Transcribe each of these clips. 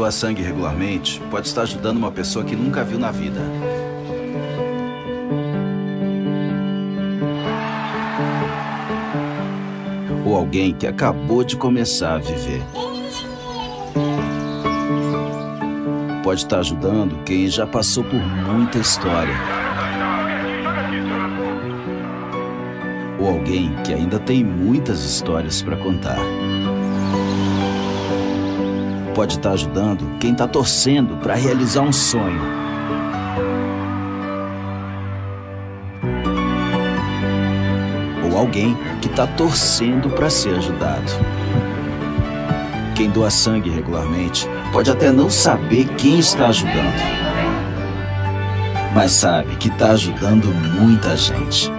Quem doa sangue regularmente pode estar ajudando uma pessoa que nunca viu na vida. Ou alguém que acabou de começar a viver. Pode estar ajudando quem já passou por muita história. Ou alguém que ainda tem muitas histórias para contar pode estar ajudando quem está torcendo para realizar um sonho. Ou alguém que está torcendo para ser ajudado. Quem doa sangue regularmente pode até não saber quem está ajudando, mas sabe que está ajudando muita gente.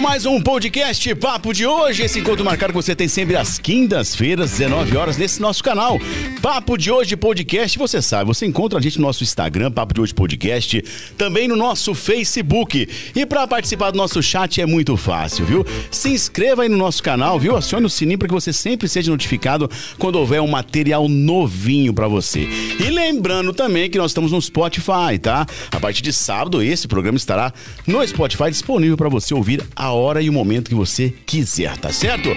Mais um podcast Papo de hoje. Esse encontro marcado que você tem sempre às quintas-feiras, 19 horas, nesse nosso canal. Papo de hoje podcast, você sabe, você encontra a gente no nosso Instagram, Papo de hoje podcast, também no nosso Facebook. E para participar do nosso chat é muito fácil, viu? Se inscreva aí no nosso canal, viu? Acione o sininho para que você sempre seja notificado quando houver um material novinho para você. E lembrando também que nós estamos no Spotify, tá? A partir de sábado esse programa estará no Spotify disponível para você ouvir a hora e o momento que você quiser, tá certo?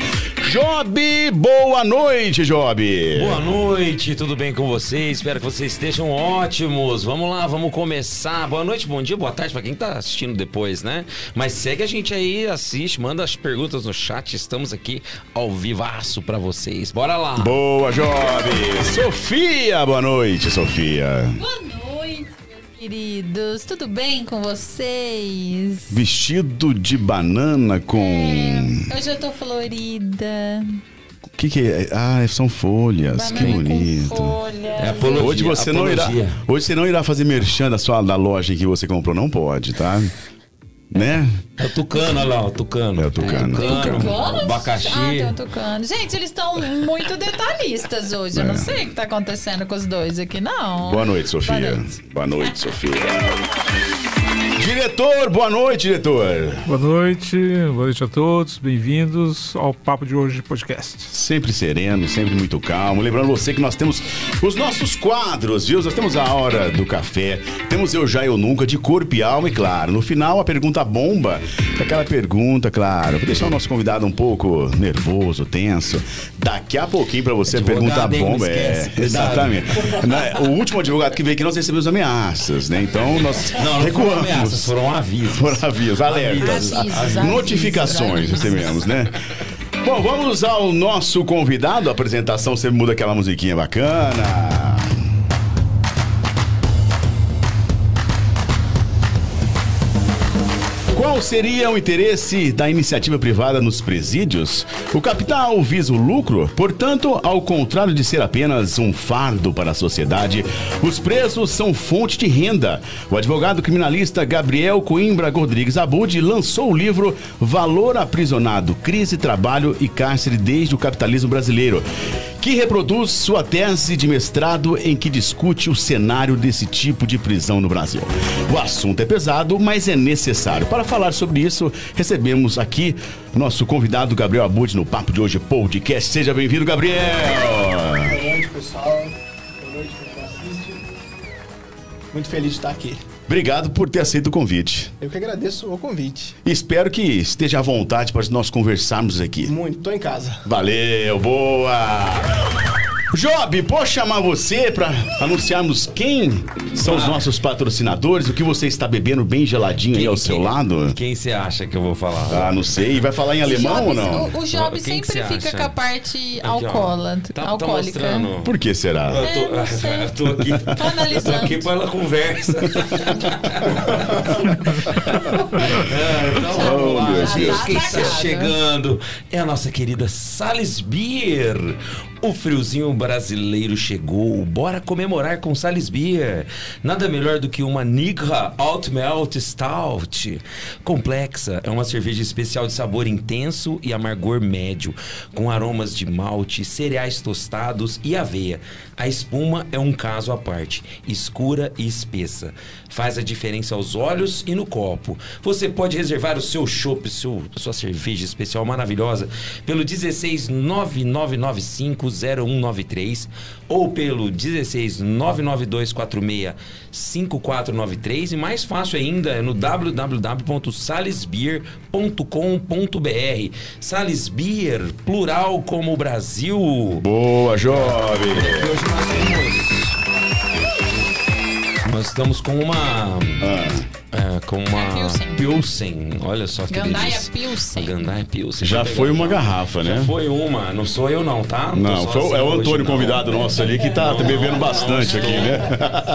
Job, boa noite, Job. Boa noite, tudo bem com vocês? Espero que vocês estejam ótimos. Vamos lá, vamos começar. Boa noite, bom dia, boa tarde para quem tá assistindo depois, né? Mas segue a gente aí, assiste, manda as perguntas no chat. Estamos aqui ao vivaço para vocês. Bora lá. Boa, Job. Sofia, boa noite, Sofia. Boa noite queridos, tudo bem com vocês? Vestido de banana com. É, hoje eu tô florida. O que, que é? Ah, são folhas. Banana que bonito. Folha. É apologia, hoje você apologia. não irá. Hoje você não irá fazer merchan da sua da loja que você comprou, não pode, tá? Né? É o tucano, olha lá, o tucano. É o tucano. É, tucano. tucano. Abacaxi. Ah, tem o tucano. Gente, eles estão muito detalhistas hoje. É. Eu não sei o que está acontecendo com os dois aqui, não. Boa noite, Sofia. Boa noite, Boa noite Sofia. Diretor, boa noite, diretor. Boa noite, boa noite a todos, bem-vindos ao Papo de Hoje podcast. Sempre sereno, sempre muito calmo. Lembrando você que nós temos os nossos quadros, viu? Nós temos a Hora do Café, temos Eu Já Eu Nunca, de corpo e alma, e claro, no final a pergunta bomba, aquela pergunta, claro, vou deixar o nosso convidado um pouco nervoso, tenso. Daqui a pouquinho para você a pergunta bomba. é, exatamente. Né, o último advogado que veio aqui, nós recebemos ameaças, né? Então nós não, não recuamos foram avisos. Foram avisos, alertas. Avisos, avisos, notificações recebemos, né? Bom, vamos ao nosso convidado. A apresentação sempre muda aquela musiquinha bacana. Qual seria o interesse da iniciativa privada nos presídios? O capital visa o lucro, portanto, ao contrário de ser apenas um fardo para a sociedade, os presos são fonte de renda. O advogado criminalista Gabriel Coimbra Rodrigues Abud lançou o livro Valor Aprisionado: Crise, Trabalho e Cárcere desde o Capitalismo Brasileiro que reproduz sua tese de mestrado em que discute o cenário desse tipo de prisão no Brasil. O assunto é pesado, mas é necessário. Para falar sobre isso, recebemos aqui nosso convidado Gabriel Abud no Papo de Hoje Podcast. Seja bem-vindo, Gabriel! Boa noite, pessoal. Boa noite, quem assiste. Muito feliz de estar aqui. Obrigado por ter aceito o convite. Eu que agradeço o convite. Espero que esteja à vontade para nós conversarmos aqui. Muito, tô em casa. Valeu, boa! Job, posso chamar você para anunciarmos quem são os nossos patrocinadores? O que você está bebendo bem geladinho aí ao seu lado? Quem você acha que eu vou falar? Ah, não sei. Vai falar em alemão ou não? O, o Job Quem que sempre você fica acha? com a parte ó. alcoóla- Tá- tá alcoólica. mostrando. Por que será? Eu É, tô, não sei. eu tô aqui. Tô analisando. Tô aqui pela conversa. É, então vamos lá. Oh, meu gente. Deus. Quem está Atacado. chegando é a nossa querida Sales Beer. O friozinho brasileiro chegou. Bora comemorar com Sales Beer. Nada melhor do que uma Nigra Alt Melt Stout. Complexa, é uma cerveja especial de sabor intenso e amargor médio, com aromas de malte, cereais tostados e aveia. A espuma é um caso à parte, escura e espessa. Faz a diferença aos olhos e no copo. Você pode reservar o seu chopp, sua cerveja especial maravilhosa, pelo 16 9995 0193 ou pelo 16 99246 5493 e mais fácil ainda é no www.salesbeer.com.br. Sales Beer, plural como o Brasil. Boa, Job! Hoje nós temos. Nós estamos com uma. É, com uma. Pilsen. Pilsen. Olha só que Gandaia delícia. Pilsen. A Gandaia Pilsen. Já eu foi uma garrafa, né? Já foi uma. Não sou eu, não, tá? Tô Não, foi, é o hoje, Antônio, não. convidado nosso ali, que tá, tá Não, bebendo não, bastante não aqui, né?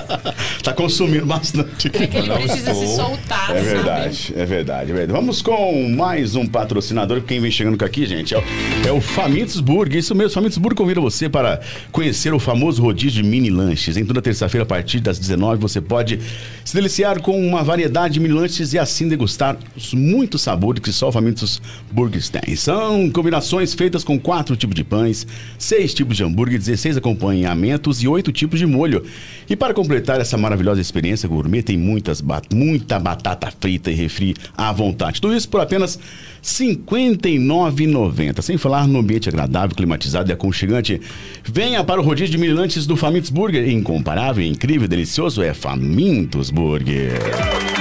tá consumindo bastante aqui. É que ele Não precisa se estou. soltar, É sabe? verdade, é verdade, é verdade. Vamos com mais um patrocinador. Quem vem chegando aqui, gente, é o, é o Famintos Burger. Isso mesmo, Famintos Burger convida você para conhecer o famoso rodízio de mini lanches. Em toda terça-feira, a partir das 19 você pode se deliciar com uma variedade de mini lanches e assim degustar os muitos sabores que só Famintos Burgers tem. São combinações feitas com quatro tipos de pães, seis tipos de hambúrguer, 16 acompanhamentos e oito tipos de molho. E para completar essa maravilhosa experiência gourmet, tem muitas muita batata frita e refri à vontade. Tudo isso por apenas R$ 59,90. Sem falar no ambiente agradável, climatizado e aconchegante. Venha para o rodízio de militantes do Famintos Burger. Incomparável, incrível, delicioso é Famintos Burger.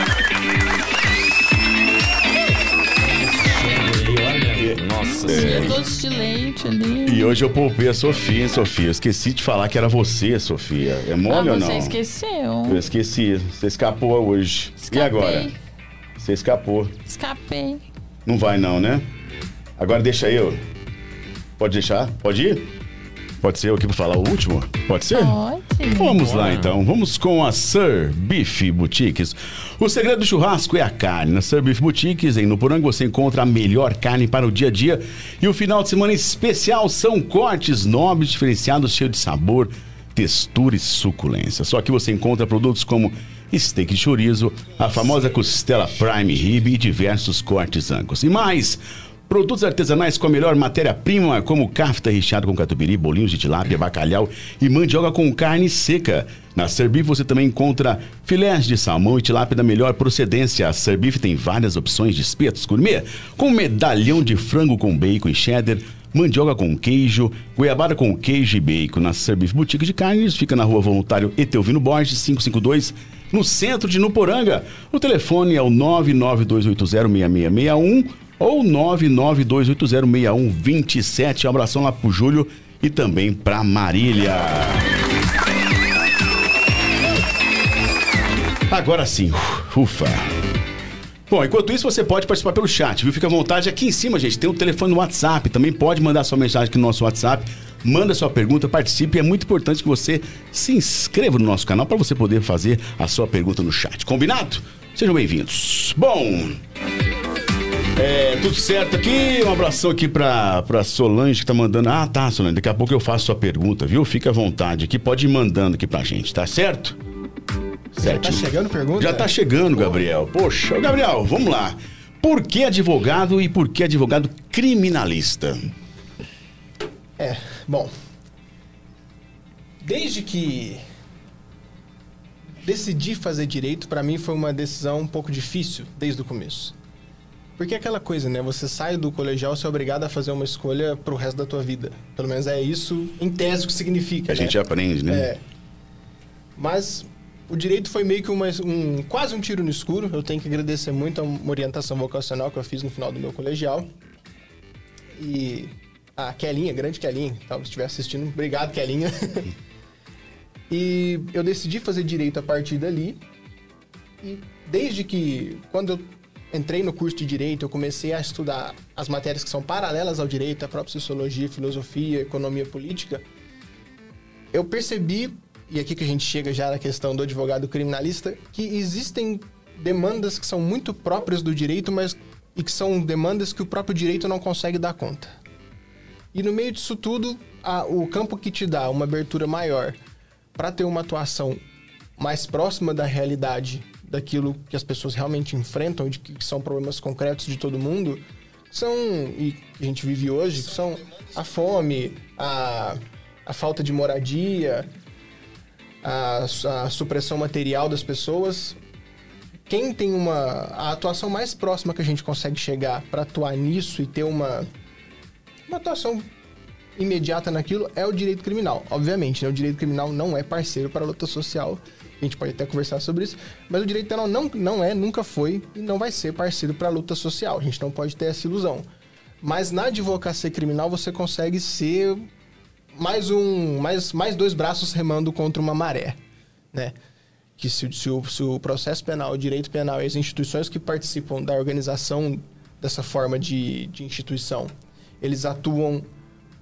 Doce de leite ali. E hoje eu poupei a Sofia, hein, Sofia? Eu esqueci de falar que era você, Sofia. É Ah, mole ou você não? esqueceu. Eu esqueci. Você escapou hoje. Escapei. E agora? Você escapou. Escapei. Não vai não, né? Agora deixa eu. Pode deixar? Pode ir? Pode ser eu aqui pra falar o último? Pode ser? Pode. Vamos lá então, vamos com a Sir Beef Boutiques. O segredo do churrasco é a carne. Na Sir Beef Boutiques, em Nuporanga, você encontra a melhor carne para o dia a dia. E o final de semana especial são cortes nobres, diferenciados, cheios de sabor, textura e suculência. Só que você encontra produtos como steak de chorizo, a famosa costela prime rib e diversos cortes ancos. E mais, Produtos artesanais com a melhor matéria-prima, como kafta recheado com catupiry, bolinhos de tilápia, bacalhau e mandioca com carne seca. Na Serbif você também encontra filés de salmão e tilápia da melhor procedência. A Serbif tem várias opções de espetos gourmet, com medalhão de frango com bacon e cheddar, mandioca com queijo, goiabada com queijo e bacon. Na Serbif Boutique de Carnes, fica na rua Voluntário Etelvino Borges, 552, no centro de Nuporanga. O telefone é o 992806661 ou 992806127. Um abração lá pro Júlio e também pra Marília. Agora sim, ufa. Bom, enquanto isso, você pode participar pelo chat, viu? Fica à vontade. Aqui em cima, gente, tem o telefone no WhatsApp. Também pode mandar sua mensagem aqui no nosso WhatsApp. Manda sua pergunta, participe. É muito importante que você se inscreva no nosso canal para você poder fazer a sua pergunta no chat. Combinado? Sejam bem-vindos. Bom, é, tudo certo aqui. Um abração aqui pra, pra Solange que tá mandando. Ah, tá, Solange. Daqui a pouco eu faço sua pergunta, viu? Fica à vontade aqui. Pode ir mandando aqui pra gente, tá certo? Tá Certo. chegando pergunta? Já tá chegando, Gabriel. Poxa, Gabriel, vamos lá. Por que advogado e por que advogado criminalista? É, bom. Desde que decidi fazer direito, pra mim foi uma decisão um pouco difícil desde o começo. Porque é aquela coisa, né? Você sai do colegial, você é obrigado a fazer uma escolha pro resto da tua vida. Pelo menos é isso, em tese, o que significa. A né? gente aprende, né? É. Mas o direito foi meio que uma, um, quase um tiro no escuro. Eu tenho que agradecer muito a uma orientação vocacional que eu fiz no final do meu colegial. E a Kelinha, grande Kelinha, talvez estiver assistindo, obrigado, Kelinha. e eu decidi fazer direito a partir dali. E desde que, quando eu entrei no curso de direito, eu comecei a estudar as matérias que são paralelas ao direito, a própria sociologia, filosofia, economia política. Eu percebi, e aqui que a gente chega já na questão do advogado criminalista, que existem demandas que são muito próprias do direito, mas e que são demandas que o próprio direito não consegue dar conta. E no meio disso tudo, a, o campo que te dá uma abertura maior para ter uma atuação mais próxima da realidade, daquilo que as pessoas realmente enfrentam, de que são problemas concretos de todo mundo, são, e a gente vive hoje, são a fome, a, a falta de moradia, a, a supressão material das pessoas. Quem tem uma. A atuação mais próxima que a gente consegue chegar para atuar nisso e ter uma, uma atuação imediata naquilo é o direito criminal. Obviamente, né? o direito criminal não é parceiro para a luta social. A gente pode até conversar sobre isso, mas o direito penal não, não é, nunca foi e não vai ser parceiro para a luta social. A gente não pode ter essa ilusão. Mas na advocacia criminal você consegue ser mais um, mais, mais dois braços remando contra uma maré, né? Que se, se, o, se o processo penal, o direito penal e as instituições que participam da organização dessa forma de, de instituição, eles atuam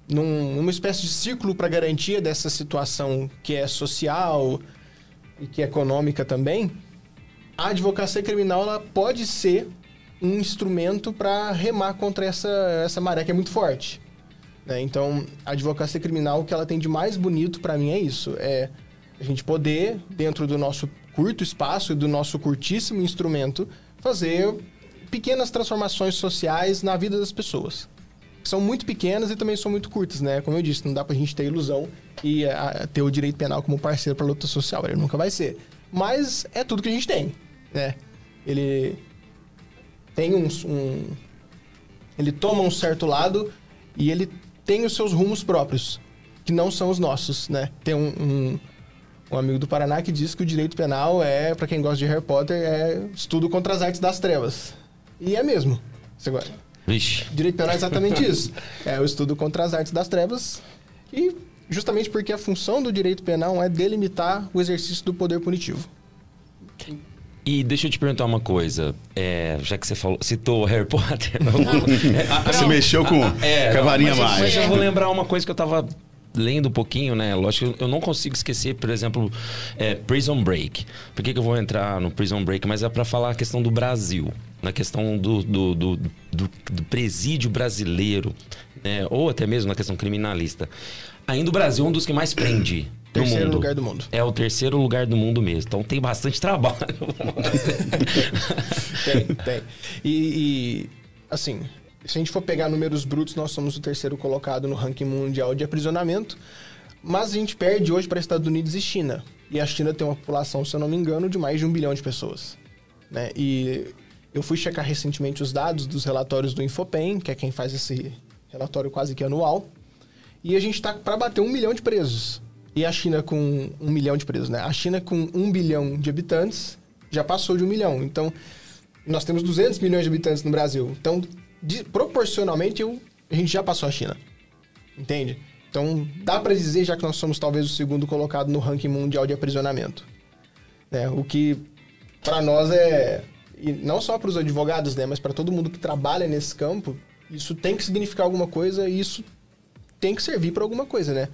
num, numa espécie de círculo para garantia dessa situação que é social e que é econômica também, a advocacia criminal ela pode ser um instrumento para remar contra essa, essa maré que é muito forte. Né? Então, a advocacia criminal, o que ela tem de mais bonito para mim é isso: é a gente poder, dentro do nosso curto espaço e do nosso curtíssimo instrumento, fazer pequenas transformações sociais na vida das pessoas são muito pequenas e também são muito curtas, né? Como eu disse, não dá pra gente ter ilusão e a, ter o direito penal como parceiro para luta social. Ele nunca vai ser. Mas é tudo que a gente tem, né? Ele tem um, um ele toma um certo lado e ele tem os seus rumos próprios, que não são os nossos, né? Tem um, um, um amigo do Paraná que diz que o direito penal é, para quem gosta de Harry Potter, é estudo contra as artes das trevas. E é mesmo. Você? Vixe. Direito penal é exatamente isso. É o estudo contra as artes das trevas e justamente porque a função do direito penal é delimitar o exercício do poder punitivo. E deixa eu te perguntar uma coisa. É, já que você falou, citou Harry Potter. é, você mexeu com, é, com a varinha mas, mágica. Mas eu vou lembrar uma coisa que eu tava lendo um pouquinho, né? Lógico, eu não consigo esquecer, por exemplo, é, Prison Break. Por que, que eu vou entrar no Prison Break? Mas é para falar a questão do Brasil na questão do, do, do, do, do presídio brasileiro, né? ou até mesmo na questão criminalista. Ainda o Brasil é um dos que mais prende. No terceiro mundo. lugar do mundo. É o terceiro lugar do mundo mesmo. Então tem bastante trabalho. tem, tem. E, e, assim, se a gente for pegar números brutos, nós somos o terceiro colocado no ranking mundial de aprisionamento. Mas a gente perde hoje para Estados Unidos e China. E a China tem uma população, se eu não me engano, de mais de um bilhão de pessoas. Né? E eu fui checar recentemente os dados dos relatórios do Infopen, que é quem faz esse relatório quase que anual. E a gente está para bater um milhão de presos. E a China com um milhão de presos, né? A China com um bilhão de habitantes já passou de um milhão. Então, nós temos 200 milhões de habitantes no Brasil. Então, de, proporcionalmente, eu, a gente já passou a China. Entende? Então, dá para dizer, já que nós somos talvez o segundo colocado no ranking mundial de aprisionamento. Né? O que, para nós, é e não só para os advogados, né, mas para todo mundo que trabalha nesse campo, isso tem que significar alguma coisa e isso tem que servir para alguma coisa, né?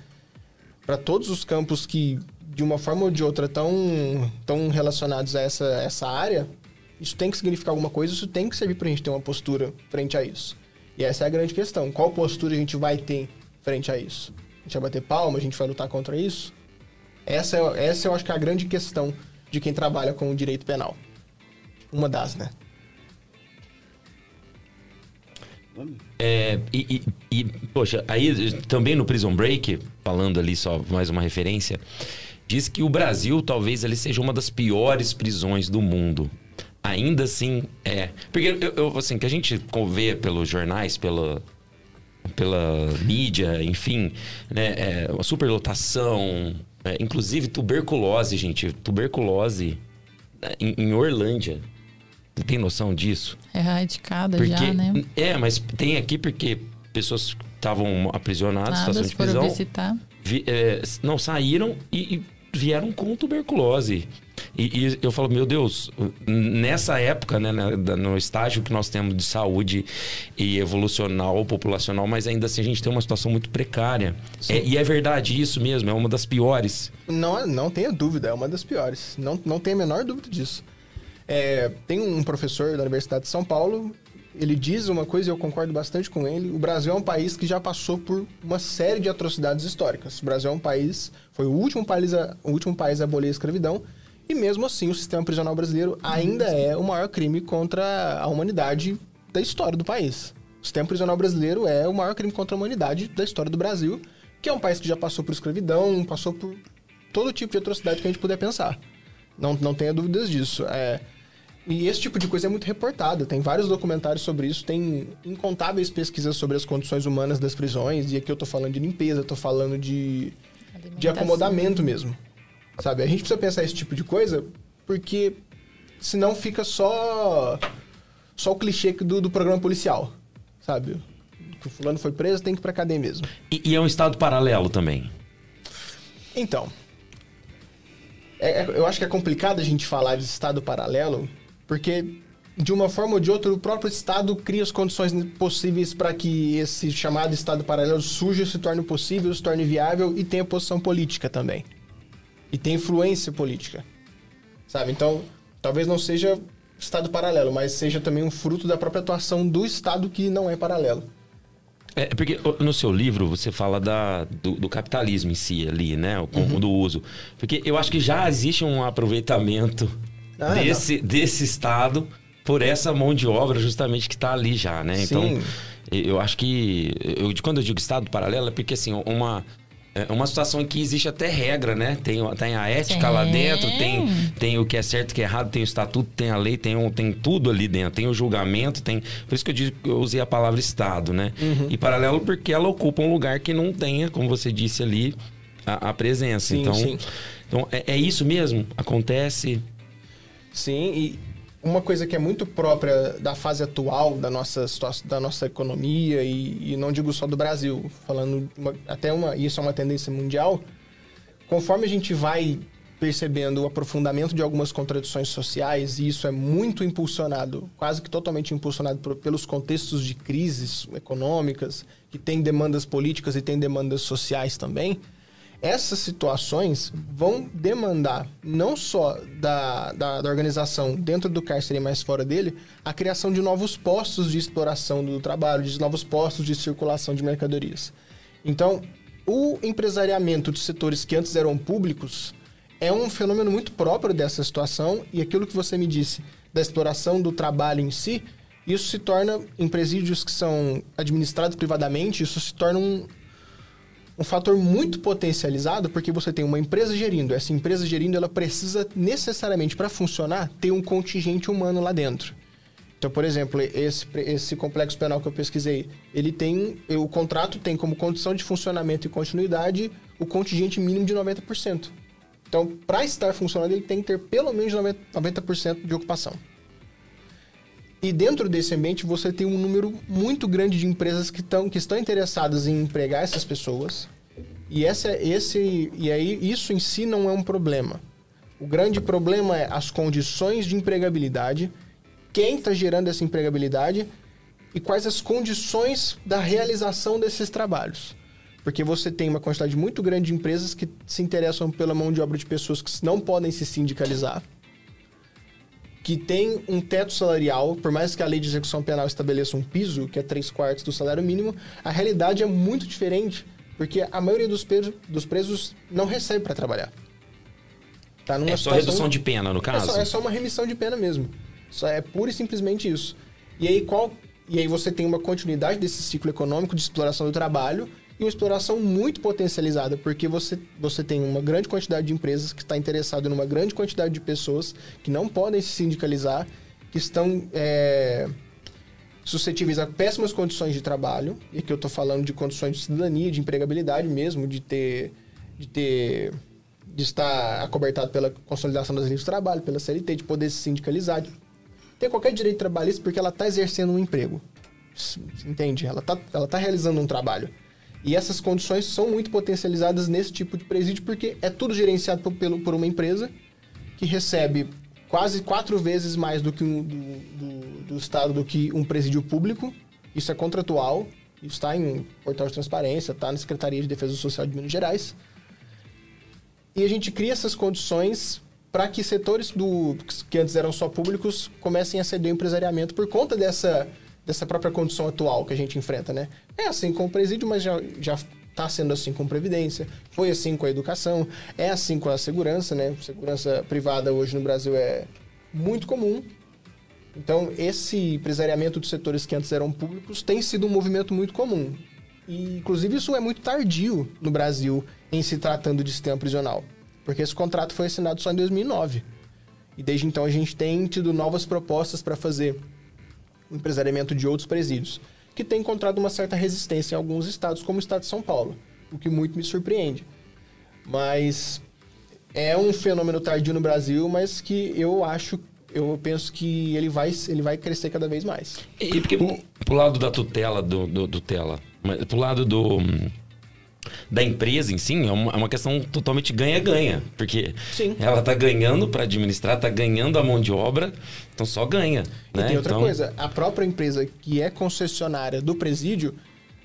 Para todos os campos que de uma forma ou de outra estão tão relacionados a essa, essa área, isso tem que significar alguma coisa, isso tem que servir para a gente ter uma postura frente a isso. E essa é a grande questão. Qual postura a gente vai ter frente a isso? A gente vai bater palma? A gente vai lutar contra isso? Essa, é, essa eu acho que é a grande questão de quem trabalha com o direito penal. Uma das, né? É, e, e, e, poxa, aí também no Prison Break, falando ali só mais uma referência, diz que o Brasil talvez ali seja uma das piores prisões do mundo. Ainda assim, é. Porque eu, eu assim, que a gente vê pelos jornais, pela, pela mídia, enfim, né, é, uma superlotação, É, inclusive, tuberculose, gente. Tuberculose é, em, em Orlândia. Você tem noção disso? Erradicada Porque, já, né? É, mas tem aqui porque pessoas que estavam aprisionadas, Nada, situação de prisão, visitar. vi- é, não saíram e, e vieram com tuberculose. E, e eu falo, meu Deus, nessa época, né, no estágio que nós temos de saúde e evolucional, populacional, mas ainda assim a gente tem uma situação muito precária. É, e é verdade isso mesmo, é uma das piores. Não, não tenha dúvida, é uma das piores. Não, não tenho a menor dúvida disso. É, tem um professor da Universidade de São Paulo, ele diz uma coisa e eu concordo bastante com ele. O Brasil é um país que já passou por uma série de atrocidades históricas. O Brasil é um país, foi o último país a, o último país a abolir a escravidão. E mesmo assim, o sistema prisional brasileiro ainda é o maior crime contra a humanidade da história do país. O sistema prisional brasileiro é o maior crime contra a humanidade da história do Brasil, que é um país que já passou por escravidão, passou por todo tipo de atrocidade que a gente puder pensar. Não, não tenha dúvidas disso. É, e esse tipo de coisa é muito reportado. Tem vários documentários sobre isso, tem incontáveis pesquisas sobre as condições humanas das prisões. E aqui eu tô falando de limpeza, tô falando de, de acomodamento mesmo. Sabe? A gente precisa pensar esse tipo de coisa porque senão fica só só o clichê do, do programa policial. Sabe? Que o fulano foi preso, tem que ir pra cadeia mesmo. E, e é um estado paralelo também. Então, é- é- eu acho que é complicado a gente falar de Estado paralelo, porque de uma forma ou de outra o próprio Estado cria as condições possíveis para que esse chamado Estado paralelo surja, se torne possível, se torne viável e tenha posição política também. E tenha influência política. Sabe? Então, talvez não seja Estado paralelo, mas seja também um fruto da própria atuação do Estado que não é paralelo. É porque ó, no seu livro você fala da, do, do capitalismo em si ali, né? O, Uhum. do uso. Porque eu acho que já existe um aproveitamento Ah, desse, desse Estado por essa mão de obra justamente que está ali já, né? Então, Sim. eu acho que... Eu, quando eu digo Estado paralelo é porque, assim, uma... É uma situação em que existe até regra, né? Tem, tem a ética lá dentro, tem, tem o que é certo e o que é errado, tem o estatuto, tem a lei, tem, um, tem tudo ali dentro, tem o julgamento, tem. Por isso que eu, digo, eu usei a palavra Estado, né? E paralelo porque ela ocupa um lugar que não tenha, como você disse ali, a, a presença. Sim, então, sim. então é, é isso mesmo? Acontece. Sim, e uma coisa que é muito própria da fase atual da nossa situação, da nossa economia e, e não digo só do Brasil, falando uma- até uma isso é uma tendência mundial. Conforme a gente vai percebendo o aprofundamento de algumas contradições sociais e isso é muito impulsionado, quase que totalmente impulsionado por- pelos contextos de crises econômicas que têm demandas políticas e têm demandas sociais também essas situações vão demandar não só da, da, da organização dentro do cárcere, mas fora dele, a criação de novos postos de exploração do trabalho, de novos postos de circulação de mercadorias. Então, o empresariamento de setores que antes eram públicos é um fenômeno muito próprio dessa situação e aquilo que você me disse da exploração do trabalho em si, isso se torna, em presídios que são administrados privadamente, isso se torna um, um fator muito potencializado porque você tem uma empresa gerindo. Essa empresa gerindo, ela precisa necessariamente para funcionar ter um contingente humano lá dentro. Então, por exemplo, esse, esse complexo penal que eu pesquisei, ele tem o contrato tem como condição de funcionamento e continuidade o contingente mínimo de 90%. Então, para estar funcionando, ele tem que ter pelo menos 90%, 90% de ocupação. E dentro desse ambiente você tem um número muito grande de empresas que, tão, que estão interessadas em empregar essas pessoas. E essa, esse, e aí isso em si não é um problema. O grande problema é as condições de empregabilidade, quem está gerando essa empregabilidade e quais as condições da realização desses trabalhos. Porque você tem uma quantidade muito grande de empresas que se interessam pela mão de obra de pessoas que não podem se sindicalizar que tem um teto salarial, por mais que a lei de execução penal estabeleça um piso, que é 3 quartos do salário mínimo, a realidade é muito diferente, porque a maioria dos presos, dos presos não recebe para trabalhar. Tá numa É só redução de pena, no é caso? só, é só uma remissão de pena mesmo. Só é pura e simplesmente isso. E aí qual e aí você tem uma continuidade desse ciclo econômico de exploração do trabalho e uma exploração muito potencializada, porque você, você tem uma grande quantidade de empresas que está interessado numa grande quantidade de pessoas que não podem se sindicalizar, que estão é, suscetíveis a péssimas condições de trabalho, e aqui eu estou falando de condições de cidadania, de empregabilidade mesmo, de ter, de ter de estar acobertado pela consolidação das leis de trabalho, pela CLT, de poder se sindicalizar, de ter qualquer direito trabalhista porque ela está exercendo um emprego. Entende? Ela está ela tá realizando um trabalho. E essas condições são muito potencializadas nesse tipo de presídio porque é tudo gerenciado por, pelo, por uma empresa que recebe quase quatro vezes mais do que um, do, do- do Estado do que um presídio público. Isso é contratual, isso está em portal de transparência, está na Secretaria de Defesa Social de Minas Gerais. E a gente cria essas condições para que setores do, que antes eram só públicos comecem a ceder ao empresariamento por conta dessa, dessa própria condição atual que a gente enfrenta, né? É assim com o presídio, mas já, já está sendo assim com Previdência, foi assim com a educação, é assim com a segurança, né? Segurança privada hoje no Brasil é muito comum. Então, esse empresariamento de setores que antes eram públicos tem sido um movimento muito comum. E, inclusive, isso é muito tardio no Brasil em se tratando de sistema prisional. Porque esse contrato foi assinado só em 2009. E desde então a gente tem tido novas propostas para fazer empresariamento de outros presídios, que tem encontrado uma certa resistência em alguns estados, como o estado de São Paulo, o que muito me surpreende. Mas é um fenômeno tardio no Brasil, mas que eu acho, eu penso que ele vai, ele vai crescer cada vez mais. E porque pro lado da tutela, do, do, do tela, mas pro lado do hum, da empresa em si, é uma, é uma questão totalmente ganha-ganha. Porque Sim. ela tá ganhando para administrar, tá ganhando a mão de obra, então só ganha. E né? tem outra Então, coisa, a própria empresa que é concessionária do presídio,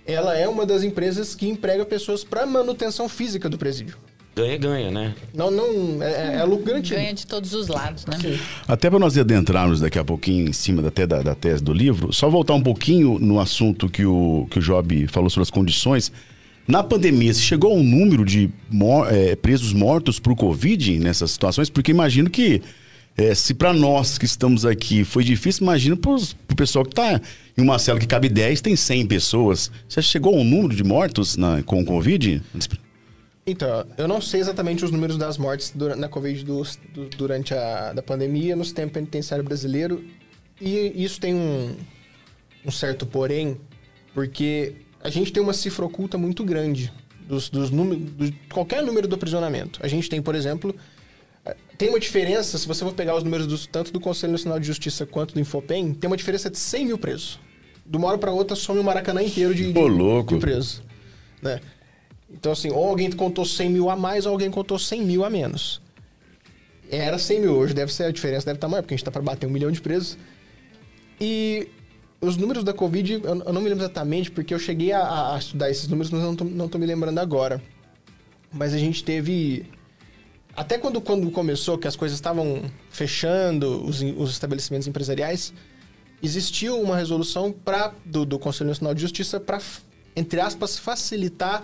ela é uma das empresas que emprega pessoas para manutenção física do presídio. Ganha-ganha, né? Não, não, é, é lucro garantido. Ganha de todos os lados, né? Sim. Até para nós adentrarmos daqui a pouquinho em cima até da, da tese do livro, só voltar um pouquinho no assunto que o, que o Job falou sobre as condições. Na pandemia, se chegou um número de mor- eh, presos mortos por Covid nessas situações? Porque imagino que, eh, se para nós que estamos aqui foi difícil, imagina para o pessoal que está em uma cela que cabe 10, tem 100 pessoas. Você chegou um número de mortos na, com Covid? Então, eu não sei exatamente os números das mortes dura- na Covid do- do- durante a da pandemia no sistema penitenciário brasileiro. E isso tem um, um certo porém, porque a gente tem uma cifra oculta muito grande dos, dos números, de qualquer número do aprisionamento. A gente tem, por exemplo, eh, tem uma diferença, se você for pegar os números tanto do Conselho Nacional de Justiça quanto do Infopem, tem uma diferença de 100 mil presos. De uma hora para outra some o Maracanã inteiro de, de, Ô, louco. de presos. Né? Então, assim, ou alguém contou 100 mil a mais, ou alguém contou 100 mil a menos. Era 100 mil, hoje deve ser a diferença, deve estar maior, porque a gente tá para bater um milhão de presos. E os números da Covid, eu, não me lembro exatamente, porque eu cheguei a, a estudar esses números, mas não tô me lembrando agora. Mas a gente teve. Até quando, quando começou, que as coisas estavam fechando, os, os estabelecimentos empresariais, existiu uma resolução pra, do, do Conselho Nacional de Justiça para, entre aspas, facilitar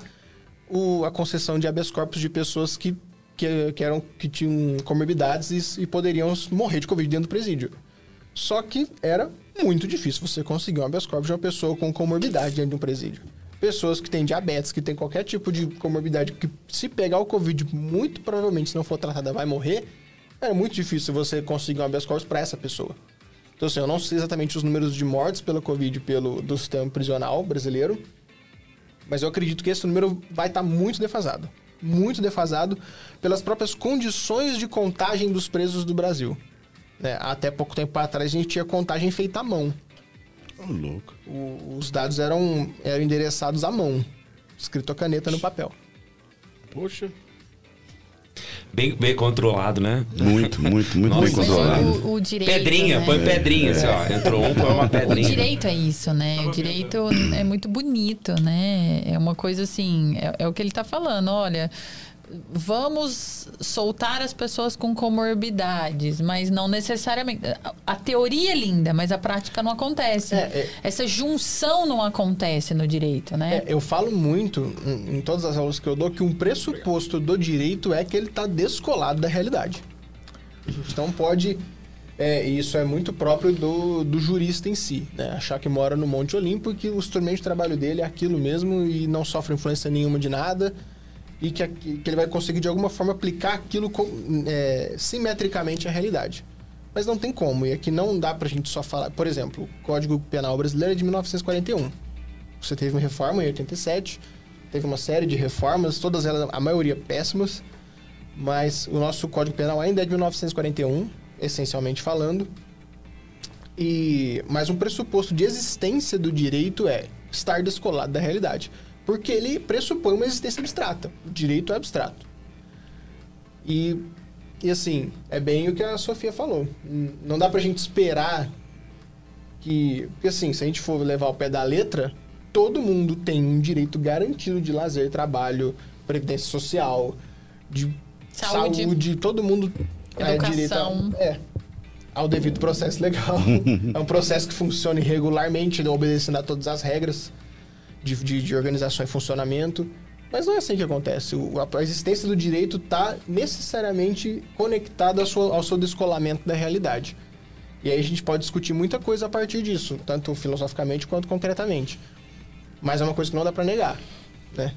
o- a concessão de habeas corpus de pessoas que, que, que, eram, que tinham comorbidades e, e poderiam morrer de Covid dentro do presídio. Só que era muito difícil você conseguir um habeas corpus de uma pessoa com comorbidade dentro de um presídio. Pessoas que têm diabetes, que têm qualquer tipo de comorbidade, que se pegar o Covid, muito provavelmente, se não for tratada, vai morrer. É muito difícil você conseguir um habeas corpus para essa pessoa. Então, assim, eu não sei exatamente os números de mortes pela Covid pelo, do sistema prisional brasileiro, mas eu acredito que esse número vai estar muito defasado. Muito defasado pelas próprias condições de contagem dos presos do Brasil. Né? Até pouco tempo atrás a gente tinha contagem feita à mão. Ô, louco. O- os dados eram, eram endereçados à mão, escrito a caneta no papel. Poxa. Bem, bem controlado, né? Muito, muito, muito Nossa, bem controlado. o, o direito. Pedrinha, né? põe pedrinha, assim, ó. Entrou um, põe uma O pedrinha. direito é isso, né? O direito é muito bonito, né? É uma coisa assim, é, é o que ele tá falando, olha. Vamos soltar as pessoas com comorbidades, mas não necessariamente. a- teoria é linda, mas a prática não acontece. É, é. Essa junção não acontece no direito, né? É, eu falo muito em, em todas as aulas que eu dou que um pressuposto do direito é que ele está descolado da realidade. A gente não pode. É, e isso é muito próprio do, do jurista em si, né? Achar que mora no Monte Olimpo e que o instrumento de trabalho dele é aquilo mesmo e não sofre influência nenhuma de nada e que, que ele vai conseguir de alguma forma aplicar aquilo com- é, simetricamente à realidade. Mas não tem como, e aqui não dá pra gente só falar. Por exemplo, o Código Penal Brasileiro é de 1941. Você teve uma reforma em 87, teve uma série de reformas, todas elas, a maioria péssimas, mas o nosso Código Penal ainda é de 1941, essencialmente falando. E mas um pressuposto de existência do direito é estar descolado da realidade, porque ele pressupõe uma existência abstrata. O direito é abstrato. E e assim, é bem o que a Sofia falou. Não dá pra gente esperar que. Porque assim, se a gente for levar o pé da letra, todo mundo tem um direito garantido de lazer, trabalho, previdência social, de Saúde. saúde, todo mundo é direito a, Educação. é, ao devido processo legal. é um processo que funciona irregularmente, obedecendo a todas as regras de, de, de organização e funcionamento. Mas não é assim que acontece. O- a, a existência do direito está necessariamente conectada ao, seu- ao seu descolamento da realidade. E aí a gente pode discutir muita coisa a partir disso, tanto filosoficamente quanto concretamente. Mas é uma coisa que não dá para negar, né?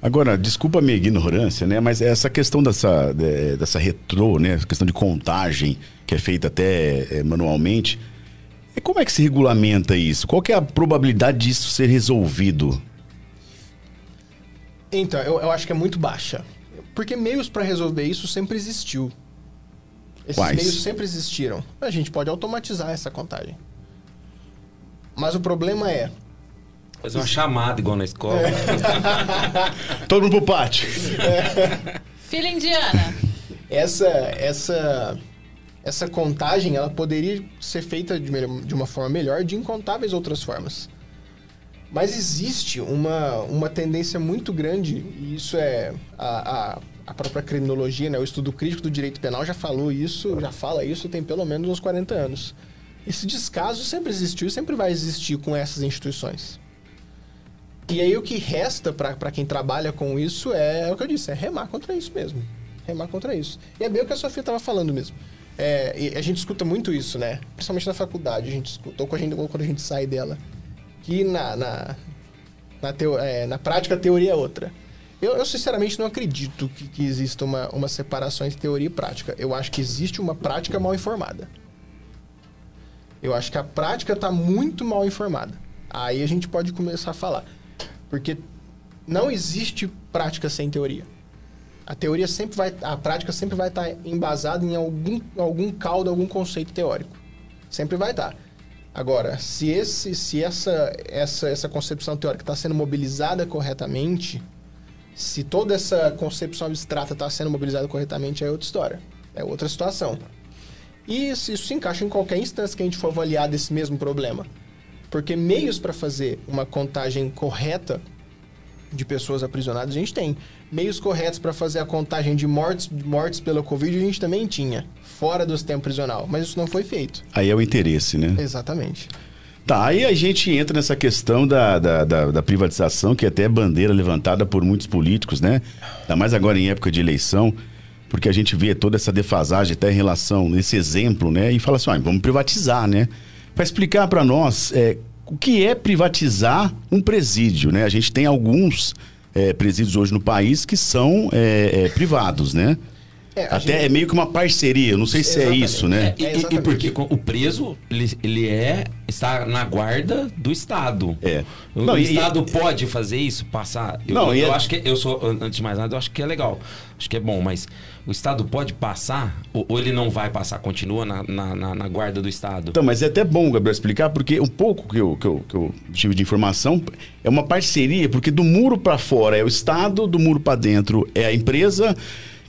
Agora, desculpa a minha ignorância, né? Mas essa questão dessa, de- dessa retrô, né? Essa questão de contagem, que é feita até eh, manualmente. É Como é que se regulamenta isso? Qual que é a probabilidade disso ser resolvido? Então, eu, eu acho que é muito baixa. Porque meios para resolver isso sempre existiu. Esses Quais? meios sempre existiram. A gente pode automatizar essa contagem. Mas o problema é, Fazer uma chamada igual na escola. Todo mundo pro pátio. Filha indiana. essa essa essa contagem ela poderia ser feita de, de uma forma melhor de incontáveis outras formas. Mas existe uma, uma tendência muito grande, e isso é a, a, a própria criminologia, né? o estudo crítico do direito penal já falou isso, já fala isso tem pelo menos uns 40 anos. Esse descaso sempre existiu e sempre vai existir com essas instituições. E aí o que resta para quem trabalha com isso é, é o que eu disse, é remar contra isso mesmo. Remar contra isso. E é bem o que a Sofia estava falando mesmo. É, a gente escuta muito isso, né? Principalmente na faculdade, a gente escuta, ou quando a gente sai dela. Que na, na, na, teo- é, na prática a teoria é outra. Eu, eu, sinceramente não acredito que, que exista uma, uma separação entre teoria e prática. Eu acho que existe uma prática mal informada. Eu acho que a prática está muito mal informada. Aí a gente pode começar a falar. Porque não existe prática sem teoria. A teoria sempre vai, a prática sempre vai estar embasada em algum, algum caldo, algum conceito teórico. Sempre vai estar. Agora, se, esse, se essa, essa, essa concepção teórica está sendo mobilizada corretamente, se toda essa concepção abstrata está sendo mobilizada corretamente, é outra história. É outra situação. E isso, isso se encaixa em qualquer instância que a gente for avaliar desse mesmo problema. Porque meios para fazer uma contagem correta de pessoas aprisionadas a gente tem. Meios corretos para fazer a contagem de mortes, mortes pela Covid a gente também tinha, fora do sistema prisional. Mas isso não foi feito. Aí é o interesse, né? Exatamente. Tá, aí a gente entra nessa questão da, da, da- da privatização, que até é bandeira levantada por muitos políticos, né? Ainda mais agora em época de eleição, porque a gente vê toda essa defasagem até em relação nesse exemplo, né? E fala assim, ó, vamos privatizar, né? Para explicar para nós é, o que é privatizar um presídio, né? A gente tem alguns é, presídios hoje no país que são é, é, privados, né? É, Até gente- é meio que uma parceria, não sei se é Exatamente. isso, né? E, É, e- e porque o preso, ele, ele é, está na guarda do Estado. É. O, Não, o e- Estado pode fazer isso, passar. Eu, Não, eu, e eu é- acho que eu sou, antes de mais nada, eu acho que é legal. Acho que é bom, mas o Estado pode passar, ou, ou ele não vai passar, continua na, na, na- na guarda do Estado. Então, mas é até bom, Gabriel, explicar, porque um pouco que eu, que eu, que eu tive de informação é uma parceria, porque do muro para fora é o Estado, do muro para dentro é a empresa.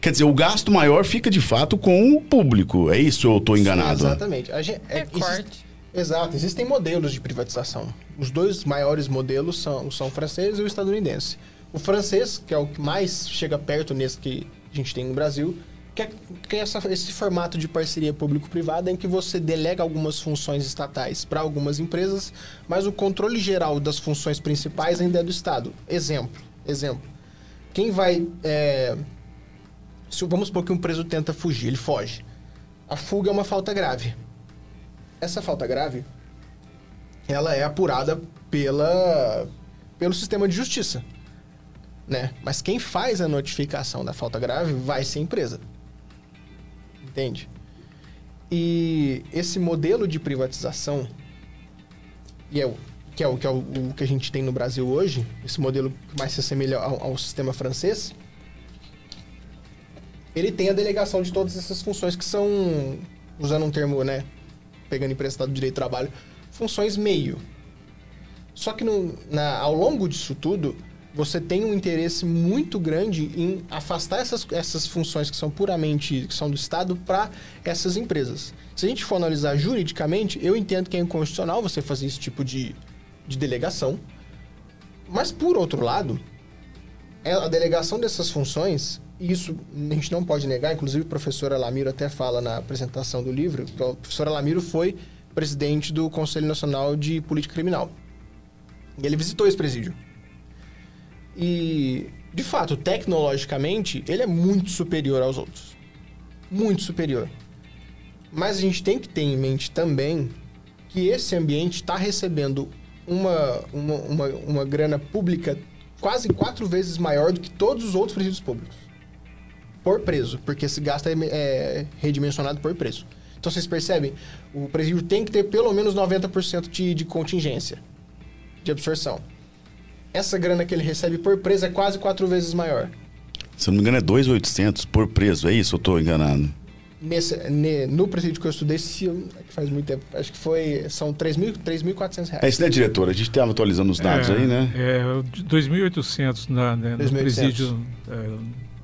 Quer dizer, o gasto maior fica de fato com o público. É isso ou eu estou enganado? Sim, exatamente. A gente, é, Recorte. existe- exato, existem modelos de privatização. Os dois maiores modelos são, são o francês e o estadunidense. O francês, que é o que mais chega perto nesse que a gente tem no Brasil, que é, que é essa- esse formato de parceria público-privada em que você delega algumas funções estatais para algumas empresas, mas o controle geral das funções principais ainda é do Estado. Exemplo, exemplo. Quem vai... é, se, vamos supor que um preso tenta fugir, ele foge. A fuga é uma falta grave. Essa falta grave, ela é apurada pela, pelo sistema de justiça, né? Mas quem faz a notificação da falta grave vai ser a empresa. Entende? E esse modelo de privatização, e é o, que é, o, que, é o, que a gente tem no Brasil hoje, esse modelo que mais se assemelha ao, ao sistema francês, ele tem a delegação de todas essas funções que são, usando um termo, né, pegando emprestado do direito do trabalho, funções meio. Só que no, na, ao longo disso tudo, você tem um interesse muito grande em afastar essas, essas funções que são puramente que são do Estado para essas empresas. Se a gente for analisar juridicamente, eu entendo que é inconstitucional você fazer esse tipo de, de delegação. Mas, por outro lado, é a delegação dessas funções, isso a gente não pode negar, inclusive o professor Alamiro até fala na apresentação do livro, que o professor Alamiro foi presidente do Conselho Nacional de Política Criminal. E ele visitou esse presídio. E, de fato, tecnologicamente, ele é muito superior aos outros. Muito superior. Mas a gente tem que ter em mente também que esse ambiente está recebendo uma, uma, uma, uma grana pública quase quatro vezes maior do que todos os outros presídios públicos. Por preso, porque esse gasto é, é redimensionado por preço. Então vocês percebem, o presídio tem que ter pelo menos 90% de, de contingência, de absorção. Essa grana que ele recebe por preso é quase quatro vezes maior. Se eu não me engano, é 2.800 por preso, é isso? Eu estou enganado? Nesse, ne, no presídio que eu estudei, se, é faz muito tempo, acho que foi, são 3.400 reais. É isso, né, diretor? A gente estava atualizando os dados é, aí, né? É, 2.800 na, né, no 2.800. presídio é,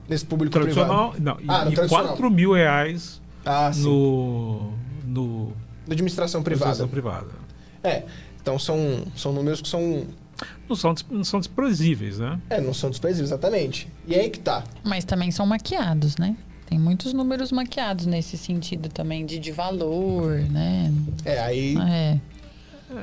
Nesse público tradicional, privado. não, Ah, no e, e tradicional. 4 mil reais Ah, sim. no, no Da administração privada. administração privada. É, então são, são números que são... Não são, não são desprezíveis, né? É, não são desprezíveis, exatamente. E é aí que tá. Mas também são maquiados, né? Tem muitos números maquiados nesse sentido também de, de valor, né? É, aí, É.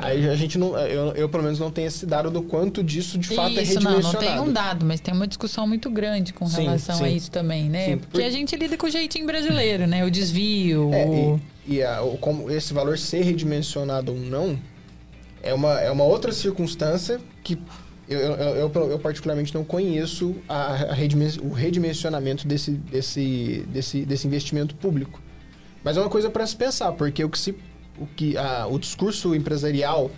aí a gente não... Eu, eu, pelo menos, não tenho esse dado do quanto disso, de fato, é isso, não, redimensionado. não tem um dado, mas tem uma discussão muito grande com Sim, relação sim. a isso também, né? Sim, Porque por- a gente lida com o jeitinho brasileiro, né? O desvio, É, o... e, e a- o- como esse valor ser redimensionado ou não é uma, é uma outra circunstância que eu, eu, eu- eu particularmente não conheço a, a redimen- o redimensionamento desse, desse, desse, desse investimento público. Mas é uma coisa para se pensar, porque o que se, o, que, a, o discurso empresarial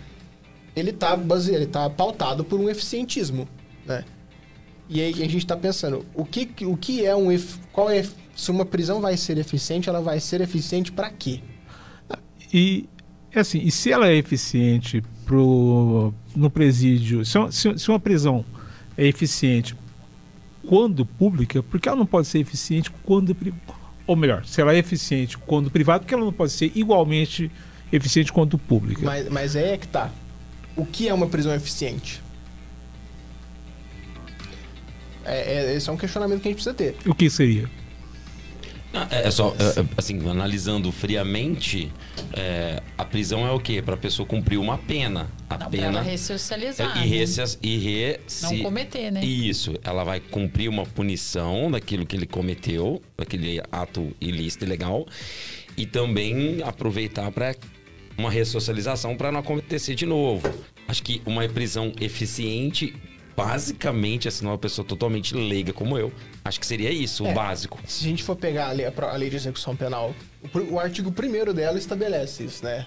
ele está baseado, ele tá pautado por um eficientismo, né? E aí a gente está pensando, o que, o que é um... Qual é... Se uma prisão vai ser eficiente, ela vai ser eficiente para quê? E é assim, e se ela é eficiente pro, no presídio, se uma, se- se uma prisão é eficiente quando pública, por que ela não pode ser eficiente quando pri- ou melhor, se ela é eficiente quando privada, por que ela não pode ser igualmente eficiente quanto pública? Mas, mas aí é que tá. O que é uma prisão eficiente? É, é- esse é um questionamento que a gente precisa ter. O que seria? Ah, É é só, é, é, assim, analisando friamente, é, a prisão é o quê? Para a pessoa cumprir uma pena. A Não, pra pena. ela ressocializar. e, resse- e re- Não se- cometer, né? Isso, ela vai cumprir uma punição daquilo que ele cometeu, daquele ato ilícito e ilegal, e também aproveitar para uma ressocialização para não acontecer de novo. Acho que uma prisão eficiente, basicamente, assim, uma pessoa totalmente leiga como eu, acho que seria isso, É. o básico. Se a gente for pegar a lei, a lei de execução penal, o, o artigo 1 dela estabelece isso, né?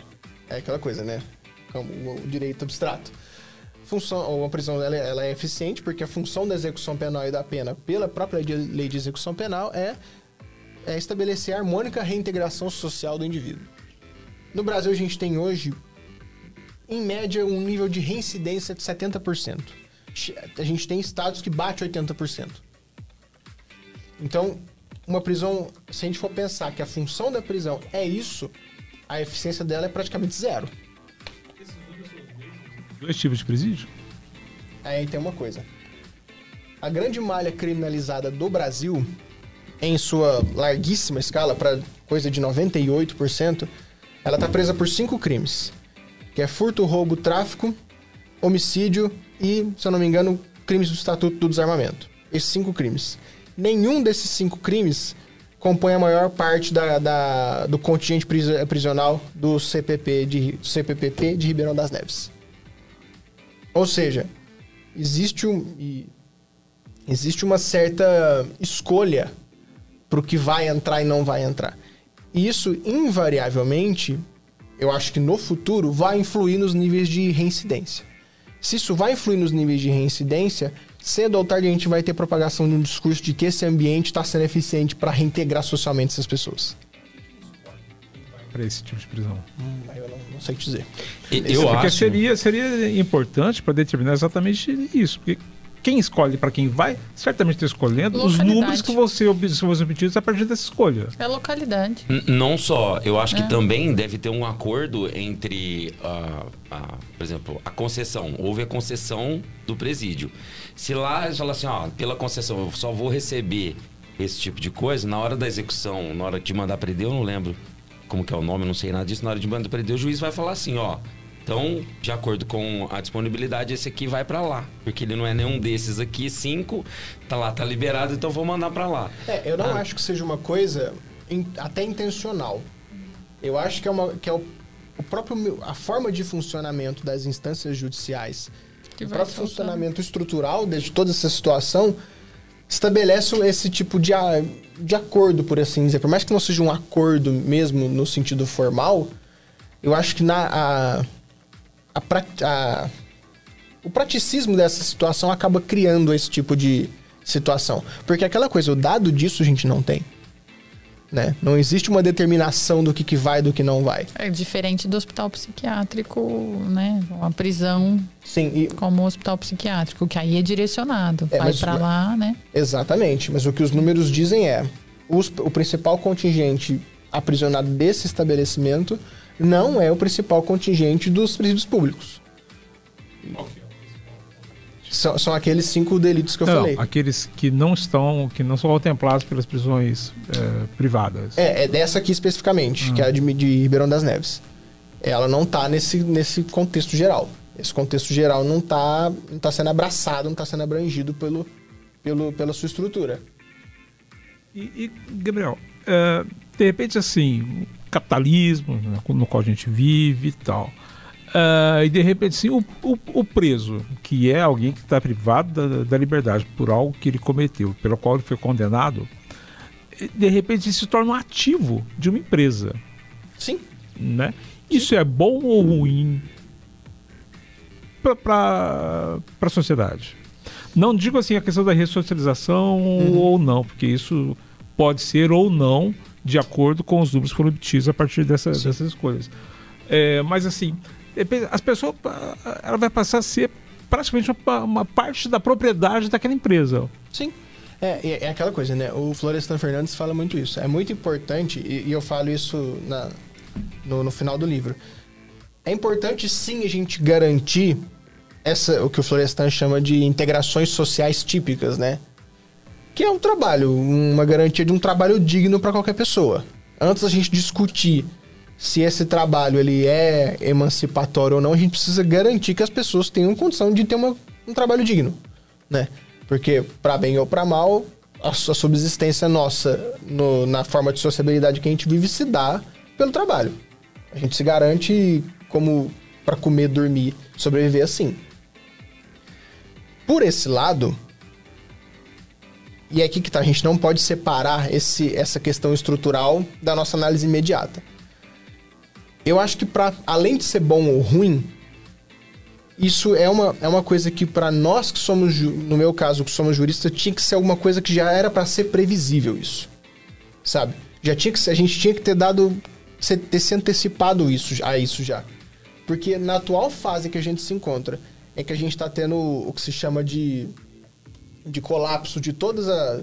É aquela coisa, né? Como o, o direito abstrato. Função, ou a prisão ela, é- ela é eficiente porque a função da execução penal e da pena pela própria lei de execução penal é, é estabelecer a harmônica reintegração social do indivíduo. No Brasil, a gente tem hoje, em média, um nível de reincidência de 70%. A gente tem estados que bate 80%. Então, uma prisão, se a gente for pensar que a função da prisão é isso, a eficiência dela é praticamente zero. Dois tipos de presídio? Aí tem uma coisa. A grande malha criminalizada do Brasil, em sua larguíssima escala, para coisa de 98%, ela tá presa por cinco crimes. Que é furto, roubo, tráfico, homicídio e, se eu não me engano, crimes do Estatuto do Desarmamento. Esses cinco crimes. Nenhum desses cinco crimes compõe a maior parte da, da- do contingente pris- prisional do CPP de, CPPP de Ribeirão das Neves. Ou seja, existe um existe uma certa escolha pro que vai entrar e não vai entrar. E isso invariavelmente, eu acho que no futuro vai influir nos níveis de reincidência. Se isso vai influir nos níveis de reincidência, cedo ou tarde a gente vai ter propagação de um discurso de que esse ambiente está sendo eficiente para reintegrar socialmente essas pessoas. Para esse tipo de prisão. Hum, eu não, não sei que dizer. Eu porque acho. seria, seria importante para determinar exatamente isso. Porque quem escolhe para quem vai, certamente está escolhendo os números que você ob- são obtidos a partir dessa escolha. É localidade. N- Não só, eu acho É. que também deve ter um acordo entre, a, a- por exemplo, a concessão. Houve a concessão do presídio. Se lá eles falam assim, ó, pela concessão eu só vou receber esse tipo de coisa, na hora da execução, na hora de mandar prender, eu não lembro como que é o nome, eu não sei nada disso, na hora de mandar prender, o juiz vai falar assim, ó, então, de acordo com a disponibilidade, esse aqui vai pra lá. Porque ele não é nenhum desses aqui, cinco, tá lá, tá liberado, então vou mandar pra lá. É, eu não Ah. acho que seja uma coisa in- até intencional. Eu acho que é, uma, que é o, o próprio a forma de funcionamento das instâncias judiciais, Que o próprio funcionamento estrutural de toda essa situação estabelece esse tipo de, de acordo, por assim dizer. Por mais que não seja um acordo mesmo no sentido formal, eu acho que na a, a, a- o praticismo dessa situação acaba criando esse tipo de situação. Porque aquela coisa, o dado disso a gente não tem. Né? Não existe uma determinação do que, que vai e do que não vai. É diferente do hospital psiquiátrico, né? Uma prisão Sim, e como um hospital psiquiátrico, que aí é direcionado. É, vai pra lá, né? Exatamente, mas o que os números dizem é: os- o principal contingente aprisionado desse estabelecimento não é o principal contingente dos presídios públicos. São, são aqueles cinco delitos que eu não, falei. aqueles que não estão, que não são contemplados pelas prisões é, privadas. É, é dessa aqui especificamente, que é a de, de Ribeirão das Neves. Ela não tá nesse, nesse contexto geral. Esse contexto geral não tá, não tá sendo abraçado, não tá sendo abrangido pelo, pelo, pela sua estrutura. E, e, Gabriel, é, de repente, assim, capitalismo no qual a gente vive e tal. é, e de repente, assim, o, o- o preso, que é alguém que está privado da, da liberdade por algo que ele cometeu, pelo qual ele foi condenado, de repente se torna um ativo de uma empresa. Sim. Né? Isso é bom ou ruim para a sociedade? Não digo assim a questão da ressocialização ou não, porque isso pode ser ou não de acordo com os números que foram obtidos a partir dessa- dessas escolhas. É, mas assim, as pessoas, ela vai passar a ser praticamente uma, uma parte da propriedade daquela empresa. Sim. É, é, é aquela coisa, né? O Florestan Fernandes fala muito isso. É muito importante, e, e eu falo isso na, no, no final do livro. É importante sim a gente garantir essa, o que o Florestan chama de integrações sociais típicas, né? Que é um trabalho, uma garantia de um trabalho digno para qualquer pessoa. Antes da gente discutir se esse trabalho ele é emancipatório ou não, a gente precisa garantir que as pessoas tenham condição de ter uma, um trabalho digno, né? Porque, para bem ou para mal, a, sua subsistência nossa no- na forma de sociabilidade que a gente vive se dá pelo trabalho. A gente se garante como para comer, dormir, sobreviver assim. Por esse lado, e é aqui que tá, a gente não pode separar esse, essa questão estrutural da nossa análise imediata. Eu acho que para além de ser bom ou ruim, isso é uma, é uma coisa que para nós que somos, no meu caso, que somos juristas, tinha que ser alguma coisa que já era para ser previsível isso. Sabe? Já tinha que a gente tinha que ter dado ter se antecipado isso a isso já. Porque na atual fase que a gente se encontra, é que a gente está tendo o que se chama de de colapso de todas a-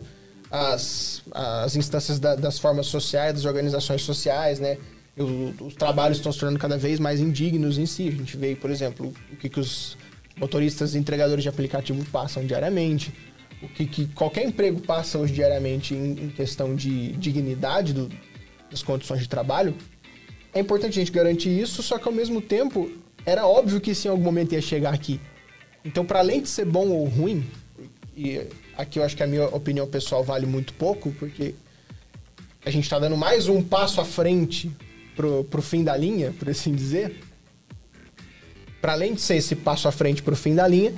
as, as instâncias da- das formas sociais, das organizações sociais, né? E o- os trabalhos estão se tornando cada vez mais indignos em si. A gente vê, por exemplo, o que, que os motoristas e entregadores de aplicativo passam diariamente, o que, que qualquer emprego passa hoje diariamente em, em questão de dignidade do- das condições de trabalho. É importante a gente garantir isso, só que ao mesmo tempo era óbvio que isso em algum momento ia chegar aqui. Então, para além de ser bom ou ruim, e aqui eu acho que a minha opinião pessoal vale muito pouco, porque a gente está dando mais um passo à frente pro, pro fim da linha, por assim dizer. Para além de ser esse passo à frente pro fim da linha,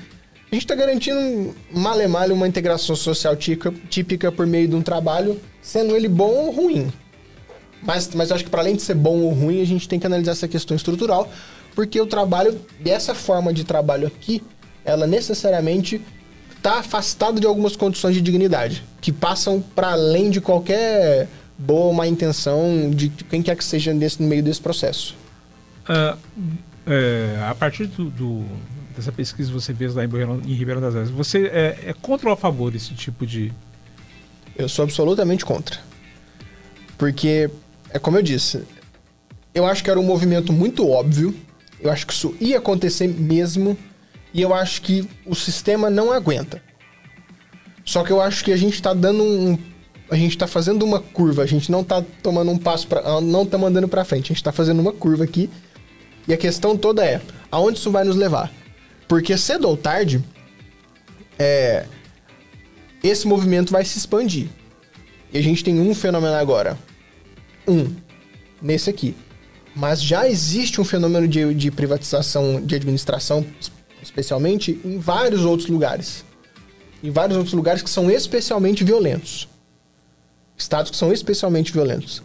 a gente está garantindo malemalho uma integração social típica, típica por meio de um trabalho, sendo ele bom ou ruim. Mas, mas eu acho que para além de ser bom ou ruim, a gente tem que analisar essa questão estrutural, porque o trabalho, dessa forma de trabalho aqui, ela necessariamente está afastado de algumas condições de dignidade, que passam para além de qualquer boa ou má intenção de quem quer que seja nesse, no meio desse processo. Ah, é, a partir do, do- dessa pesquisa que você fez lá em, Ribeirão- em Ribeirão das Neves, você é, é contra ou a favor desse tipo de. Eu sou absolutamente contra. Porque, é como eu disse, eu acho que era um movimento muito óbvio, eu acho que isso ia acontecer mesmo, e eu acho que o sistema não aguenta. Só que eu acho que a gente tá dando um. A gente tá fazendo uma curva, a gente não tá tomando um passo para Não tá mandando pra frente, a gente tá fazendo uma curva aqui. E a questão toda é: aonde isso vai nos levar? Porque cedo ou tarde, é, esse movimento vai se expandir. E a gente tem um fenômeno agora. Um, nesse aqui. Mas já existe um fenômeno de, de privatização de administração, especialmente em vários outros lugares. Em vários outros lugares que são especialmente violentos. Estados que são especialmente violentos.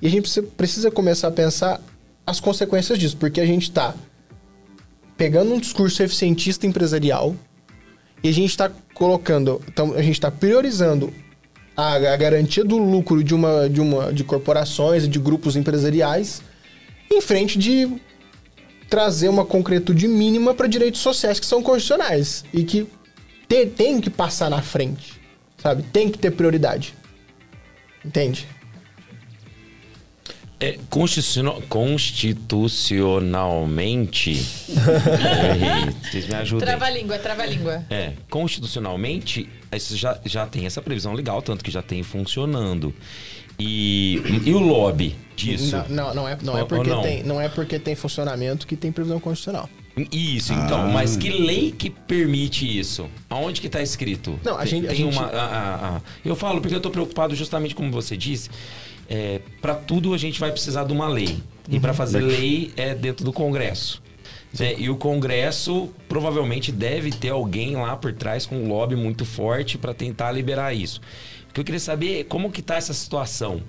E a gente precisa, começar a pensar as consequências disso, porque a gente está pegando um discurso eficientista empresarial e a gente está colocando, então a gente está priorizando a, a garantia do lucro de uma, de uma de corporações e de grupos empresariais em frente de trazer uma concretude mínima para direitos sociais que são constitucionais e que te- tem que passar na frente, sabe? Tem que ter prioridade. Entende? É, constitucional- constitucionalmente. Vocês me ajudem. Trava-língua, trava-língua. É, constitucionalmente, isso já, já tem essa previsão legal, tanto que já tem funcionando. E, e o lobby disso? Não, não, não é, não, é porque não? Tem, não é porque tem funcionamento que tem previsão constitucional. Isso, então, mas que lei que permite isso? Aonde que tá escrito? Não, a Tem- gente- a tem gente- uma. a- a- a- eu falo porque eu tô preocupado justamente como você disse. É, para tudo a gente vai precisar de uma lei. E Uhum. para fazer lei é dentro do Congresso. né? E o Congresso provavelmente deve ter alguém lá por trás com um lobby muito forte para tentar liberar isso. Que eu queria saber é como que tá essa situação.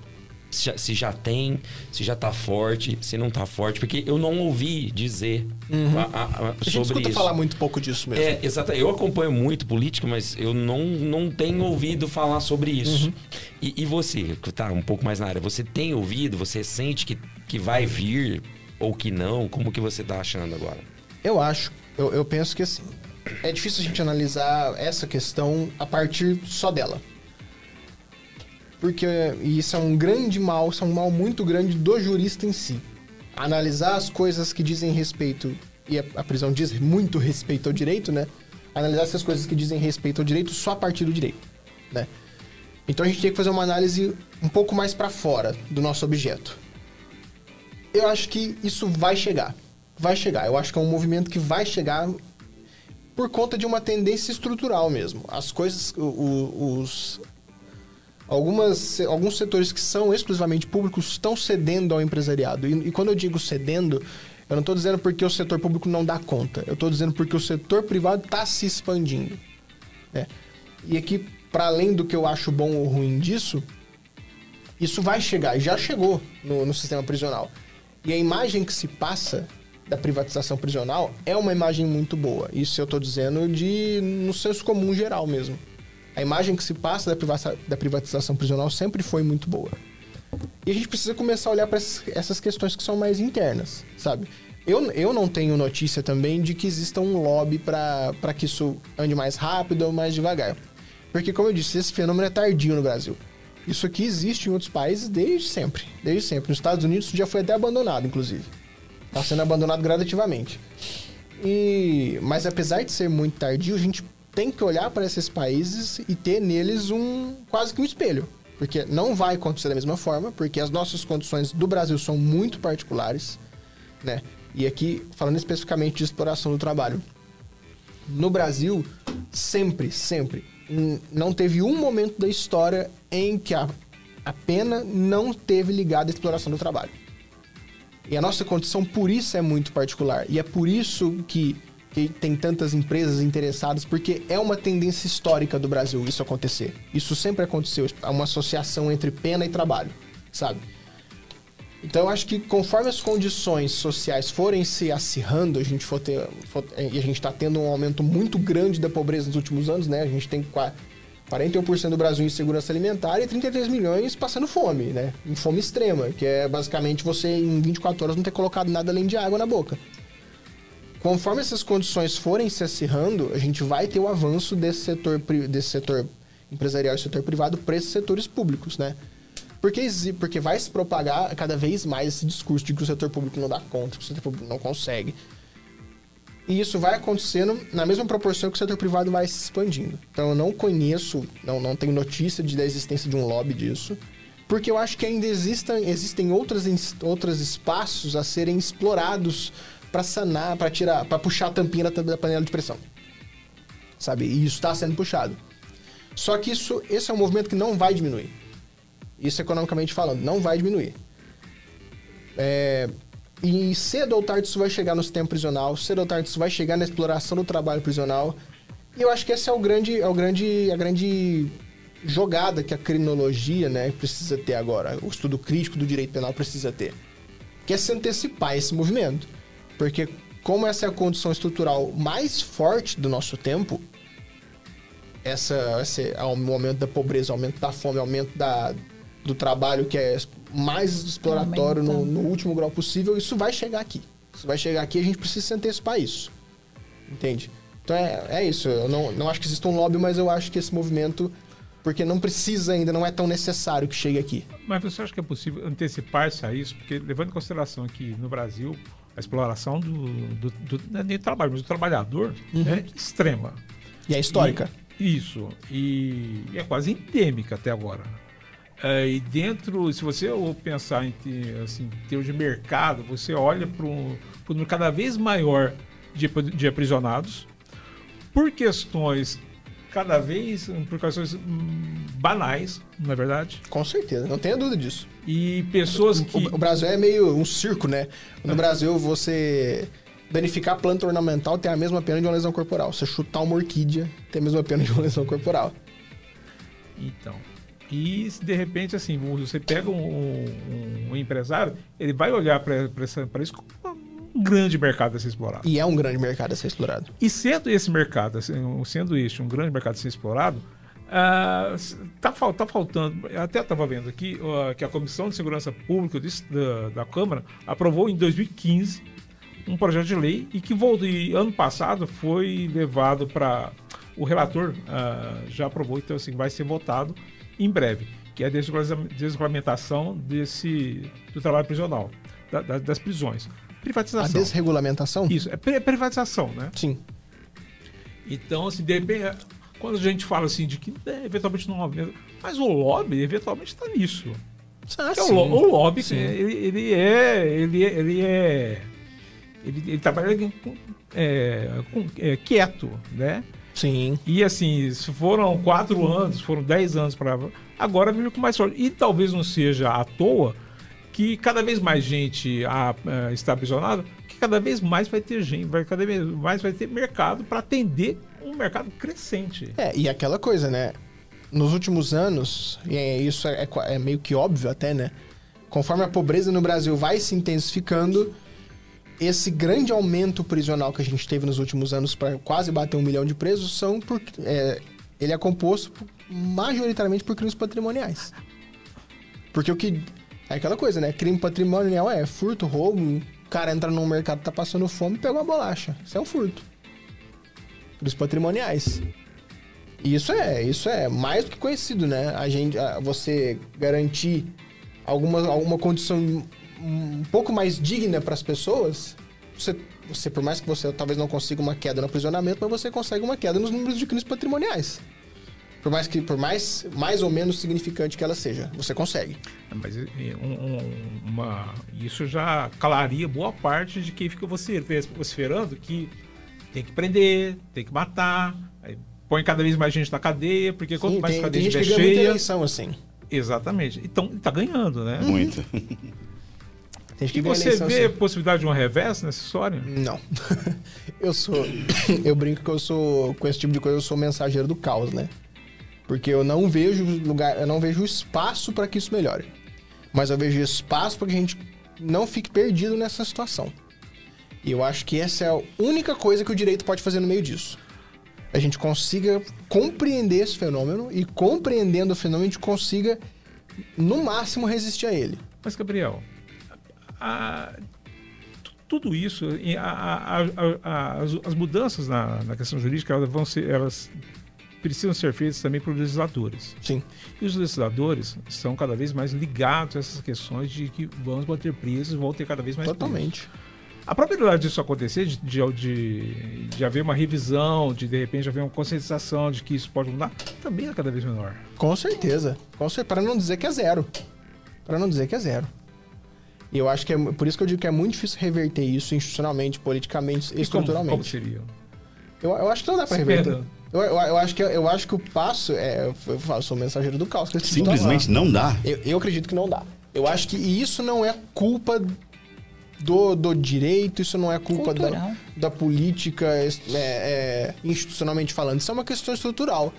Se já, se já tem, se já tá forte, se não tá forte, porque eu não ouvi dizer a- a- a- Uhum. A gente sobre escuta isso. falar muito pouco disso mesmo. É, exato. Eu acompanho muito política, mas eu não, não tenho ouvido falar sobre isso. Uhum. E, e você, que tá um pouco mais na área, você tem ouvido? Você sente que, que vai vir ou que não? Como que você tá achando agora? Eu acho, eu, eu penso que assim, é difícil a gente analisar essa questão a partir só dela. Porque isso é um grande mal, isso é um mal muito grande do jurista em si. Analisar as coisas que dizem respeito, e a, prisão diz muito respeito ao direito, né? Analisar essas coisas que dizem respeito ao direito só a partir do direito, né? Então a gente tem que fazer uma análise um pouco mais para fora do nosso objeto. Eu acho que isso vai chegar. Vai chegar. Eu acho que é um movimento que vai chegar por conta de uma tendência estrutural mesmo. As coisas, os algumas, alguns setores que são exclusivamente públicos estão cedendo ao empresariado. E, e quando eu digo cedendo, eu não estou dizendo porque o setor público não dá conta. Eu estou dizendo porque o setor privado está se expandindo. né? E aqui, para além do que eu acho bom ou ruim disso, isso vai chegar, já chegou no, no sistema prisional. E a imagem que se passa da privatização prisional é uma imagem muito boa. Isso eu estou dizendo de no senso comum geral mesmo. A imagem que se passa da, privatização prisional sempre foi muito boa. E a gente precisa começar a olhar para essas questões que são mais internas, sabe? Eu, eu não tenho notícia também de que exista um lobby para que isso ande mais rápido ou mais devagar. Porque, como eu disse, esse fenômeno é tardio no Brasil. Isso aqui existe em outros países desde sempre. Desde sempre. Nos Estados Unidos isso já foi até abandonado, inclusive. Está sendo abandonado gradativamente. E, mas apesar de ser muito tardio, a gente tem que olhar para esses países e ter neles um quase que um espelho. Porque não vai acontecer da mesma forma, porque as nossas condições do Brasil são muito particulares, né? E aqui, falando especificamente de exploração do trabalho. No Brasil, sempre, sempre, não teve um momento da história em que a, a pena não teve ligada à exploração do trabalho. E a nossa condição, por isso, é muito particular. E é por isso que, que tem tantas empresas interessadas, porque é uma tendência histórica do Brasil isso acontecer. Isso sempre aconteceu. Há uma associação entre pena e trabalho, sabe? Então eu acho que conforme as condições sociais forem se acirrando, a gente for ter, for- e a gente está tendo um aumento muito grande da pobreza nos últimos anos, né? A gente tem qua- 41% do Brasil em segurança alimentar e 33 milhões passando fome, né? Em fome extrema, que é basicamente você em 24 horas não ter colocado nada além de água na boca. Conforme essas condições forem se acirrando, a gente vai ter o avanço desse setor, desse setor empresarial e setor privado para esses setores públicos, né? Porque, porque vai se propagar cada vez mais esse discurso de que o setor público não dá conta, que o setor público não consegue. E isso vai acontecendo na mesma proporção que o setor privado vai se expandindo. Então eu não conheço, não, não tenho notícia de, da existência de um lobby disso, porque eu acho que ainda existem, existem outros espaços a serem explorados para sanar, para tirar, para puxar a tampinha da, da panela de pressão. Sabe? E isso está sendo puxado. Só que isso, esse é um movimento que não vai diminuir. Isso economicamente falando, não vai diminuir. É, e cedo ou tarde isso vai chegar no sistema prisional, cedo ou tarde isso vai chegar na exploração do trabalho prisional. E eu acho que esse é o grande, é o grande, a grande jogada que a criminologia, né, precisa ter agora, o estudo crítico do direito penal precisa ter, que é se antecipar esse movimento, porque como essa é a condição estrutural mais forte do nosso tempo, essa, esse o aumento da pobreza, o aumento da fome, o aumento da, do trabalho que é mais exploratório no, no último grau possível, isso vai chegar aqui. Isso vai chegar aqui e a gente precisa se antecipar isso. Entende? Então é, é isso. Eu não, não acho que exista um lobby, mas eu acho que esse movimento. Porque não precisa ainda, não é tão necessário que chegue aqui. Mas você acha que é possível antecipar-se a isso? Porque, levando em consideração que no Brasil a exploração do, do, do, não é do trabalho, mas do trabalhador é extrema. E é histórica. E- isso. E, é quase endêmica até agora. É, e dentro, se você pensar em, assim, em termos de mercado, você olha para um, um número cada vez maior de, de aprisionados por questões cada vez por questões hum, banais, na é verdade, Com certeza, não tenha dúvida disso. e pessoas que O, o Brasil é meio um circo, né? No Brasil, você danificar a planta ornamental tem a mesma pena de uma lesão corporal. Você chutar uma orquídea tem a mesma pena de uma lesão corporal. Então. E se de repente, assim, você pega um, um- um empresário, ele vai olhar para isso grande mercado a ser explorado. E é um grande mercado a ser explorado. E sendo esse mercado, assim, sendo este um grande mercado a ser explorado, ah, tá, fal- tá faltando. eu Até estava vendo aqui ah, que a Comissão de Segurança Pública da, da Câmara aprovou em 2015 um projeto de lei e que voltou, e ano passado foi levado para. O relator ah, já aprovou, então assim, vai ser votado em breve, que é a desregula- desregulamentação desse, do trabalho prisional, da- da- das prisões. A Privatização. desregulamentação? Isso, é pri- privatização, né? Sim. Então, assim, de repente, é, quando a gente fala assim de que é, eventualmente não mas o lobby eventualmente está nisso. Ah, Porque o, o lobby, Sim. ele, ele é. Ele, é- ele é. Ele, ele trabalha com- é, com- é, quieto, né? Sim. E assim, se foram quatro anos, foram dez anos para. Agora vive com mais sorte. E talvez não seja à toa que cada vez mais gente ah, ah, está aprisionada, que cada vez mais vai ter gente, vai cada vez mais vai ter mercado para atender um mercado crescente. É, e aquela coisa, né? Nos últimos anos, e é- isso é, é é meio que óbvio até, né? Conforme a pobreza no Brasil vai se intensificando, esse grande aumento prisional que a gente teve nos últimos anos para quase bater um milhão de presos são por, é, ele é composto majoritariamente por crimes patrimoniais. Porque o que é aquela coisa, né? Crime patrimonial é furto, roubo, o cara entra num mercado tá passando fome e pega uma bolacha. Isso é um furto. Crimes patrimoniais. Isso é, isso é mais do que conhecido, né? A gente, a- você garantir alguma, alguma condição um pouco mais digna para as pessoas, você, você, por mais que você talvez não consiga uma queda no aprisionamento, mas você consegue uma queda nos números de crimes patrimoniais. Por mais que, por mais, mais ou menos significante que ela seja, você consegue. Mas eh, um- um- uma, isso já calaria boa parte de quem fica você- vociferando que tem que prender, tem que matar, põe cada vez mais gente na cadeia, porque quanto Sim, mais tem, tem cadeia gente que estiver ganha muita cheia. eleição assim. Exatamente. Então, ele tá ganhando, né? Muito. Tem gente que E você eleição vê assim. possibilidade de um revés nessa história? Não. eu sou. Eu brinco que eu sou. Com esse tipo de coisa, eu sou mensageiro do caos, né? Porque eu não vejo lugar. Eu não vejo espaço para que isso melhore. Mas eu vejo espaço para que a gente não fique perdido nessa situação. E eu acho que essa é a única coisa que o direito pode fazer no meio disso. A gente consiga compreender esse fenômeno e compreendendo o fenômeno a gente consiga no máximo resistir a ele. Mas, Gabriel, a- tu- tudo isso, a- as, as mudanças na, na questão jurídica, elas, vão ser, elas precisam ser feitas também por legisladores. Sim. E os legisladores estão cada vez mais ligados a essas questões de que vamos manter presos, vão ter cada vez mais presos. Totalmente. A probabilidade disso acontecer, de, de, de, haver uma revisão, de de repente haver uma conscientização de que isso pode mudar, também é cada vez menor. Com certeza. Com cer para não dizer que é zero. Para não dizer que é zero. E eu acho que é por isso que eu digo que é muito difícil reverter isso institucionalmente, politicamente, E como, estruturalmente. como seria? Eu, eu acho que não dá Se reverter. perda. Eu, eu, eu acho que, eu acho que o passo é. Eu, eu falo, sou mensageiro do caos. Simplesmente não dá. Eu, eu acredito que não dá. Eu acho que isso não é culpa do, do direito, isso não é culpa da, da política é, é, institucionalmente falando. Isso é uma questão estrutural.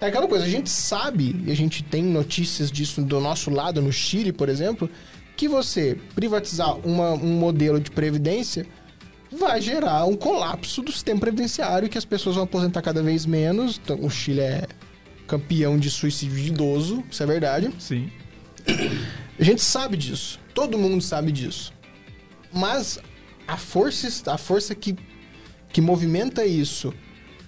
É aquela coisa, a gente sabe, e a gente tem notícias disso do nosso lado, no Chile, por exemplo, que você privatizar uma- um modelo de previdência vai gerar um colapso do sistema previdenciário, que as pessoas vão aposentar cada vez menos. Então, o Chile é campeão de suicídio de idoso, isso é verdade. Sim. A gente sabe disso. Todo mundo sabe disso. Mas a força, a força que, que movimenta isso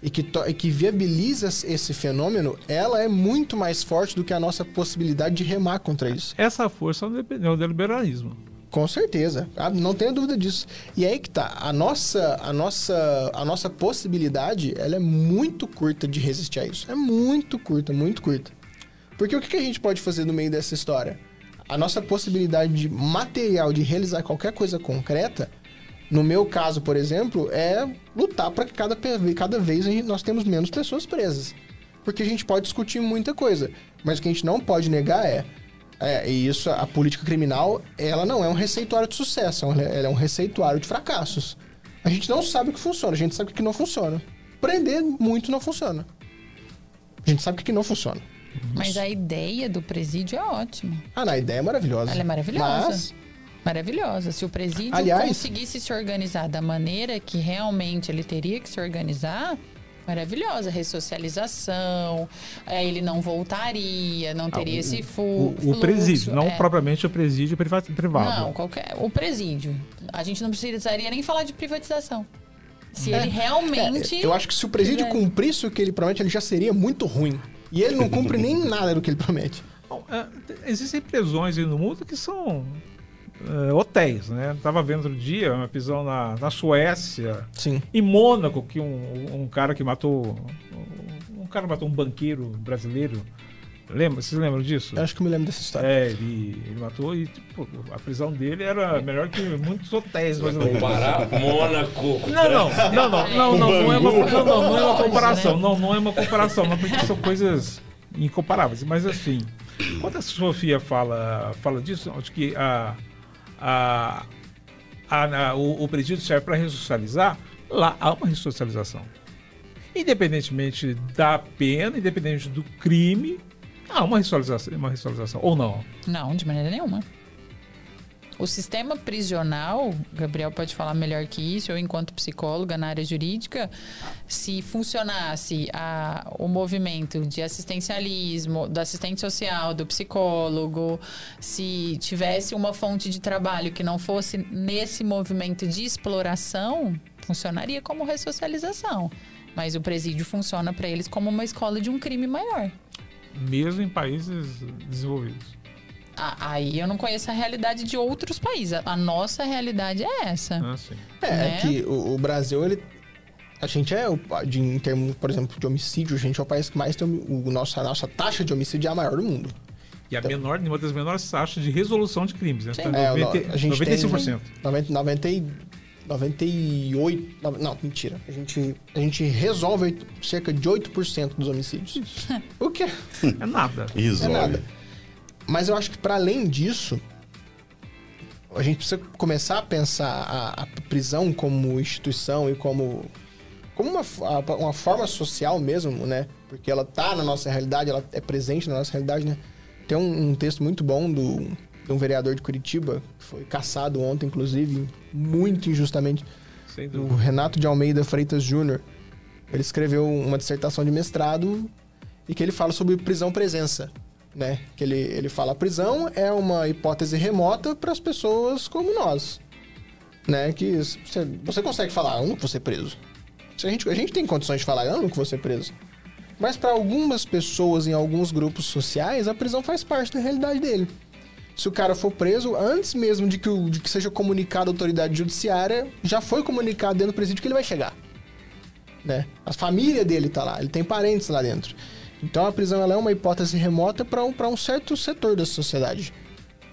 e que, e que viabiliza esse fenômeno, ela é muito mais forte do que a nossa possibilidade de remar contra isso. Essa força é o é o liberalismo. Com certeza. Ah, Não tenha dúvida disso. E aí que tá. A nossa, a nossa, a nossa possibilidade, ela é muito curta de resistir a isso. É muito curta, muito curta. Porque o que a gente pode fazer no meio dessa história? A nossa possibilidade de material de realizar qualquer coisa concreta, no meu caso, por exemplo, é lutar para que cada, cada vez nós temos menos pessoas presas. Porque a gente pode discutir muita coisa, mas o que a gente não pode negar é, é e isso, a política criminal, ela não é um receituário de sucesso, ela é um receituário de fracassos. A gente não sabe o que funciona, a gente sabe o que não funciona. Prender muito não funciona. A gente sabe o que não funciona. Mas a ideia do presídio é ótima. Ah, na ideia é maravilhosa. Ela é maravilhosa. Mas, Maravilhosa. Se o presídio Aliás- conseguisse se organizar da maneira que realmente ele teria que se organizar, maravilhosa. Ressocialização, aí ele não voltaria, não teria Ah, o- esse O, fluxo. o presídio, não é. propriamente o presídio priva- privado. Não, qualquer. O presídio. A gente não precisaria nem falar de privatização. Se É. ele realmente. é, eu acho que se o presídio É. cumprisse o que ele promete, ele já seria muito ruim. E ele não cumpre nem nada do que ele promete. Bom, é, existem prisões aí no mundo que são é, hotéis, né? Tava vendo outro dia uma prisão na, na Suécia, Sim. em Mônaco, que um, um cara que matou. Um cara matou um banqueiro brasileiro. Lembra? Vocês lembram disso? Eu acho que eu me lembro dessa história. É, ele, ele matou e tipo, a prisão dele era melhor que muitos hotéis brasileiros. Comparar Mônaco. Não, não, não, não, não, não, não é uma, não, não, não é uma comparação, não, não é uma comparação, não, porque são coisas incomparáveis. Mas assim, quando a Sofia fala, fala disso, acho que a, a, a- a- o, o presídio serve para ressocializar, lá há uma ressocialização. Independentemente da pena, independente do crime, há uma ressocialização, uma ressocialização ou não. Não, de maneira nenhuma. O sistema prisional, Gabriel pode falar melhor que isso, eu enquanto psicóloga na área jurídica, se funcionasse a- o movimento de assistencialismo, do assistente social, do psicólogo, se tivesse uma fonte de trabalho que não fosse nesse movimento de exploração, funcionaria como ressocialização. Mas o presídio funciona para eles como uma escola de um crime maior. Mesmo em países desenvolvidos. Ah, Aí eu não conheço a realidade de outros países. A- A nossa realidade é essa. Né? Assim. É, Né? é que o, o Brasil, ele. A gente é, o de, em termos, por exemplo, de homicídio, a gente é o país que mais tem. O, nosso, a nossa taxa de homicídio é a maior do mundo. E a menor, uma das menores taxas de resolução de crimes, né? Sim. Tá É, o 90, no- a gente 95%. 90, 90, e- 98. no- Não, mentira. A gente, a gente resolve cerca de 8% dos homicídios. o que é? É nada. É Isório. nada. Mas eu acho que para além disso, a gente precisa começar a pensar a, a prisão como instituição e como como uma, uma forma social mesmo, né? Porque ela tá na nossa realidade, ela é presente na nossa realidade, né? Tem um, um texto muito bom do, de um vereador de Curitiba, que foi caçado ontem, inclusive, muito injustamente, Sem o. Renato de Almeida Freitas Júnior. Ele escreveu uma dissertação de mestrado e que ele fala sobre prisão-presença. Né? Que ele, ele fala a prisão é uma hipótese remota para as pessoas como nós. Né? Que você, você consegue falar, "Ah, eu não vou ser preso. A, gente, a gente tem condições de falar, eu não vou ser preso. Mas para algumas pessoas em alguns grupos sociais, a prisão faz parte da realidade dele. Se o cara for preso, antes mesmo de que, o- de que seja comunicado à autoridade judiciária, já foi comunicado dentro do presídio que ele vai chegar. Né? A família dele tá lá, ele tem parentes lá dentro. Então a prisão ela é uma hipótese remota para um, pra um certo setor da sociedade.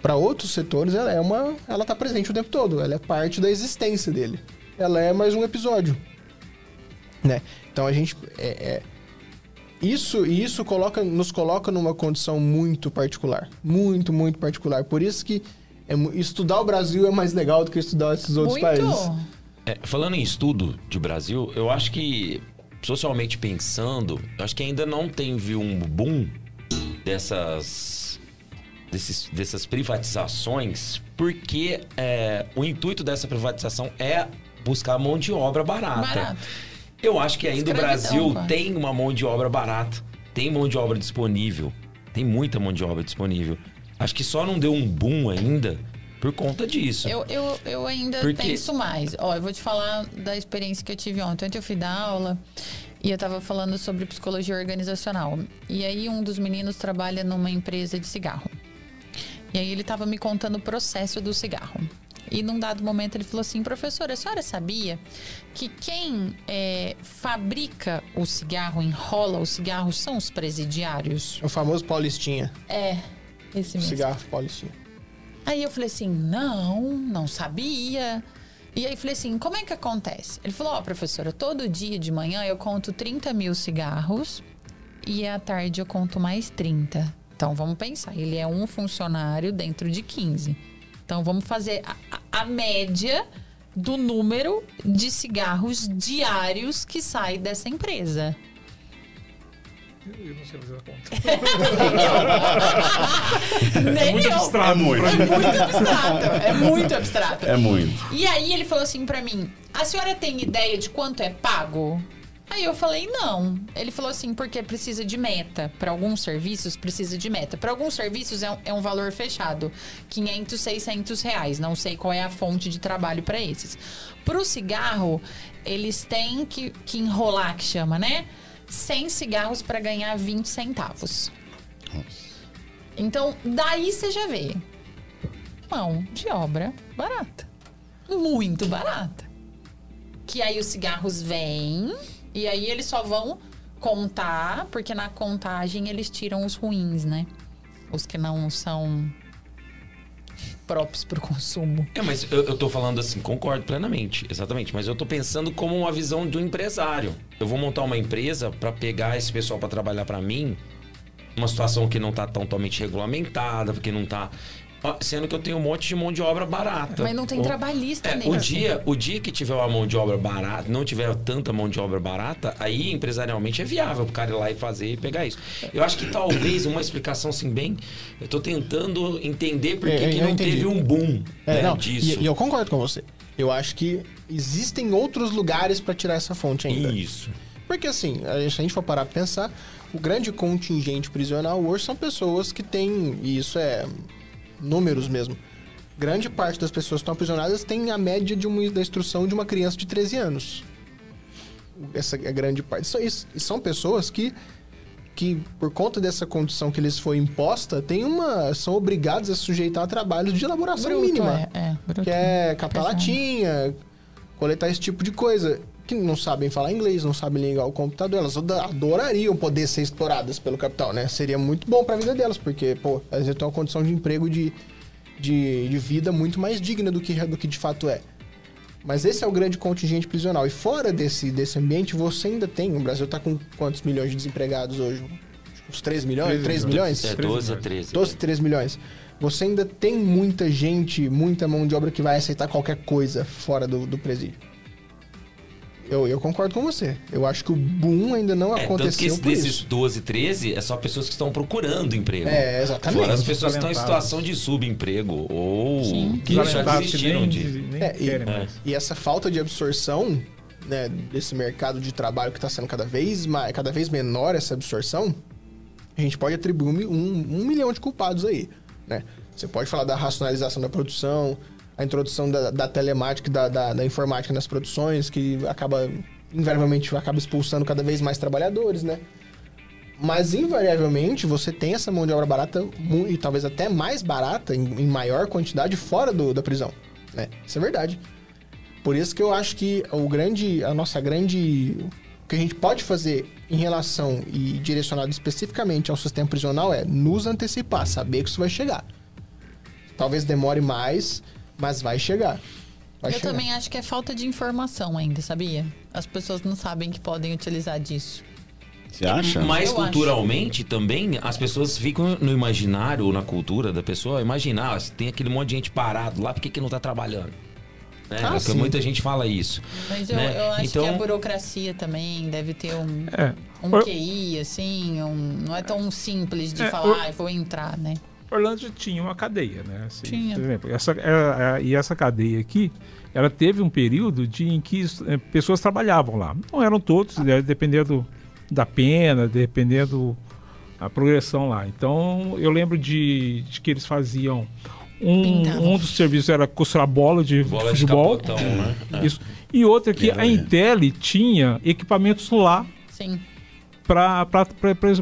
Para outros setores, ela é uma, ela tá presente o tempo todo, ela é parte da existência dele. Ela é mais um episódio, né? Então a gente é, é- isso e isso coloca, nos coloca numa condição muito particular, muito muito particular. Por isso que é estudar o Brasil é mais legal do que estudar esses outros Muito. países. É, falando em estudo de Brasil, eu acho que, socialmente pensando, acho que ainda não teve um boom dessas, desses, dessas privatizações, porque é, o intuito dessa privatização é buscar mão de obra barata. Barato. Eu acho que ainda o Escravidão, Brasil quase. tem uma mão de obra barata, tem mão de obra disponível, tem muita mão de obra disponível. Acho que só não deu um boom ainda por conta disso. Eu, eu, eu ainda Porque- penso mais. Ó, eu vou te falar da experiência que eu tive ontem. Ontem eu fui dar aula e eu tava falando sobre psicologia organizacional. E aí um dos meninos trabalha numa empresa de cigarro. E aí ele tava me contando o processo do cigarro. E num dado momento ele falou assim, professora, a senhora sabia que quem é, fabrica o cigarro, enrola o cigarro, são os presidiários? O famoso Paulistinha, É, esse mesmo. cigarro Paulistinha. Aí eu falei assim, não, não sabia. E aí falei assim, como é que acontece? Ele falou, ó, professora, todo dia de manhã eu conto 30 mil cigarros e à tarde eu conto mais 30. Então vamos pensar, ele é um funcionário dentro de 15. Então vamos fazer a- a média do número de cigarros diários que sai dessa empresa. Eu não sei fazer a conta. Nem muito eu. abstrato. É muito. É muito abstrato. É muito abstrato. É muito. E aí ele falou assim pra mim: a senhora tem ideia de quanto é pago? Aí eu falei, não. Ele falou assim, porque precisa de meta. Para alguns serviços, precisa de meta. Para alguns serviços, é um, é um valor fechado. 500, 600 reais. Não sei qual é a fonte de trabalho para esses. Para o cigarro, eles têm que, que enrolar, que chama, né? 100 cigarros para ganhar 20 centavos. Então, daí você já vê. Mão de obra barata. Muito barata. Que aí os cigarros vêm e aí eles só vão contar, porque na contagem eles tiram os ruins, né? Os que não são próprios para o consumo. É, mas eu, eu tô falando assim, concordo plenamente, exatamente. Mas eu tô pensando como uma visão do empresário. Eu vou montar uma empresa para pegar esse pessoal para trabalhar para mim, uma situação que não tá totalmente regulamentada, porque não tá. Sendo que eu tenho um monte de mão de obra barata. Mas não tem O- trabalhista é, nesse. o dia, o dia que tiver uma mão de obra barata, não tiver tanta mão de obra barata, aí empresarialmente é viável pro cara ir lá e fazer e pegar isso. Eu acho que talvez uma explicação assim bem, eu tô tentando entender por que, É, que não entendi. teve um boom É, né, não, disso. E, e eu concordo com você. Eu acho que existem outros lugares para tirar essa fonte ainda. Isso. Porque assim, a- se a gente for parar pra pensar, o grande contingente prisional hoje são pessoas que têm, e isso é números mesmo, grande parte das pessoas que estão aprisionadas tem a média de uma, da instrução de uma criança de 13 anos. Essa é a grande parte. São, e são pessoas que, que, por conta dessa condição que lhes foi imposta, tem uma, são obrigados a sujeitar a trabalhos de elaboração Bruto, mínima é, é, bruto. que é catar Pesado. latinha, coletar esse tipo de coisa. Que não sabem falar inglês, não sabem ligar o computador. Elas adorariam poder ser exploradas pelo capital, né? Seria muito bom pra vida delas, porque, pô, vezes tem uma condição de emprego de, de, de vida muito mais digna do que, do que de fato é. Mas esse é o grande contingente prisional. E fora desse, desse ambiente, você ainda tem. O Brasil tá com quantos milhões de desempregados hoje? Uns 3 milhões? 13 3 milhões. milhões? É 12 a 13. 12, 13 milhões. Você ainda tem muita gente, muita mão de obra que vai aceitar qualquer coisa fora do, do presídio. Eu, eu concordo com você. Eu acho que o boom ainda não É, tanto que aconteceu esse- por desses isso. 12, 13 é só pessoas que estão procurando emprego. É, exatamente. Fora as pessoas que estão em situação de subemprego ou Sim. que já que desistiram de. nem É, e-. E essa falta de absorção né, desse mercado de trabalho que está sendo cada vez, mais, cada vez menor essa absorção, a gente pode atribuir um, um milhão de culpados aí. Né? Você pode falar da racionalização da produção, a introdução da, da telemática da, da, da informática nas produções, que acaba, invariavelmente, acaba expulsando cada vez mais trabalhadores, né? Mas, invariavelmente, você tem essa mão de obra barata e talvez até mais barata, em, em maior quantidade, fora do- da prisão. Né? Isso é verdade. Por isso que eu acho que o grande, a nossa grande. O que a gente pode fazer em relação e direcionado especificamente ao sistema prisional é nos antecipar, saber que isso vai chegar. Talvez demore mais, mas vai chegar. Vai eu chegar. também acho que é falta de informação ainda, sabia? As pessoas não sabem que podem utilizar disso. Você acha? Mas Eu culturalmente também, as pessoas ficam no imaginário, na cultura da pessoa, imaginar, se tem aquele monte de gente parado lá, por que, que não tá trabalhando? Né? Ah, Porque sim. muita gente fala isso. Mas eu, né? eu acho então, que a burocracia também deve ter um, É. um QI, assim, um- não é tão simples de É, falar, ah, vou entrar, né? Orlando tinha uma cadeia, né? Assim, Tinha. Por exemplo, essa, é, é, e essa cadeia aqui, ela teve um período de, em que é, pessoas trabalhavam lá. Não eram todos, né, dependendo da pena, dependendo da progressão lá. Então, eu lembro de, de que eles faziam. Um, um dos serviços era costurar bola de bola de futebol. capotão, né? É. Isso. E outra é que Era, a é. Intel tinha equipamentos lá Sim, para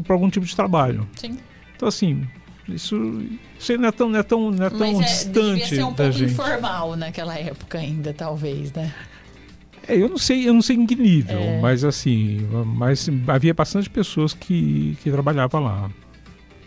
algum tipo de trabalho. sim. Então, assim, isso, isso não é tão, não é tão, não é tão Mas é, devia distante ser um pouco gente. informal naquela época ainda, talvez, né? É, eu não sei, eu não sei em que nível, É. mas assim, mas havia bastante pessoas que, que trabalhavam lá.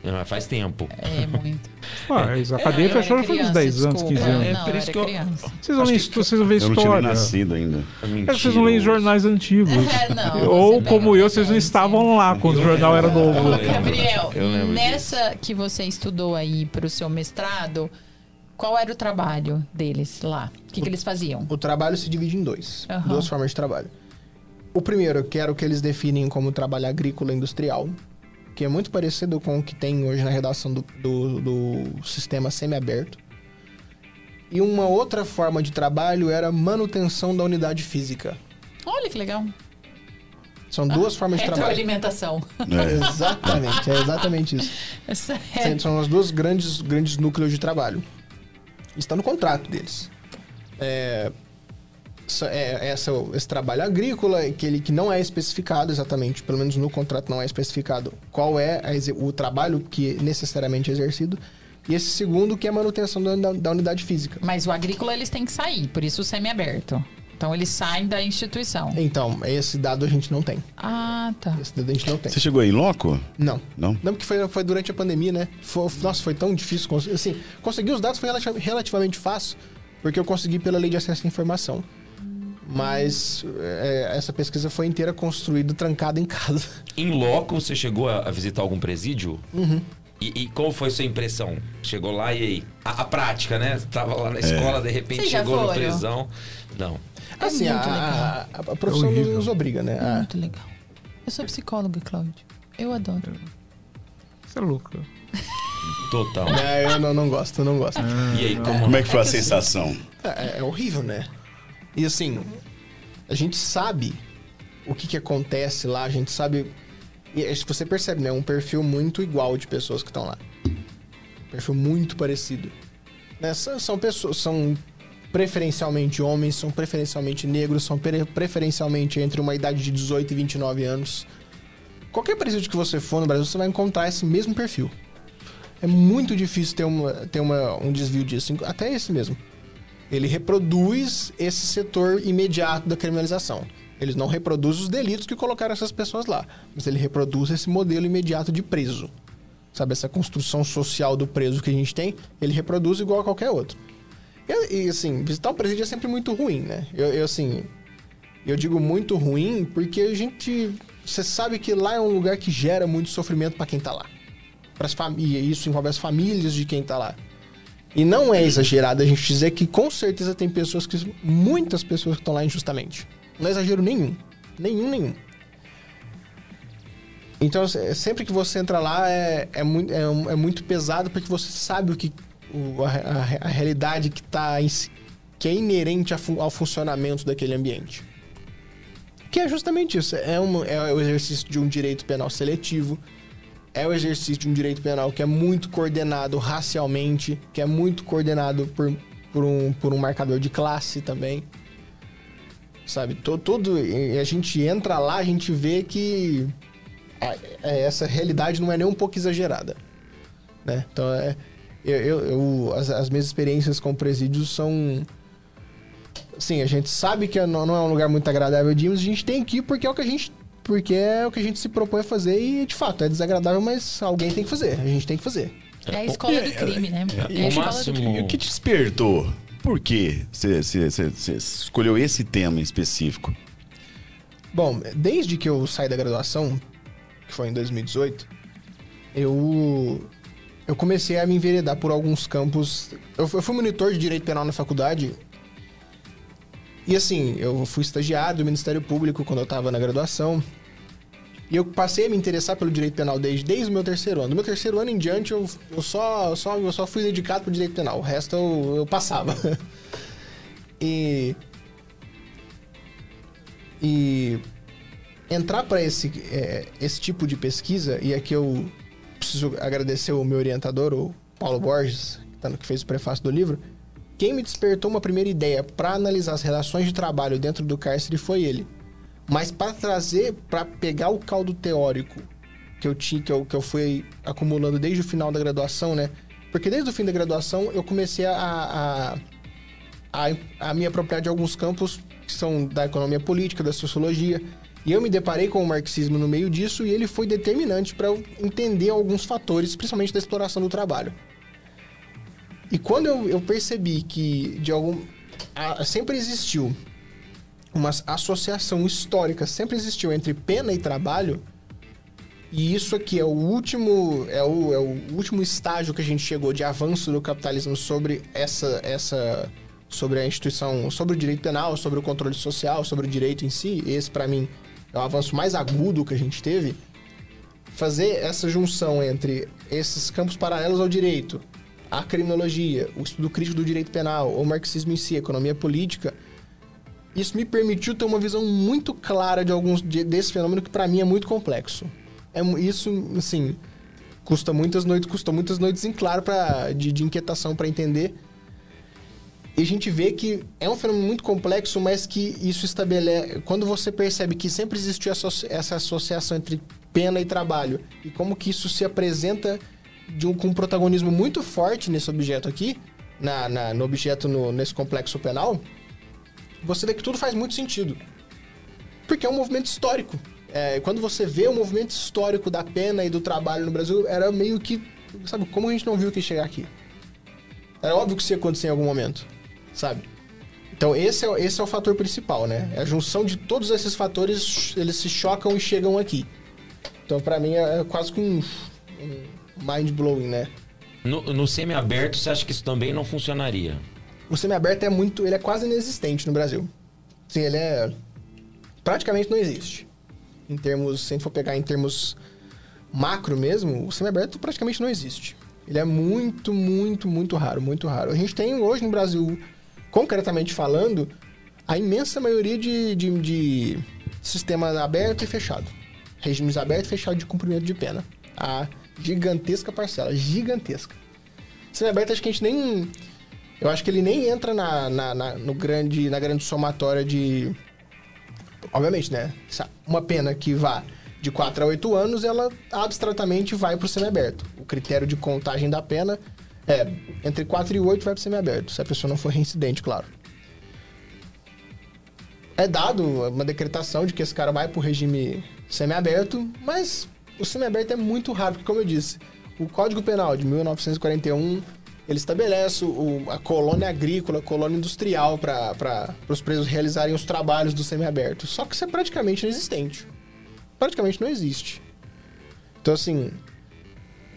É, faz tempo. É muito. Mas a cadeia Eu fechou faz uns criança, 10 anos, desculpa. 15 anos. É não, por eu isso que eu- criança. Vocês vão, ler, que- vocês vão ver Eu não tinha história. nascido ainda. É que vocês não leem jornais antigos. É, não, Ou como eu, vocês não mais estavam lá quando o jornal era novo. Eu. Gabriel, Eu lembro nessa que você estudou aí para o seu mestrado, qual era o trabalho deles lá? O que, que eles faziam? O trabalho se divide em dois. Aham. Duas formas de trabalho. O primeiro, que era o que eles definem como trabalho agrícola industrial, que é muito parecido com o que tem hoje na redação do, do, do sistema semiaberto. E uma outra forma de trabalho era manutenção da unidade física. Olha que legal. São duas formas de trabalho. Retroalimentação. É. Exatamente, é exatamente isso. É. São os dois grandes, grandes núcleos de trabalho. Está no contrato deles. É, é- essa- esse trabalho agrícola, que, ele, que não é especificado exatamente, pelo menos no contrato não é especificado qual é a o trabalho que necessariamente é exercido. E esse segundo, que é a manutenção da, da- da unidade física. Mas o agrícola eles têm que sair, por isso o semi-aberto. Então eles saem da instituição. Então, esse dado a gente não tem. Ah, tá. Esse dado a gente não tem. Você chegou aí, louco? Não. Não? Não, porque foi, foi durante a pandemia, né? Foi- nossa, foi tão difícil conseguir. Assim, conseguir os dados foi relati- relativamente fácil, porque eu consegui pela lei de acesso à informação. Mas é, essa pesquisa foi inteira construída trancada em casa. Em loco, você chegou a, a visitar algum presídio? Uhum. E, e qual foi a sua impressão? Chegou lá e aí? A, a prática, né? Você tava lá na escola, de repente chegou na foram? prisão. Não. É assim, a, muito legal. a, a- a profissão É nos obriga, né? É A- muito legal. Eu sou psicóloga, Cláudio. Eu adoro. Você é louca. Total. É, eu não, não gosto, eu não gosto. E aí, como, Como é que foi a sensação? É, é horrível, né? E assim, a gente sabe o que, que acontece lá, a gente sabe. E você percebe, né? Um perfil muito igual de pessoas que estão lá. Um perfil muito parecido. Né? São, pessoas. São preferencialmente homens, são preferencialmente negros, são pre- preferencialmente entre uma idade de 18 e 29 anos. Qualquer presídio que você for no Brasil, você vai encontrar esse mesmo perfil. É muito difícil ter, uma, ter uma, um desvio disso, até esse mesmo ele reproduz esse setor imediato da criminalização. Ele não reproduz os delitos que colocaram essas pessoas lá, mas ele reproduz esse modelo imediato de preso. Sabe, essa construção social do preso que a gente tem, ele reproduz igual a qualquer outro. E, e, assim, visitar um presídio é sempre muito ruim, né? Eu, eu, assim, eu digo muito ruim porque a gente. Você sabe que lá é um lugar que gera muito sofrimento para quem tá lá. Pras famílias, isso envolve as famílias de quem tá lá. E não é exagerado a gente dizer que com certeza tem pessoas que. muitas pessoas que estão lá injustamente. Não é exagero nenhum. Nenhum, nenhum. Então, se- sempre que você entra lá, é, é, muito, é, é muito pesado porque você sabe o que o- a, a- realidade que, tá em que é inerente ao funcionamento daquele ambiente. Que é justamente isso. É, um, é o exercício de um direito penal seletivo. É o exercício de um direito penal que é muito coordenado racialmente, que é muito coordenado por, por, um, por um marcador de classe também. Sabe? To- Todo, e a gente entra lá, a gente vê que é, essa realidade não é nem um pouco exagerada. Né? Então, é, eu, eu- eu- as, as minhas experiências com presídios são. Sim, a gente sabe que não não é um lugar muito agradável de ir, mas a gente tem que ir porque é o que a gente. Porque é o que a gente se propõe a fazer e, de fato, é desagradável, mas alguém tem que fazer. A gente tem que fazer. É a escola do crime, né? É a O escola do crime. E o que te despertou? Por que você escolheu esse tema em específico? Bom, desde que eu saí da graduação, que foi em 2018, eu eu comecei a me enveredar por alguns campos. Eu fui monitor de direito penal na faculdade. E assim, eu fui estagiário do Ministério Público quando eu estava na graduação. E eu passei a me interessar pelo direito penal desde, desde o meu terceiro ano. Do meu terceiro ano em diante, eu, eu, só, só, eu só fui dedicado pro direito penal. O resto eu, eu passava. e. E entrar para esse, é, esse tipo de pesquisa, e aqui eu preciso agradecer o meu orientador, o Paulo Borges, que, tá fez o prefácio do livro. Quem me despertou uma primeira ideia para analisar as relações de trabalho dentro do cárcere foi ele. Mas para trazer, para pegar o caldo teórico que eu tinha, que eu, que eu fui acumulando desde o final da graduação, né? Porque desde o fim da graduação eu comecei a, a, a, a me apropriar de alguns campos que são da economia política, da sociologia. E eu me deparei com o marxismo no meio disso e ele foi determinante para eu entender alguns fatores, principalmente da exploração do trabalho. E quando eu, eu percebi que de algum a- sempre existiu uma associação histórica, sempre existiu entre pena e trabalho, e isso aqui é o último é o, é o último estágio que a gente chegou de avanço do capitalismo sobre essa essa sobre a instituição, sobre o direito penal, sobre o controle social, sobre o direito em si. Esse para mim é o avanço mais agudo que a gente teve. Fazer essa junção entre esses campos paralelos ao direito, a criminologia, o estudo crítico do direito penal, o marxismo em si, a economia política, isso me permitiu ter uma visão muito clara de alguns de, desse fenômeno que para mim é muito complexo. É isso, assim, custa muitas noites, custa muitas noites em claro para de, de inquietação para entender. E a gente vê que é um fenômeno muito complexo, mas que isso estabelece. Quando você percebe que sempre existiu associ- essa associação entre pena e trabalho, e como que isso se apresenta de um, com um protagonismo muito forte nesse objeto aqui, na, na- no objeto no- nesse complexo penal, você vê que tudo faz muito sentido. Porque é um movimento histórico. É, quando você vê o movimento histórico da pena e do trabalho no Brasil, era meio que. Sabe, como a gente não viu que chegar aqui? Era óbvio que isso ia acontecer em algum momento, sabe? Então esse é, esse é o fator principal, né? É a junção de todos esses fatores, eles se chocam e chegam aqui. Então pra mim é, é quase que um, um mind-blowing, né? No, no semi-aberto, você acha que isso também não funcionaria? O semiaberto é muito. Ele é quase inexistente no Brasil. Sim, ele é. Praticamente não existe. Em termos. Se a gente for pegar em termos macro mesmo, o semiaberto praticamente não existe. Ele é muito, muito, muito raro, muito raro. A gente tem hoje no Brasil, concretamente falando, a imensa maioria de, de, de sistema aberto e fechado. Regimes aberto e fechado de cumprimento de pena. A gigantesca parcela, gigantesca. Semiaberto acho que a gente nem. Eu acho que ele nem entra na, na, na- no grande, na grande somatória de. Obviamente, né? Uma pena que vá de 4 a 8 anos, ela abstratamente vai para o semiaberto. O critério de contagem da pena é entre 4 e 8 vai para o semiaberto, se a pessoa não for reincidente, claro. É dado uma decretação de que esse cara vai para o regime semiaberto, mas o semiaberto é muito raro, porque, como eu disse, o Código Penal de 1941 ele estabelece o- a colônia agrícola, a colônia industrial para os presos realizarem os trabalhos do semiaberto. Só que isso é praticamente inexistente. Praticamente não existe. Então, assim.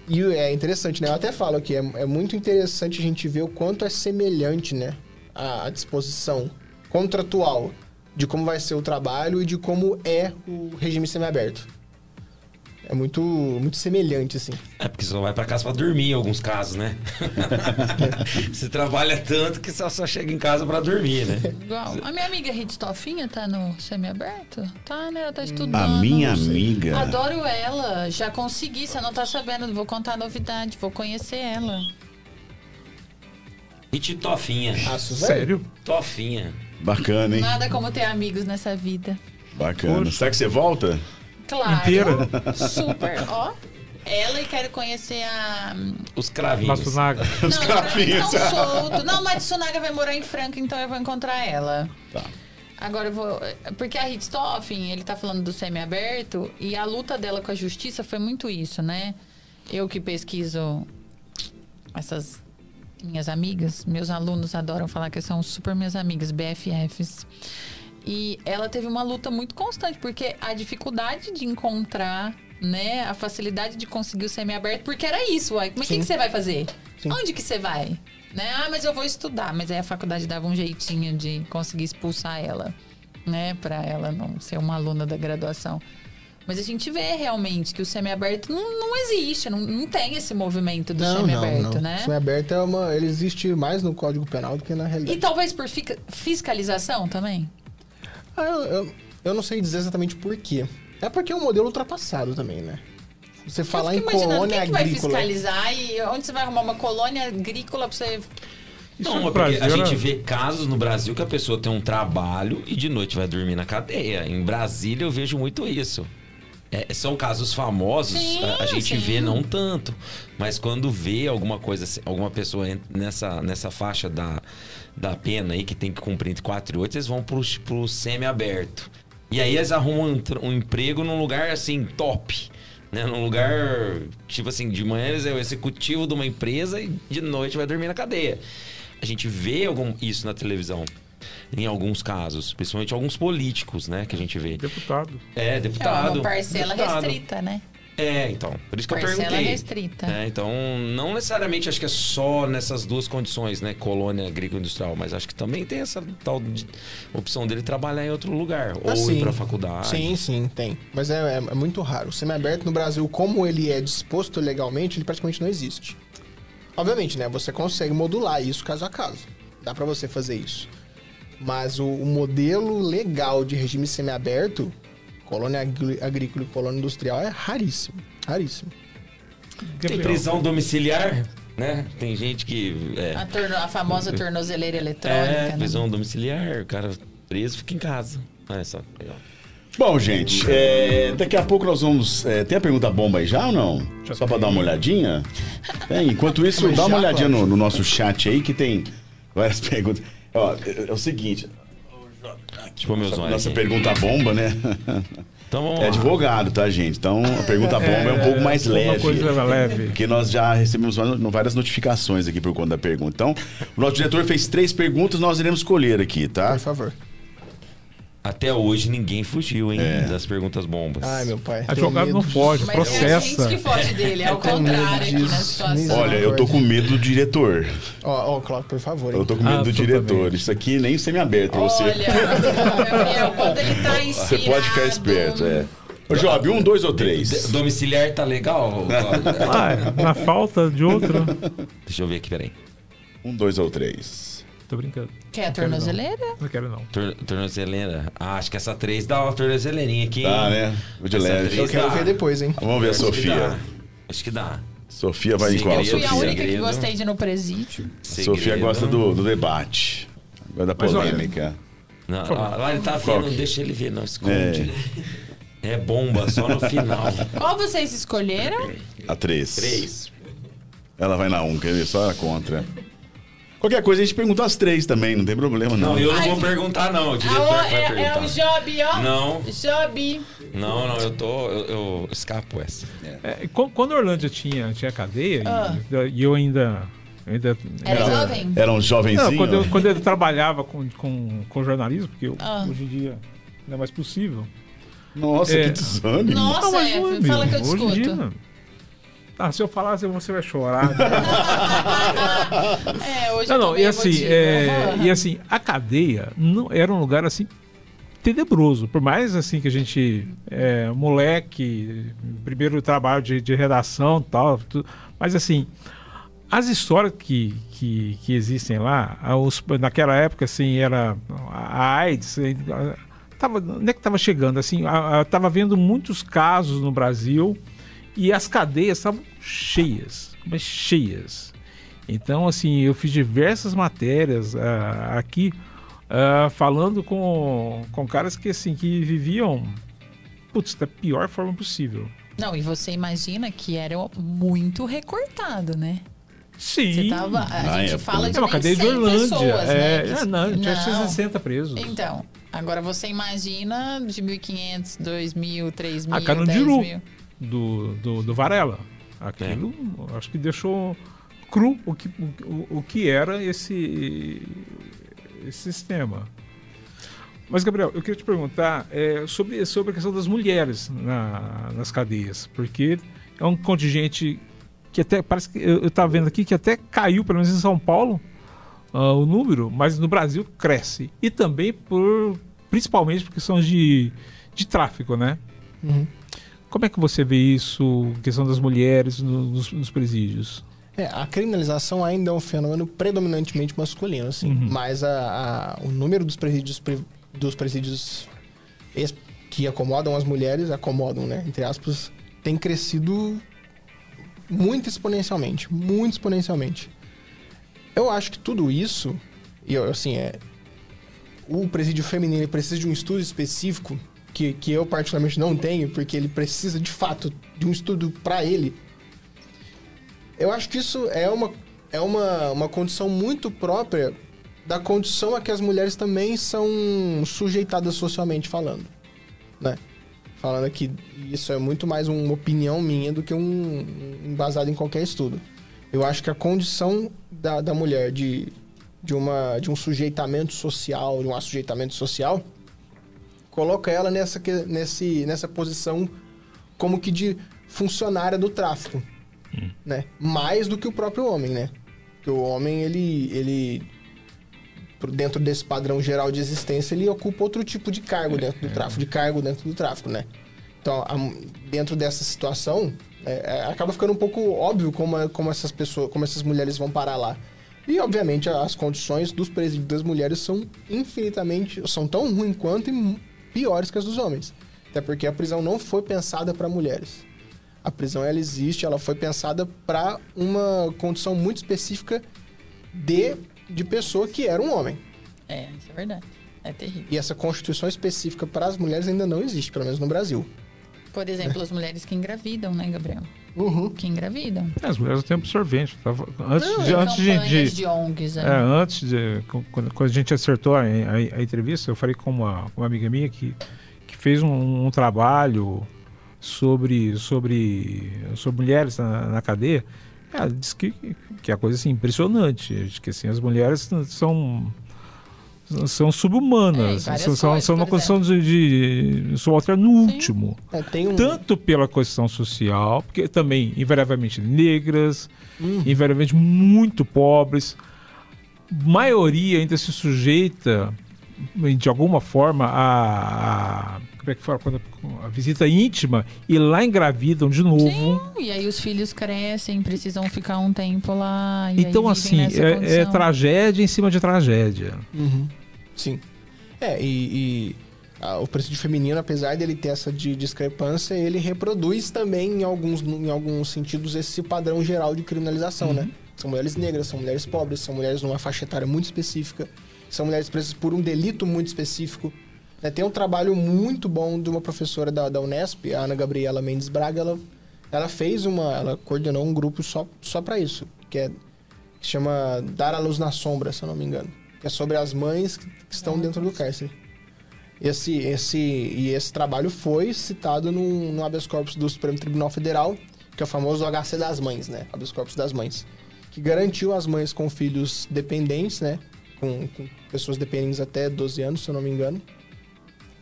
E é interessante, né? Eu até falo que é, é muito interessante a gente ver o quanto é semelhante, né? A, a disposição contratual de como vai ser o trabalho e de como é o regime semiaberto. É muito, muito semelhante, assim. É porque você só vai pra casa pra dormir em alguns casos, né? você trabalha tanto que só, só chega em casa pra dormir, né? Igual. A minha amiga Ritstoffinha tá no semiaberto? Tá, né? Ela tá estudando. A minha amiga. Adoro ela. Já consegui. Você não tá sabendo. Vou contar a novidade. Vou conhecer ela. Te tofinha. Velho. Sério? Tofinha. Bacana, hein? Nada como ter amigos nessa vida. Bacana. Poxa. Será que você volta? Claro. Inteira? Super. Ó. Ela e quero conhecer a. Os cravinhos. Matsunaga. Os não, cravinhos. Não, solto. Não, mas Tsunaga vai morar em Franca, então eu vou encontrar ela. Tá. Agora eu vou. Porque a Hitstoffen, ele tá falando do semi-aberto, e a luta dela com a justiça foi muito isso, né? Eu que pesquiso essas minhas amigas, meus alunos adoram falar que são super minhas amigas, BFFs. E ela teve uma luta muito constante, porque a dificuldade de encontrar, né, a facilidade de conseguir o semi-aberto, porque era isso, uai. Mas o que, você vai fazer? Sim. Onde que você vai? Né? Ah, mas eu vou estudar. Mas aí a faculdade dava um jeitinho de conseguir expulsar ela, né? Pra ela não ser uma aluna da graduação. Mas a gente vê realmente que o semi-aberto não, não existe, não, não tem esse movimento do Não, não, semi-aberto, não. né? Semiaberto é uma... Ele existe mais no Código Penal do que na E realidade. talvez por fica- fiscalização também? Ah, eu, eu, eu não sei dizer exatamente por quê. É porque é um modelo ultrapassado também, né? Você falar eu em colônia quem que vai agrícola... fiscalizar e onde você vai arrumar uma colônia agrícola pra você. Isso Não, no é porque a Brasil gente vê casos no Brasil que a pessoa tem um trabalho e de noite vai dormir na cadeia. Em Brasília eu vejo muito isso. É, são casos famosos, Sim, a, a gente sim. vê não tanto. Mas quando vê alguma coisa, alguma pessoa nessa, nessa faixa da, da pena aí, que tem que cumprir entre 4 e 8, eles vão pro, pro semi-aberto. E aí eles arrumam um, um emprego num lugar assim, top. Né? Num lugar, tipo assim, de manhã eles é o executivo de uma empresa e de noite vai dormir na cadeia. A gente vê algum, isso na televisão. Em alguns casos, principalmente alguns políticos, né, que a gente vê. Deputado. É, É deputado. uma parcela deputado. restrita, né? É, então. Por isso que eu Parcela perguntei. restrita. É, então, não necessariamente acho que é só nessas duas condições, né? Colônia agrícola industrial, mas acho que também tem essa tal de opção dele trabalhar em outro lugar. Ah, ou sim. ir pra faculdade. Sim, sim, tem. Mas é, é- é muito raro. O semiaberto no Brasil, como ele é disposto legalmente, ele praticamente não existe. Obviamente, né? Você consegue modular isso caso a caso. Dá pra você fazer isso. Mas o, o modelo legal de regime semiaberto, colônia agrícola e colônia industrial, é raríssimo. Raríssimo. Tem prisão domiciliar, né? Tem gente que. É, A, torno- a famosa tornozeleira eletrônica. é né? prisão domiciliar, o cara preso fica em casa. Olha só, legal. Bom, gente, é, daqui a pouco nós vamos. é, tem a pergunta bomba aí já ou não? Já Só pra tem. dar uma olhadinha? Tem. Enquanto isso, dá uma olhadinha no, no nosso chat aí que tem várias perguntas. Ó, é, é o seguinte. Tipo, meus olhos. Nossa pergunta bomba, né? Então vamos É lá. advogado, tá, gente? Então a pergunta bomba é, um pouco mais uma leve. coisa leve. Porque nós já recebemos várias notificações aqui por conta da pergunta. Então, o nosso diretor fez três perguntas, nós iremos escolher aqui, tá? Por favor. Até hoje ninguém fugiu, hein? É. Das perguntas bombas. Ai, meu pai. Advogado não foge, Mas é a gente processa. que foge dele, é o contrário aqui na situação. Olha, eu tô com medo do diretor. Ó, ó, Cláudio, por favor. hein? Eu tô com medo do Absolutamente. diretor. Isso aqui nem semi-aberto pra você. Olha, Gabriel, quando ele tá inspirado... Você pode ficar esperto, é. Ô, Job, um, dois ou três? Domiciliar tá legal? Ah, na falta de outro. Deixa eu ver aqui, peraí. Um, dois ou três. Tô brincando. Quer a tornozeleira? Não quero, não. Tor tornozeleira. Ah, acho que essa 3 dá uma tornozeleirinha aqui. Tá, hein? né? Vou de leve. Eu quero dá. ver depois, hein? Vamos ver a Acho que Sofia. dá. Acho que dá. Sofia vai em qual, Segredo. Fui a Sofia? única que Segredo. gostei de ir no presídio. A Sofia Segredo. gosta do, do debate. Gosta da polêmica. Não, ah, lá ele tá vendo, que- deixa ele ver, não esconde. É, bomba, só no final. Qual vocês escolheram? A três. 3. Ela vai na um, quer ver? Só ela contra. Qualquer coisa a gente pergunta as três também, não tem problema não. Não, eu não Ai, vou perguntar, não. O diretor que vai é, é perguntar. o Job, ó. Não, Job. não, não, eu tô. Eu, eu escapo essa. É, qu- quando a Orlândia tinha, tinha cadeia, e- Ah. e, eu ainda. eu ainda Era Era- jovem? Era um jovenzinho? Não, quando eu, quando eu trabalhava com, com, com jornalismo, porque eu- Ah. hoje em dia não é mais possível. Nossa, É. que desânimo. Nossa, Não, mas é, é fala que eu mesmo. Hoje em discuto. dia, Ah, se eu falar, você vai chorar. É, hoje não, não, e assim, é, e assim, a cadeia não, era um lugar assim tenebroso. Por mais assim que a gente é moleque, primeiro trabalho de, de redação tal, tudo, mas assim, as histórias que, que, que existem lá, os, naquela época assim, era a AIDS, tava, onde é que estava chegando? Assim, estava vendo muitos casos no Brasil e as cadeias estavam cheias, mas cheias. Então, assim, eu fiz diversas matérias uh, aqui uh, falando com, com caras que, assim, que viviam, putz, da pior forma possível. Não, e você imagina que era muito recortado, né? Sim. Você tava, a Na gente época, fala né? de É uma cadeia de 100 Orlândia. pessoas, é, né? né? É, não, tinha Não. 60 presos. Então, agora você imagina de 1.500, 2.000, 3.000, A Carandiru. 10.000. do, do, do Varela. Aquilo, acho que deixou cru o que, o, o que era esse, esse sistema. Mas, Gabriel, eu queria te perguntar é, sobre, sobre a questão das mulheres na, nas cadeias, porque é um contingente que até parece que eu estava vendo aqui que até caiu, pelo menos em São Paulo, ah, o número, mas no Brasil cresce. E também por principalmente por questões de, de tráfico, né? Uhum. Como é que você vê isso, questão das mulheres no- nos, nos presídios? É, a criminalização ainda é um fenômeno predominantemente masculino, assim. Uhum. Mas a, a- o número dos presídios, dos presídios que acomodam as mulheres, acomodam, né? Entre aspas, tem crescido muito exponencialmente. Muito exponencialmente. Eu acho que tudo isso, e assim, é. O presídio feminino precisa de um estudo específico que, que eu particularmente não tenho, porque ele precisa de fato de um estudo para ele. Eu acho que isso é uma, é uma, uma condição muito própria da condição a que as mulheres também são sujeitadas socialmente falando, né? Falando aqui, isso é muito mais uma opinião minha do que um, embasado em qualquer estudo. Eu acho que a condição da, da mulher de, de, uma, de um sujeitamento social, de um assujeitamento social, coloca ela nessa, que- nesse, nessa posição como que de funcionária do tráfico, né? Mais do que o próprio homem, né? Porque o homem, ele, ele por dentro desse padrão geral de existência, ele ocupa outro tipo de cargo dentro do tráfico, de cargo dentro do tráfico, né? Então, a- dentro dessa situação, é, é, acaba ficando um pouco óbvio como, é- como essas pessoas, como essas mulheres vão parar lá. E, obviamente, as condições dos presídios das mulheres são infinitamente, são tão ruins quanto e piores que as dos homens. Até porque a prisão não foi pensada para mulheres. A prisão, ela existe, ela foi pensada para uma condição muito específica de, de pessoa que era um homem. É, isso é verdade. É terrível. E essa constituição específica para as mulheres ainda não existe, pelo menos no Brasil. Por exemplo, as mulheres que engravidam, né, Gabriel? Uhum. Que engravidam. É, As mulheres têm absorvente. Tava, antes Não, de, antes de, campanhas de- de ONGs, é, né? antes de quando, quando a gente acertou a, a- a entrevista, eu falei com uma, com uma amiga minha que, que fez um, um trabalho sobre, sobre, sobre mulheres na, na cadeia. Ela disse que, que é a coisa assim, impressionante. Diz que assim, as mulheres são são É, subhumanas, várias são, são, coisas, são uma condição de, de subalterno no Sim. último É, tem um. tanto pela questão social, porque também invariavelmente negras, Uhum. invariavelmente muito pobres, maioria ainda se sujeita de alguma forma a, a- como é que fala quando a visita íntima e lá engravidam de novo. Sim, e aí os filhos crescem, precisam ficar um tempo lá. E Então aí assim é, é tragédia em cima de tragédia. Uhum. Sim. É, e, e, ah, o presídio feminino, apesar dele ter essa de discrepância, ele reproduz também, em alguns, em alguns sentidos, esse padrão geral de criminalização, né? São mulheres negras, são mulheres pobres, são mulheres numa faixa etária muito específica, são mulheres presas por um delito muito específico. né? Tem um trabalho muito bom de uma professora da, da Unesp, a Ana Gabriela Mendes Braga, ela, ela fez uma, ela coordenou um grupo só, só para isso, que é que chama Dar a Luz na Sombra, se eu não me engano. Que é sobre as mães que, estão dentro do cárcere. Esse, esse, e esse trabalho foi citado no, no habeas corpus do Supremo Tribunal Federal, que é o famoso HC das mães, né? Habeas corpus das mães. Que garantiu às mães com filhos dependentes, né? Com, com pessoas dependentes até 12 anos, se eu não me engano.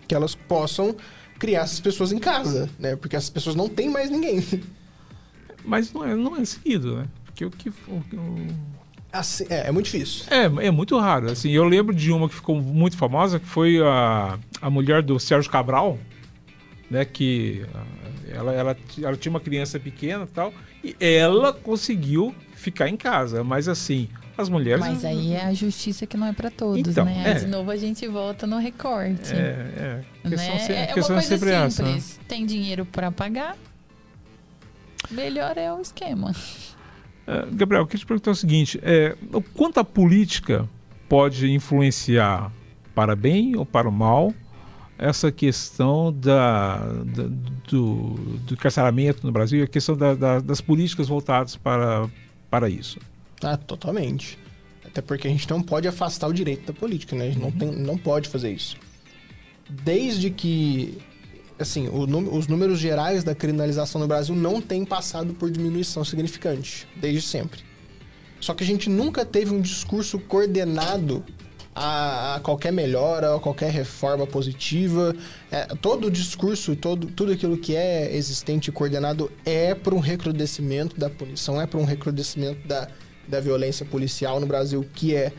Que elas possam criar essas pessoas em casa, né? Porque essas pessoas não têm mais ninguém. Mas não é, não é seguido, né? Porque o que o- Assim, é, é muito difícil. É, é muito raro. Assim, eu lembro de uma que ficou muito famosa, que foi a, a mulher do Sérgio Cabral, né, que ah, ela, ela, ela tinha uma criança pequena e tal, e ela conseguiu ficar em casa, mas assim, as mulheres... Mas aí é a justiça que não é para todos, Então, né? é. Aí de novo a gente volta no recorte. É, é, a questão, né? se- a é uma questão é coisa sempre essa. né? simples. Tem dinheiro para pagar? Melhor é o esquema. É, Gabriel, eu queria te perguntar o seguinte: é, o quanto a política pode influenciar para bem ou para o mal essa questão da, da- do, do encarceramento no Brasil e a questão da- da- das políticas voltadas para, para isso? Ah, totalmente. Até porque a gente não pode afastar o direito da política, né? A gente não, tem, não pode fazer isso. Desde que, assim, o os números gerais da criminalização no Brasil não têm passado por diminuição significante, desde sempre. Só que a gente nunca teve um discurso coordenado a, a qualquer melhora, a qualquer reforma positiva. É, todo o discurso, todo, tudo aquilo que é existente e coordenado é para um recrudescimento da punição, é para um recrudescimento da, da violência policial no Brasil, que é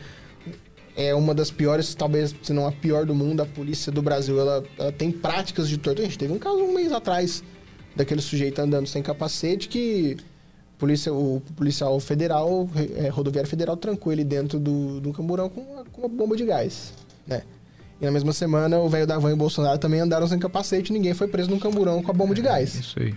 é uma das piores, talvez, se não a pior do mundo, a polícia do Brasil. Ela, ela tem práticas de tortura. A gente teve um caso um mês atrás daquele sujeito andando sem capacete que polícia, o policial federal, é, rodoviário federal, trancou ele dentro do, do camburão com uma, com uma bomba de gás, né? E na mesma semana, o velho da van e o Bolsonaro também andaram sem capacete e ninguém foi preso num camburão com a bomba de gás. Isso aí.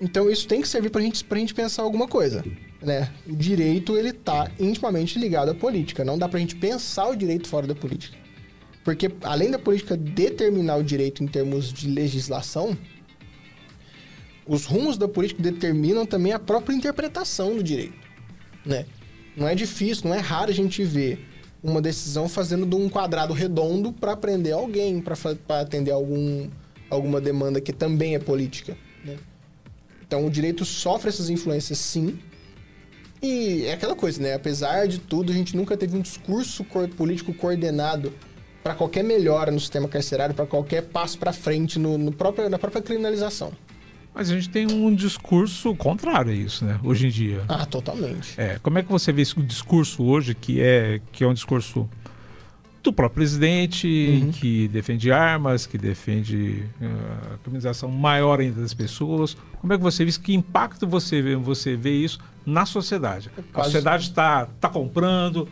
Então isso tem que servir pra gente, pra gente pensar alguma coisa, né? O direito, ele tá intimamente ligado à política. Não dá pra gente pensar o direito fora da política. Porque além da política determinar o direito em termos de legislação, os rumos da política determinam também a própria interpretação do direito, né? Não é difícil, não é raro a gente ver uma decisão fazendo de um quadrado redondo para prender alguém, para atender algum, alguma demanda que também é política? Então o direito sofre essas influências sim. E é aquela coisa, né? Apesar de tudo, a gente nunca teve um discurso político coordenado para qualquer melhora no sistema carcerário, para qualquer passo para frente no, no próprio, na própria criminalização. Mas a gente tem um discurso contrário a isso, né? Hoje em dia. Ah, totalmente. É, como é que você vê esse discurso hoje, que é, que é um discurso do próprio presidente, Uhum. que defende armas, que defende ah, a criminalização maior ainda das pessoas? Como é que você vê isso? Que impacto você vê, você vê isso na sociedade? A quase- sociedade está tá comprando,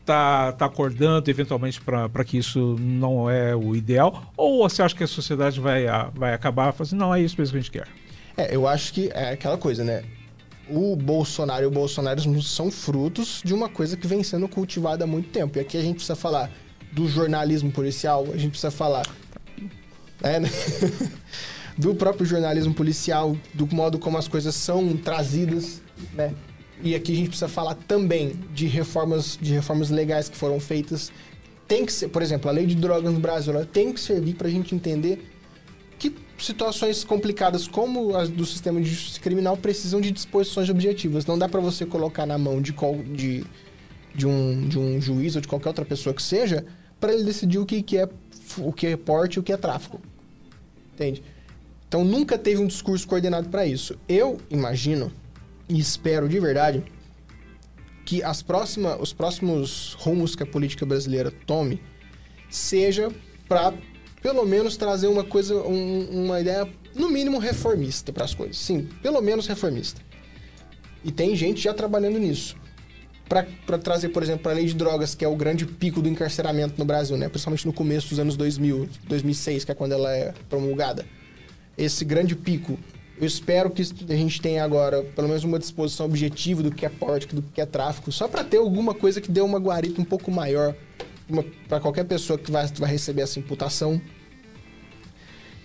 está tá acordando eventualmente para que isso não é o ideal? Ou você acha que a sociedade vai, a- vai acabar assim, não, é isso mesmo que a gente quer? É, eu acho que é aquela coisa, né? O Bolsonaro e o bolsonarismo são frutos de uma coisa que vem sendo cultivada há muito tempo. E aqui a gente precisa falar do jornalismo policial, a gente precisa falar é, né? do próprio jornalismo policial, do modo como as coisas são trazidas, né? E aqui a gente precisa falar também de reformas, de reformas legais que foram feitas. Tem que ser, por exemplo, a lei de drogas no Brasil, ela tem que servir para a gente entender que situações complicadas como as do sistema de justiça criminal precisam de disposições objetivas. Não dá para você colocar na mão de, de, de, um, de um juiz ou de qualquer outra pessoa que seja para ele decidir o que, que é o que é porte e o que é tráfico. Entende? Então nunca teve um discurso coordenado para isso. Eu imagino e espero de verdade que as próxima, os próximos rumos que a política brasileira tome seja para pelo menos trazer uma coisa, um- uma ideia no mínimo reformista para as coisas. Sim, pelo menos reformista. E tem gente já trabalhando nisso. Para trazer, por exemplo, a lei de drogas, que é o grande pico do encarceramento no Brasil, né? Principalmente no começo dos anos 2000, 2006, que é quando ela é promulgada. Esse grande pico, eu espero que a gente tenha agora pelo menos uma disposição objetiva do que é porte, do que é tráfico, só para ter alguma coisa que dê uma guarita um pouco maior para qualquer pessoa que vai, vai receber essa imputação.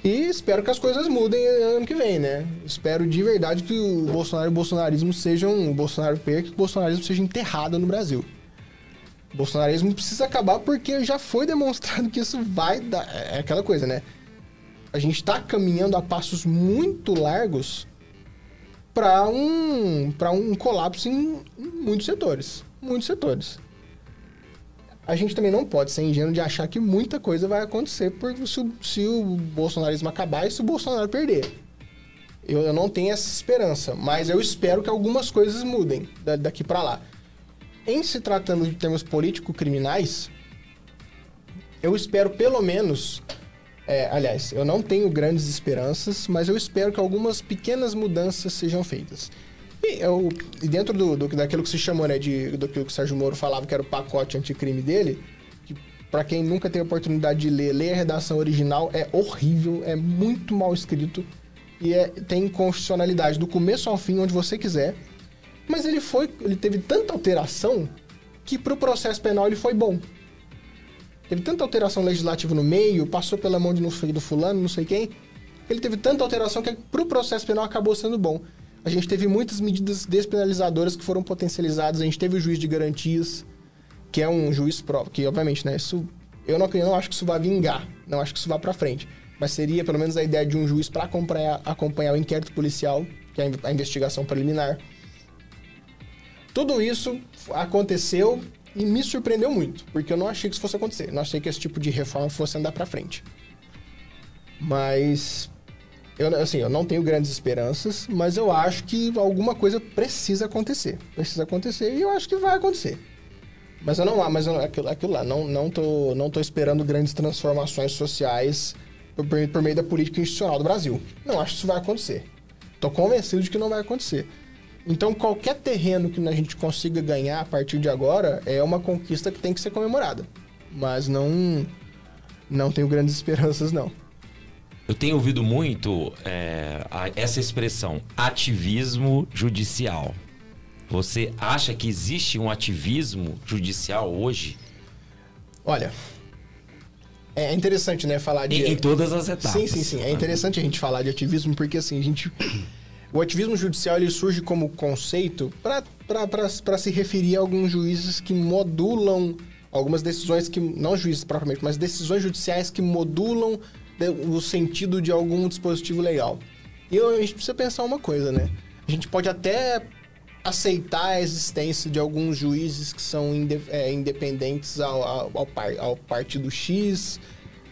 E espero que as coisas mudem ano que vem, né? Espero de verdade que o Bolsonaro e o bolsonarismo sejam. O Bolsonaro perca que o bolsonarismo seja enterrado no Brasil. O bolsonarismo precisa acabar porque já foi demonstrado que isso vai dar. É aquela coisa, né? A gente tá caminhando a passos muito largos para um, pra um colapso em muitos setores. Muitos setores a gente também não pode ser ingênuo de achar que muita coisa vai acontecer porque se, o- se o bolsonarismo acabar e se o Bolsonaro perder. Eu, eu não tenho essa esperança, mas eu espero que algumas coisas mudem da- daqui para lá. Em se tratando de termos político-criminais, eu espero pelo menos É, aliás, eu não tenho grandes esperanças, mas eu espero que algumas pequenas mudanças sejam feitas. E, dentro do, do, daquilo que se chamou, né, de, do que o Sérgio Moro falava, que era o pacote anticrime dele, que para quem nunca teve a oportunidade de ler, ler a redação original é horrível, é muito mal escrito e é, tem constitucionalidade do começo ao fim, onde você quiser. Mas ele foi, ele teve tanta alteração que pro processo penal ele foi bom. Teve tanta alteração legislativa no meio, passou pela mão de do fulano, não sei quem. Ele teve tanta alteração que pro processo penal acabou sendo bom. A gente teve muitas medidas despenalizadoras que foram potencializadas. A gente teve o juiz de garantias, que é um juiz próprio, que obviamente, né, isso eu não, eu não acho que isso vai vingar, não acho que isso vá para frente, mas seria pelo menos a ideia de um juiz para acompanhar, acompanhar o inquérito policial, que é a investigação preliminar. Tudo isso aconteceu e me surpreendeu muito, porque eu não achei que isso fosse acontecer. Não achei que esse tipo de reforma fosse andar para frente. Mas eu, assim, eu não tenho grandes esperanças, mas eu acho que alguma coisa precisa acontecer. Precisa acontecer e eu acho que vai acontecer. Mas eu não, mas eu, aquilo, aquilo lá, não, não, tô, não tô esperando grandes transformações sociais por, por meio da política institucional do Brasil. Não acho que isso vai acontecer. Tô convencido de que não vai acontecer. Então, qualquer terreno que a gente consiga ganhar a partir de agora é uma conquista que tem que ser comemorada. Mas não, não tenho grandes esperanças, não. Eu tenho ouvido muito é, essa expressão, ativismo judicial. Você acha que existe um ativismo judicial hoje? Olha, é interessante, né, falar de... Em, em todas as etapas. Sim, sim, sim. É interessante a gente falar de ativismo porque, assim, a gente o ativismo judicial ele surge como conceito para se referir a alguns juízes que modulam algumas decisões que. Não juízes propriamente, mas decisões judiciais que modulam o sentido de algum dispositivo legal. E a gente precisa pensar uma coisa, né? A gente pode até aceitar a existência de alguns juízes que são é, independentes ao, ao, ao, par, ao, partido X,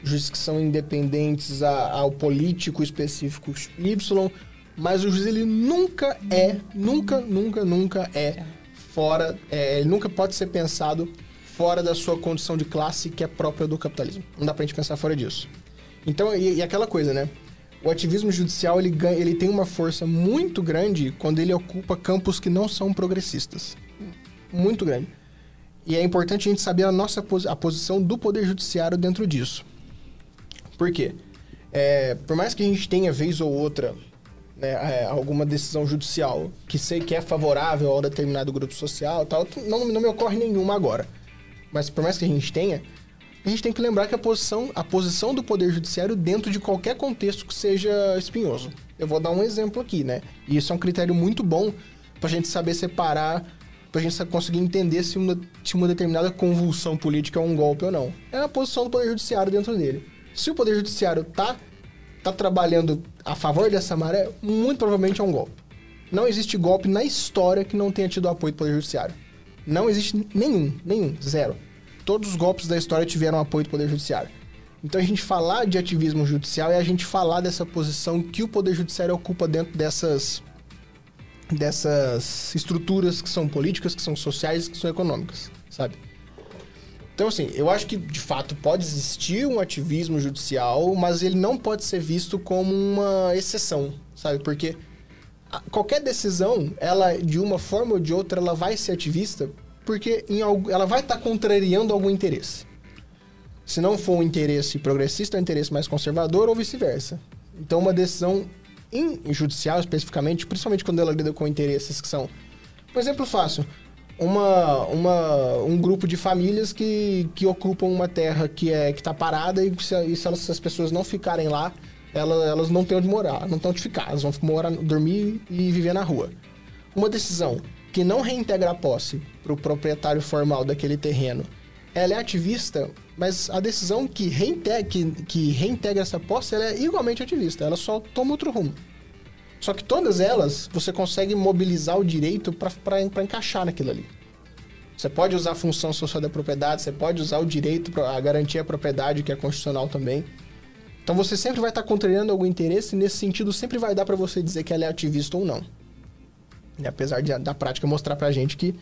juízes que são independentes a, ao político específico Y, mas o juiz ele nunca é, nunca, nunca, nunca é fora, é, ele nunca pode ser pensado fora da sua condição de classe que é própria do capitalismo. Não dá pra gente pensar fora disso. Então, e, e aquela coisa, né? O ativismo judicial ele, ganha, ele tem uma força muito grande quando ele ocupa campos que não são progressistas. Muito grande. E é importante a gente saber a nossa a posição do poder judiciário dentro disso. Por quê? É, por mais que a gente tenha vez ou outra né, é, alguma decisão judicial que sei que é favorável a um determinado grupo social tal, não, não me ocorre nenhuma agora. Mas por mais que a gente tenha, a gente tem que lembrar que a posição, a posição do Poder Judiciário dentro de qualquer contexto que seja espinhoso. Eu vou dar um exemplo aqui, né? E isso é um critério muito bom para a gente saber separar, para a gente conseguir entender se uma, se uma determinada convulsão política é um golpe ou não. É a posição do Poder Judiciário dentro dele. Se o Poder Judiciário tá está trabalhando a favor dessa maré, muito provavelmente é um golpe. Não existe golpe na história que não tenha tido apoio do Poder Judiciário. Não existe nenhum, nenhum, zero. Todos os golpes da história tiveram apoio do Poder Judiciário. Então a gente falar de ativismo judicial é a gente falar dessa posição que o Poder Judiciário ocupa dentro dessas dessas estruturas que são políticas, que são sociais, que são econômicas, sabe? Então, assim, eu acho que de fato pode existir um ativismo judicial, mas ele não pode ser visto como uma exceção, sabe? Porque qualquer decisão, ela de uma forma ou de outra, ela vai ser ativista, porque em algo, ela vai estar tá contrariando algum interesse. Se não for um interesse progressista, é um interesse mais conservador ou vice-versa. Então, uma decisão em judicial, especificamente, principalmente quando ela lida com interesses que são. Um exemplo fácil uma, uma, um grupo de famílias que, que ocupam uma terra que é que está parada e se, e se, elas, se, as pessoas não ficarem lá, elas, elas não têm onde morar, não têm onde ficar, elas vão morar, dormir e viver na rua. Uma decisão que não reintegra a posse para o proprietário formal daquele terreno, ela é ativista, mas a decisão que reintegra, que, que reintegra essa posse é igualmente ativista, ela só toma outro rumo. Só que todas elas você consegue mobilizar o direito para encaixar naquilo ali. Você pode usar a função social da propriedade, você pode usar o direito para garantir a propriedade, que é constitucional também. Então você sempre vai estar contrariando algum interesse e nesse sentido sempre vai dar para você dizer que ela é ativista ou não. E apesar de, da prática mostrar pra gente que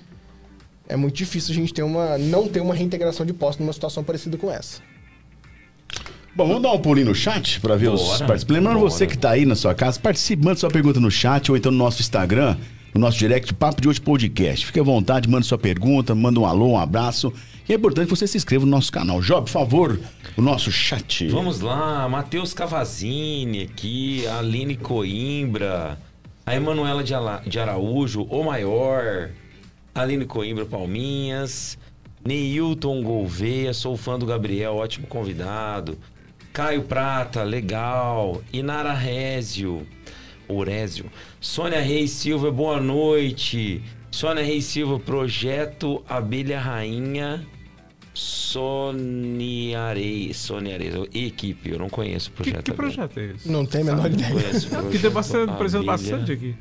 é muito difícil a gente ter uma, não ter uma reintegração de posse numa situação parecida com essa. Bom, vamos dar um pulinho no chat para ver os Bora. participantes. Lembrando Bora. você que tá aí na sua casa, participe, manda sua pergunta no chat ou então no nosso Instagram, no nosso direct Papo de Hoje Podcast. Fique à vontade, manda sua pergunta, manda um alô, um abraço. E é importante que você se inscreva no nosso canal. Job, por favor, o nosso chat. Vamos lá, Matheus Cavazini aqui, Aline Coimbra, a Emanuela de, Ala- de Araújo, o maior, Aline Coimbra Palminhas, Neilton Gouveia, sou fã do Gabriel, ótimo convidado. Caio Prata, legal. Inara Rézio, Orésio. Sônia Reis Silva, boa noite. Sônia Reis Silva, Projeto Abelha Rainha. Soniarei, Soniarei, equipe, eu não conheço o Que, projeto. que Abelha. projeto é esse? Não tem a menor Não ideia. conheço o Porque projeto tem bastante, aparecendo bastante aqui.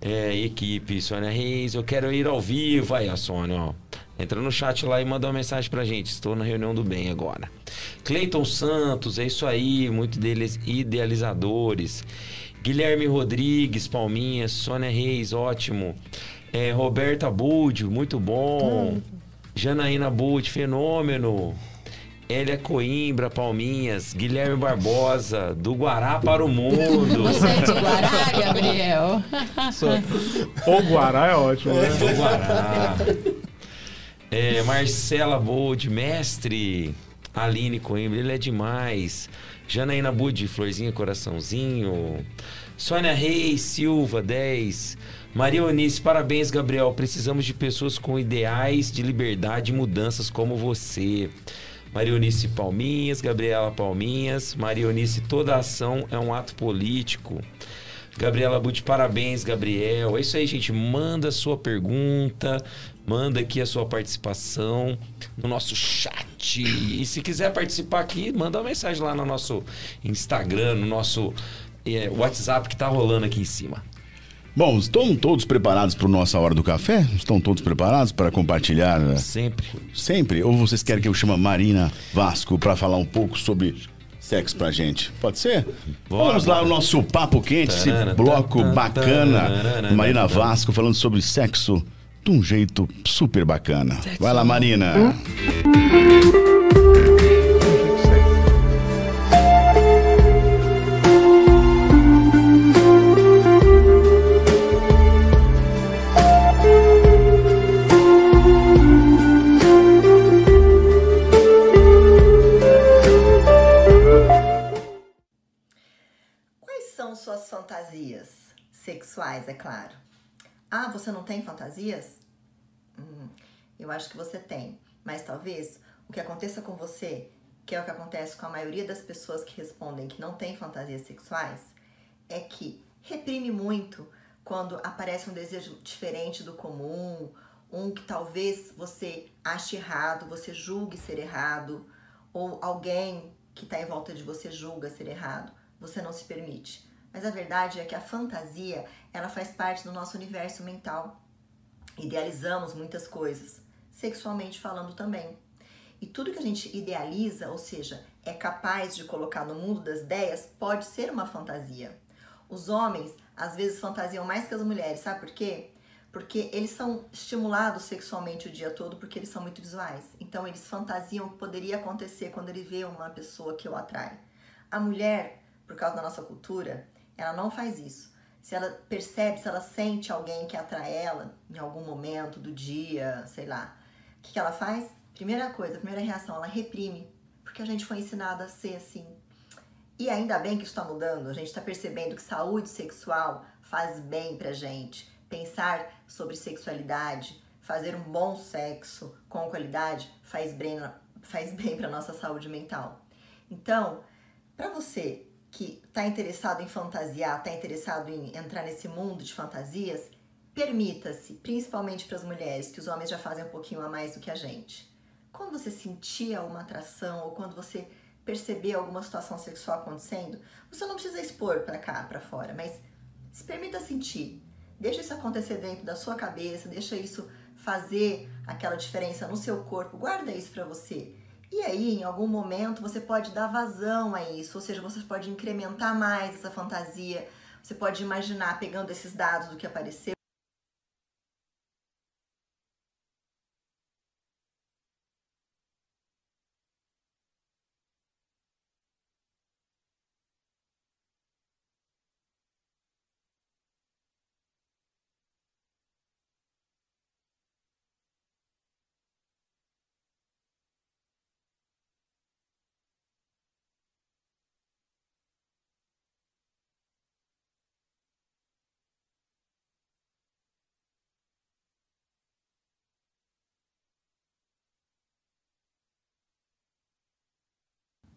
É, equipe, Sônia Reis, eu quero ir ao vivo. Aí, a Sônia, ó. Entra no chat lá e manda uma mensagem pra gente. Estou na reunião do bem agora. Cleiton Santos, é isso aí, muito deles idealizadores. Guilherme Rodrigues, Palminha, Sônia Reis, ótimo. É, Roberta Bud, muito bom. Janaína Bud, fenômeno. Hélia Coimbra, Palminhas. Guilherme Barbosa, do Guará para o Mundo. Você é de Guará, Gabriel? O Guará é ótimo, né? do Guará. É, Marcela Bode, mestre. Aline Coimbra, ele é demais. Janaína Budi, Florzinha Coraçãozinho. Sônia Reis Silva, 10. Maria Eunice, parabéns, Gabriel. Precisamos de pessoas com ideais de liberdade e mudanças como você. Maria Eunice Palminhas, Gabriela Palminhas. Maria Eunice, toda ação é um ato político. Gabriela Butti, parabéns, Gabriel. É isso aí, gente. Manda sua pergunta, manda aqui a sua participação no nosso chat. E se quiser participar aqui, manda uma mensagem lá no nosso Instagram, no nosso é, WhatsApp que tá rolando aqui em cima. Bom, estão todos preparados para nossa hora do café? Estão todos preparados para compartilhar eh, Sempre. sempre? Ou vocês querem que eu chame a Marina Vasco para falar um pouco sobre sexo pra gente? Pode ser? Bora, Vamos lá, o nosso papo quente, esse bloco tarana, bacana. tarana, Marina tarana. Vasco falando sobre sexo de um jeito super bacana. Vai lá, Marina. Quais sexuais, é claro? Ah, você não tem fantasias? Hum, eu acho que você tem, mas talvez o que aconteça com você, que é o que acontece com a maioria das pessoas que respondem que não têm fantasias sexuais, é que reprime muito quando aparece um desejo diferente do comum, um que talvez você ache errado, você julgue ser errado, ou alguém que está em volta de você julga ser errado, você não se permite. Mas a verdade é que a fantasia, ela faz parte do nosso universo mental. Idealizamos muitas coisas, sexualmente falando também. E tudo que a gente idealiza, ou seja, é capaz de colocar no mundo das ideias, pode ser uma fantasia. Os homens às vezes fantasiam mais que as mulheres, sabe por quê? Porque eles são estimulados sexualmente o dia todo porque eles são muito visuais. Então eles fantasiam o que poderia acontecer quando ele vê uma pessoa que o atrai. A mulher, por causa da nossa cultura, ela não faz isso. Se ela percebe, se ela sente alguém que atrai ela em algum momento do dia, sei lá, o que, que ela faz? Primeira coisa, primeira reação, ela reprime. Porque a gente foi ensinada a ser assim. E ainda bem que está mudando, a gente está percebendo que saúde sexual faz bem pra gente. Pensar sobre sexualidade, fazer um bom sexo com qualidade faz bem, faz bem para nossa saúde mental. Então, para você que está interessado em fantasiar, está interessado em entrar nesse mundo de fantasias, permita-se, principalmente para as mulheres, que os homens já fazem um pouquinho a mais do que a gente. Quando você sentia uma atração ou quando você perceber alguma situação sexual acontecendo, você não precisa expor para cá, para fora, mas se permita sentir. Deixa isso acontecer dentro da sua cabeça, deixa isso fazer aquela diferença no seu corpo, guarda isso para você. E aí, em algum momento, você pode dar vazão a isso, ou seja, você pode incrementar mais essa fantasia, você pode imaginar pegando esses dados do que apareceu.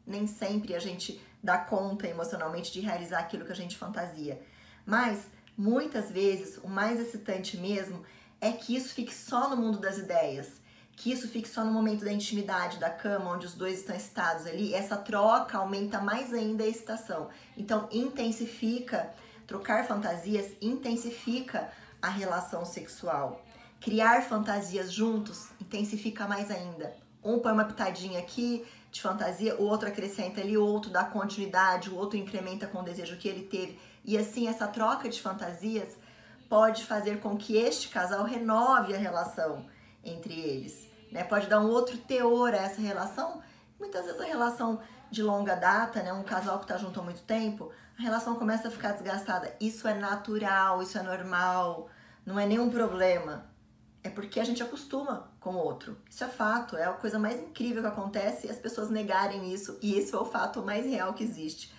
Nem sempre a gente dá conta emocionalmente de realizar aquilo que a gente fantasia. Mas muitas vezes o mais excitante mesmo é que isso fique só no mundo das ideias, que isso fique só no momento da intimidade da cama, onde os dois estão excitados ali. Essa troca aumenta mais ainda a excitação. Então, intensifica, trocar fantasias intensifica a relação sexual. Criar fantasias juntos intensifica mais ainda. Um põe uma pitadinha aqui de fantasia, o outro acrescenta ali, o outro dá continuidade, o outro incrementa com o desejo que ele teve. E assim, essa troca de fantasias pode fazer com que este casal renove a relação entre eles. Né? Pode dar um outro teor a essa relação. Muitas vezes a relação de longa data, né? um casal que está junto há muito tempo, a relação começa a ficar desgastada. Isso é natural, isso é normal, não é nenhum problema. É porque a gente acostuma com o outro. Isso é fato, é a coisa mais incrível que acontece e as pessoas negarem isso, e esse é o fato mais real que existe.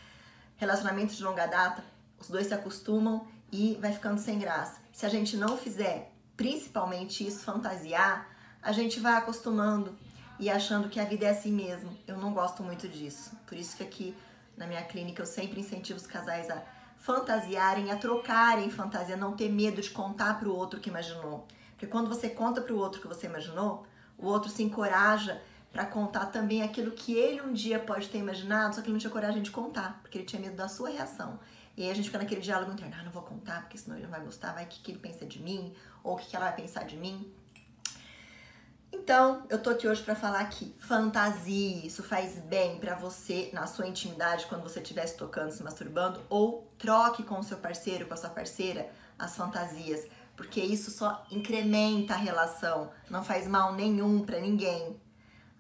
Relacionamentos de longa data, os dois se acostumam e vai ficando sem graça. Se a gente não fizer, principalmente isso, fantasiar, a gente vai acostumando e achando que a vida é assim mesmo. Eu não gosto muito disso. Por isso que aqui na minha clínica eu sempre incentivo os casais a fantasiarem, a trocarem fantasia, não ter medo de contar para o outro que imaginou. Porque quando você conta para o outro que você imaginou, o outro se encoraja para contar também aquilo que ele um dia pode ter imaginado, só que ele não tinha coragem de contar, porque ele tinha medo da sua reação. E aí a gente fica naquele diálogo interno, ah, não vou contar, porque senão ele não vai gostar, vai que, que ele pensa de mim, ou o que, que ela vai pensar de mim. Então, eu tô aqui hoje para falar que fantasia, isso faz bem para você na sua intimidade quando você estiver se tocando, se masturbando, ou troque com o seu parceiro, com a sua parceira as fantasias, porque isso só incrementa a relação, não faz mal nenhum para ninguém.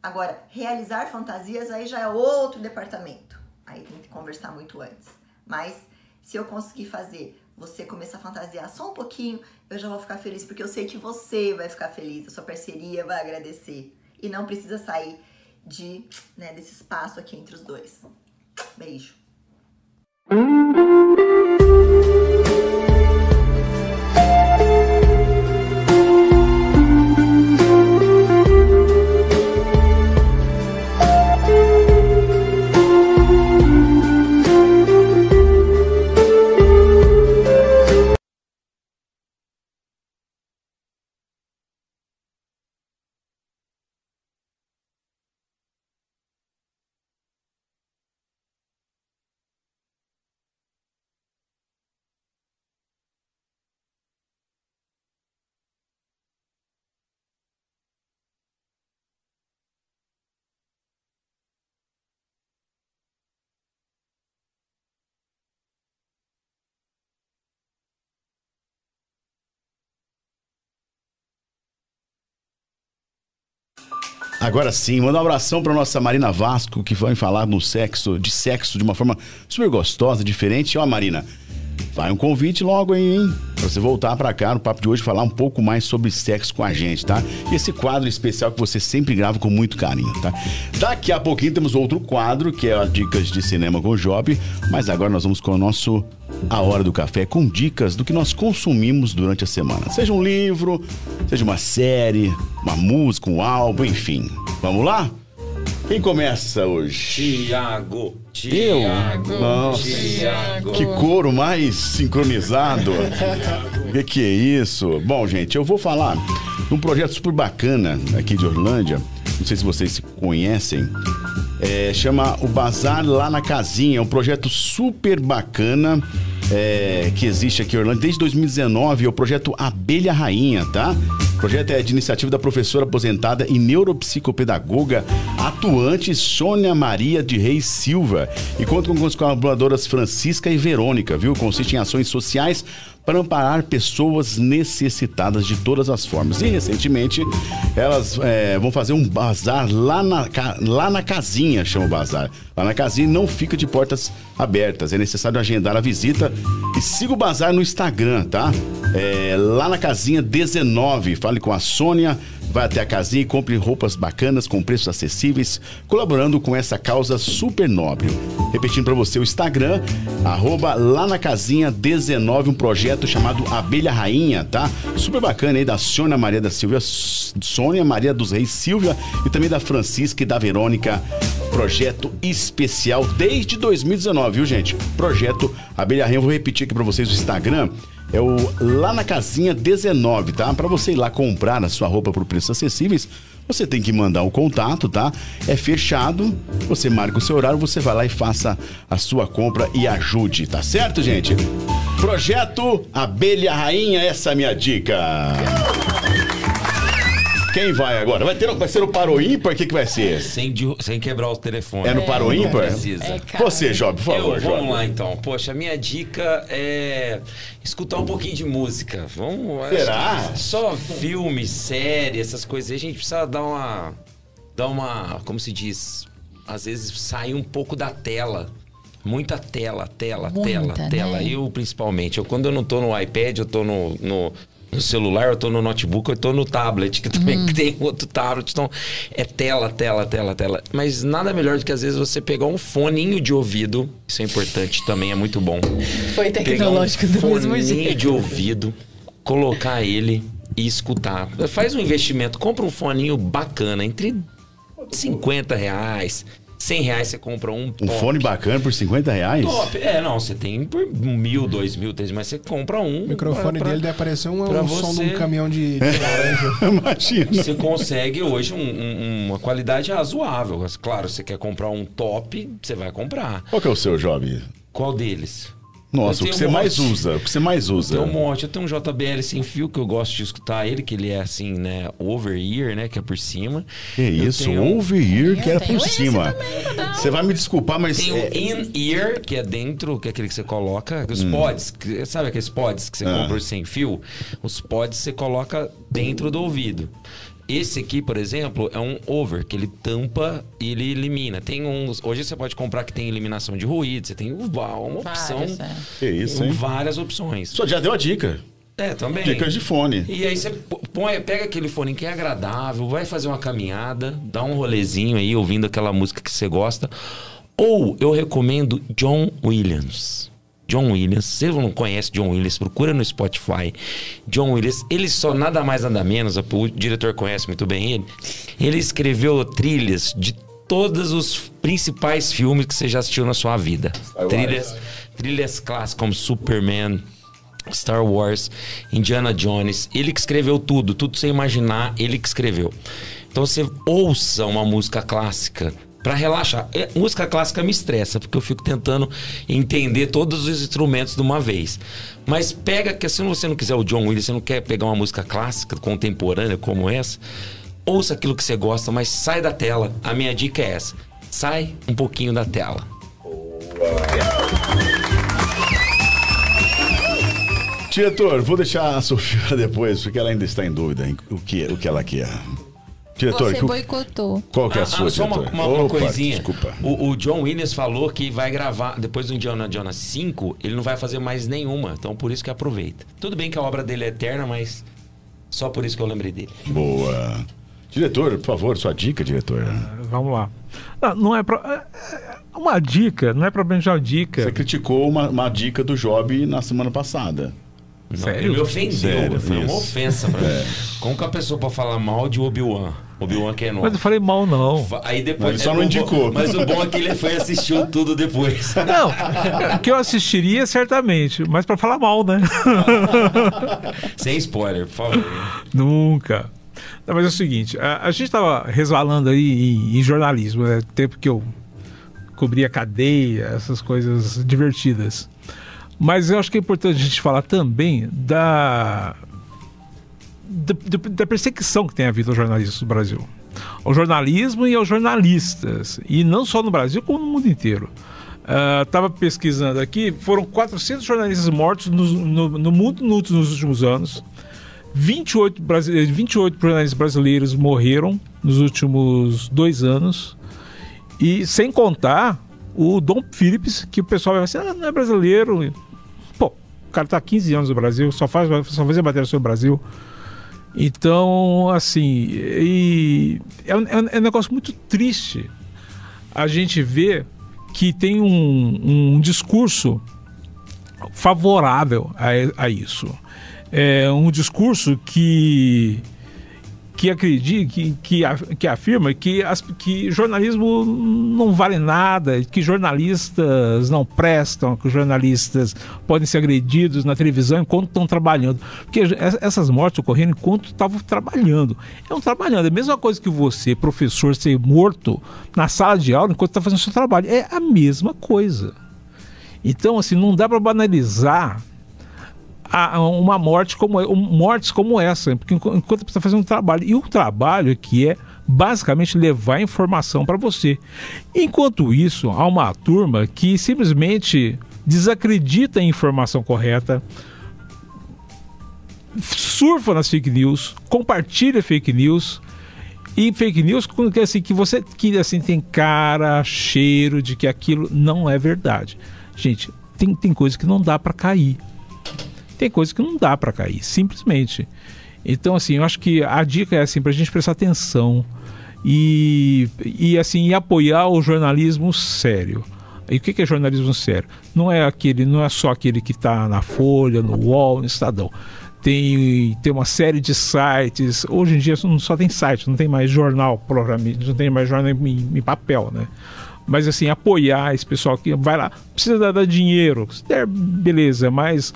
Agora, realizar fantasias aí já é outro departamento. Aí tem que conversar muito antes. Mas se eu conseguir fazer você começar a fantasiar só um pouquinho, eu já vou ficar feliz, porque eu sei que você vai ficar feliz, a sua parceria vai agradecer. E não precisa sair de, né, desse espaço aqui entre os dois. Beijo. Agora sim, manda um abração para nossa Marina Vasco, que vai falar no sexo, de sexo de uma forma super gostosa, diferente. Ó, Marina, vai um convite logo aí, hein? Pra você voltar para cá no papo de hoje falar um pouco mais sobre sexo com a gente, tá? E esse quadro especial que você sempre grava com muito carinho, tá? Daqui a pouquinho temos outro quadro, que é Dicas de Cinema com o Job, mas agora nós vamos com o nosso A Hora do Café, com dicas do que nós consumimos durante a semana. Seja um livro, seja uma série, uma música, um álbum, enfim. Vamos lá? Quem começa hoje? Tiago? Tiago, Nossa, Tiago. que coro mais sincronizado. O que, que é isso? Bom, gente, eu vou falar de um projeto super bacana aqui de Orlândia. Não sei se vocês conhecem. É, chama o Bazar Lá na Casinha. É um projeto super bacana é, que existe aqui em desde 2019. É o projeto Abelha Rainha, tá? O projeto é de iniciativa da professora aposentada e neuropsicopedagoga atuante Sônia Maria de Reis Silva e conta com as colaboradoras Francisca e Verônica, viu? Consiste em ações sociais para amparar pessoas necessitadas de todas as formas. E recentemente elas é, vão fazer um bazar lá na, lá na casinha, chama o bazar. Lá na casinha não fica de portas abertas. É necessário agendar a visita e siga o bazar no Instagram, tá? É, lá na casinha 19. Fale com a Sônia. Vai até a casinha e compre roupas bacanas com preços acessíveis, colaborando com essa causa super nobre. Repetindo para você o Instagram, arroba lá na casinha 19, um projeto chamado Abelha Rainha, tá? Super bacana aí da Sônia Maria da Silvia, Sônia Maria dos Reis Silvia e também da Francisca e da Verônica projeto especial desde 2019, viu, gente? Projeto Abelha Rainha, vou repetir aqui pra vocês o Instagram. É o lá na casinha 19, tá? Pra você ir lá comprar a sua roupa por preços acessíveis, você tem que mandar o contato, tá? É fechado, você marca o seu horário, você vai lá e faça a sua compra e ajude, tá certo, gente? Projeto Abelha Rainha, essa é a minha dica. Quem vai agora? Vai, ter, vai ser o Paro Ímpar? O que, que vai ser? Sem, de- sem quebrar o telefone. É no Paro Não Ímpar? precisa. É. Você, Job, por favor, Eu, Job. vamos lá então. Poxa, a minha dica é escutar um pouquinho de música. Vamos. Será? Só filme, série, essas coisas aí. A gente precisa dar uma. Dar uma. Como se diz? Às vezes sair um pouco da tela. Muita tela, tela, Muita, tela, né? tela. Eu, principalmente. Eu, quando eu não tô no iPad, eu tô no, no, no celular, eu tô no notebook, eu tô no tablet, que também Hum. tem outro tablet. Então, é tela, tela, tela, tela. Mas nada melhor do que, às vezes, você pegar um foninho de ouvido. Isso é importante também, é muito bom. Foi Pegar tecnológico um do mesmo foninho jeito. de ouvido, colocar ele e escutar. Faz um investimento, compra um foninho bacana, entre 50 reais, 100 reais você compra um Um top. fone bacana por 50 reais? Top. É, não, você tem por mil, dois mil, três, mas você compra um. O microfone pra- dele deve parecer um, um som de você. um caminhão de, de laranja. Imagina. Você consegue hoje um- um- uma qualidade razoável. Mas, Claro, você quer comprar um top, você vai comprar. Qual que é o seu, Job? Qual deles? Nossa, o que tenho você um mais monte. usa? O que você mais usa? Tem um monte. Eu tenho um JBL sem fio que eu gosto de escutar ele, que ele é assim, né? Over ear, né? Que é por cima. Que Eu isso, tenho um- over ear que Eu era por cima. também dar Você vai me desculpar, mas. Tem o é- in-ear, que é dentro, que é aquele que você coloca. Os pods, que- sabe aqueles pods que você Ah. compra sem fio? Os pods você coloca dentro do ouvido. Esse aqui, por exemplo, é um over, que ele tampa e ele elimina. Tem uns. Hoje você pode comprar que tem eliminação de ruído, você tem uma uma opção. Vários, é. Que isso, hein? várias opções. Só já deu a dica. É, também. Dicas de fone. E aí você põe, pega aquele fone que é agradável, vai fazer uma caminhada, dá um rolezinho aí ouvindo aquela música que você gosta. Ou eu recomendo John Williams. John Williams, se você não conhece John Williams, procura no Spotify. John Williams, ele só nada mais nada menos, o diretor conhece muito bem ele. Ele escreveu trilhas de todos os principais filmes que você já assistiu na sua vida. Trilhas, trilhas clássicas como Superman, Star Wars, Indiana Jones, ele que escreveu tudo, tudo sem imaginar, ele que escreveu. Então você ouça uma música clássica para relaxar. É, música clássica me estressa, porque eu fico tentando entender todos os instrumentos de uma vez. Mas pega que se você não quiser o John Williams, você não quer pegar uma música clássica contemporânea como essa, ouça aquilo que você gosta, mas sai da tela. A minha dica é essa: sai um pouquinho da tela. Diretor, vou deixar a Sofia depois, porque ela ainda está em dúvida em o que, o que ela quer. Diretor, Você boicotou. qual que é a Ah, sua, ah, só uma, uma- uma Opa, coisinha. Desculpa. O, o John Williams falou que vai gravar, depois do Indiana Jones 5, ele não vai fazer mais nenhuma. Então por isso que aproveita. Tudo bem que a obra dele é eterna, mas só por isso que eu lembrei dele. Boa. Diretor, por favor, sua dica, diretor. Vamos lá. Não, não é pra, é- é uma dica, não é propriamente uma dica. Você criticou uma, uma dica do Job na semana passada. Não, Sério? Ele me ofendeu. Sério, foi uma isso. É. ofensa pra mim. Como que a pessoa pode falar mal de Obi-Wan? Obi-Wan que é Mas eu falei mal, não. Aí depois. Mas ele só é não indicou. bom- Mas o bom é que ele foi e assistiu tudo depois. Não, que eu assistiria certamente, mas pra falar mal, né? Sem spoiler, por favor. Nunca. Não, mas é o seguinte, a, a gente estava resvalando aí em, em jornalismo, né? Tempo que eu cobria cadeia, essas coisas divertidas. Mas eu acho que é importante a gente falar também da, da, da- perseguição que tem havido aos jornalistas do Brasil. Ao jornalismo e aos jornalistas. E não só no Brasil, como no mundo inteiro. Estava pesquisando aqui, foram 400 jornalistas mortos no, no, no mundo nos últimos anos. 28, brasi- 28 jornalistas brasileiros morreram nos últimos dois anos. E sem contar o Dom Phillips, que o pessoal vai assim, ah, não é brasileiro. O cara tá há 15 anos no Brasil, só faz só fazia matéria sobre o Brasil. Então, assim, e é, é um- é um negócio muito triste a gente ver que tem um, um discurso favorável a, a isso. É um discurso que que acredita, que, que, que afirma que, as, que jornalismo não vale nada, que jornalistas não prestam, que jornalistas podem ser agredidos na televisão enquanto estão trabalhando. Porque essas mortes ocorreram enquanto estavam trabalhando. É um trabalhando. É a mesma coisa que você, professor, ser morto na sala de aula enquanto está fazendo seu trabalho. É a mesma coisa. Então, assim, não dá para banalizar a, uma morte como mortes como essa, porque enquanto está fazendo um trabalho e o trabalho que é basicamente levar informação para você. Enquanto isso, há uma turma que simplesmente desacredita a informação correta, surfa nas fake news, compartilha fake news e fake news que assim que você que assim tem cara, cheiro de que aquilo não é verdade. Gente, tem, tem coisa que não dá para cair tem coisas que não dá para cair, simplesmente. Então, assim, eu acho que a dica é assim, para a gente prestar atenção e, e assim, e apoiar o jornalismo sério. E o que é jornalismo sério? Não é aquele, não é só aquele que está na Folha, no UOL, no Estadão. Tem, tem uma série de sites. Hoje em dia não só tem site, não tem mais jornal, provavelmente, não tem mais jornal em, em papel, né? Mas assim, apoiar esse pessoal que vai lá, precisa dar, dar dinheiro, beleza, mas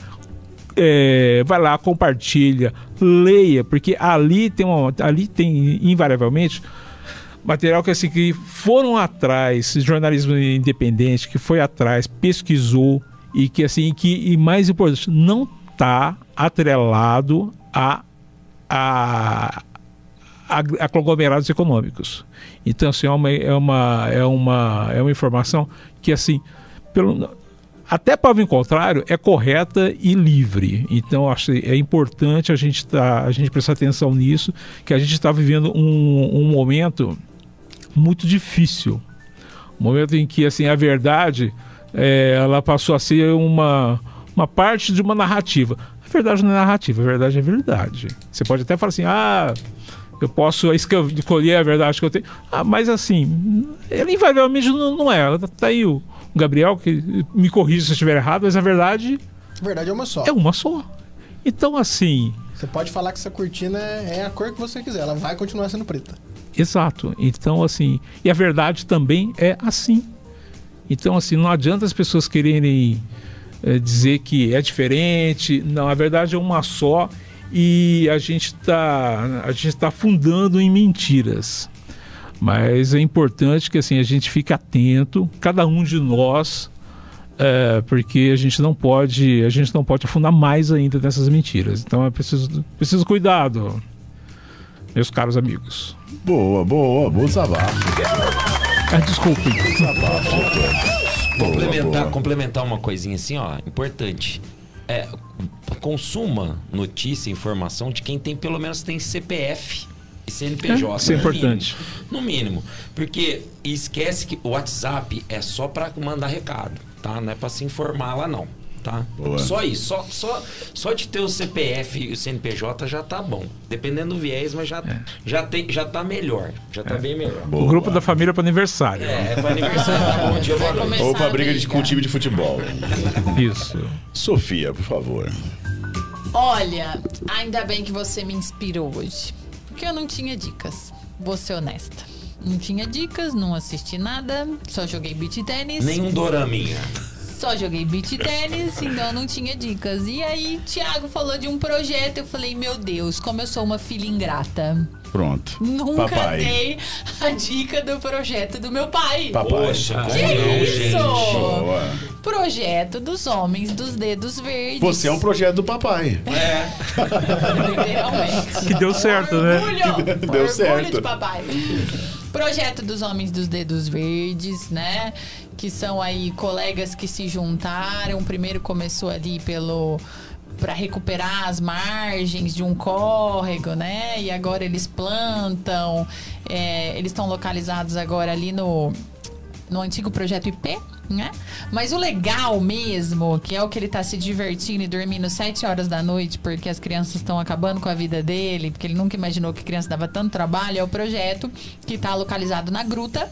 é, vai lá, compartilha, leia, porque ali tem uma, ali tem invariavelmente material que assim que foram atrás, jornalismo independente que foi atrás, pesquisou e que assim que e mais importante não está atrelado a, a, a, a, conglomerados econômicos. Então assim é uma é uma é uma é uma informação que assim pelo até para o contrário, é correta e livre. Então, acho é importante a gente, tá, a gente prestar atenção nisso, que a gente está vivendo um, um momento muito difícil. Um momento em que assim, a verdade é, ela passou a ser uma, uma parte de uma narrativa. A verdade não é narrativa, a verdade é verdade. Você pode até falar assim, ah, eu posso escolher a verdade que eu tenho. Ah, mas assim, ela invariavelmente não, não é. Ela tá aí Gabriel, que me corrija se eu estiver errado, mas a verdade. A verdade é uma só. É uma só. Então, assim. Você pode falar que essa cortina é a cor que você quiser, ela vai continuar sendo preta. Exato. Então, assim. E a verdade também é assim. Então, assim, não adianta as pessoas quererem é, dizer que é diferente. Não, a verdade é uma só e a gente está a gente está fundando em mentiras. Mas é importante que assim a gente fique atento, cada um de nós, é, porque a gente não pode a gente não pode afundar mais ainda nessas mentiras. Então é preciso preciso cuidado, meus caros amigos. Boa, boa, boa desabafo. Ah, desculpe. Desabafo. Complementar, complementar uma coisinha assim, ó, importante. É, consuma notícia, informação de quem tem pelo menos tem CPF CNPJ. É, isso é importante. Mínimo, no mínimo. Porque esquece que o WhatsApp é só para mandar recado, tá? Não é para se informar lá, não. Tá? Boa. Só isso, só, só, só de ter o CPF e o CNPJ já tá bom. Dependendo do viés, mas já, é. já, tem, já tá melhor. Já tá é. bem melhor. Boa. O grupo da família para aniversário. É, é para aniversário. tá bom dia. Ou para briga de, com time de futebol. Isso. Sofia, por favor. Olha, ainda bem que você me inspirou hoje. Porque eu não tinha dicas. Vou ser honesta. Não tinha dicas, não assisti nada, só joguei beat tênis. Nenhum doraminha. Só joguei beat tênis, então não tinha dicas. E aí, Thiago falou de um projeto, eu falei, meu Deus, como eu sou uma filha ingrata. Pronto. Nunca Papai. dei a dica do projeto do meu pai. Papai. Poxa, que não, isso? Gente. Projeto dos Homens dos Dedos Verdes. Você é um projeto do papai. É. Literalmente. Que deu certo, né? orgulho? Deu certo. de papai. Projeto dos Homens dos Dedos Verdes, né? Que são aí colegas que se juntaram. Primeiro começou ali pelo para recuperar as margens de um córrego, né? E agora eles plantam. É, eles estão localizados agora ali no, no antigo projeto IP, né? Mas o legal mesmo, que é o que ele tá se divertindo e dormindo sete horas da noite, porque as crianças estão acabando com a vida dele, porque ele nunca imaginou que criança dava tanto trabalho, é o projeto que tá localizado na gruta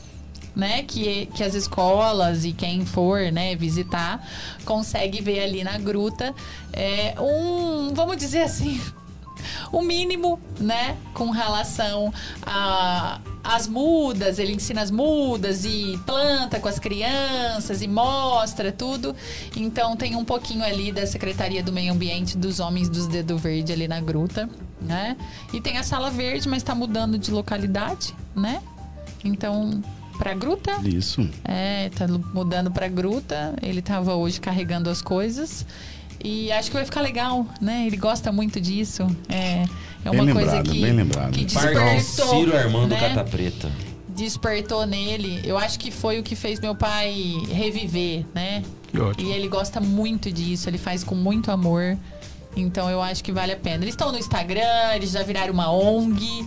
né, que, que as escolas e quem for, né, visitar, consegue ver ali na gruta é, um, vamos dizer assim, o mínimo, né? Com relação a as mudas, ele ensina as mudas e planta com as crianças e mostra tudo. Então tem um pouquinho ali da Secretaria do Meio Ambiente dos Homens dos Dedo Verde ali na gruta, né? E tem a Sala Verde, mas está mudando de localidade, né? Então pra gruta. Isso. É, tá mudando pra gruta. Ele tava hoje carregando as coisas. E acho que vai ficar legal, né? Ele gosta muito disso. É, é uma Bem coisa lembrado, que, bem lembrado. que despertou. Ciro Armando né? Cata Preta. Despertou nele. Eu acho que foi o que fez meu pai reviver, né? Que ótimo. E ele gosta muito disso, ele faz com muito amor. Então eu acho que vale a pena. Eles estão no Instagram, eles já viraram uma ONG,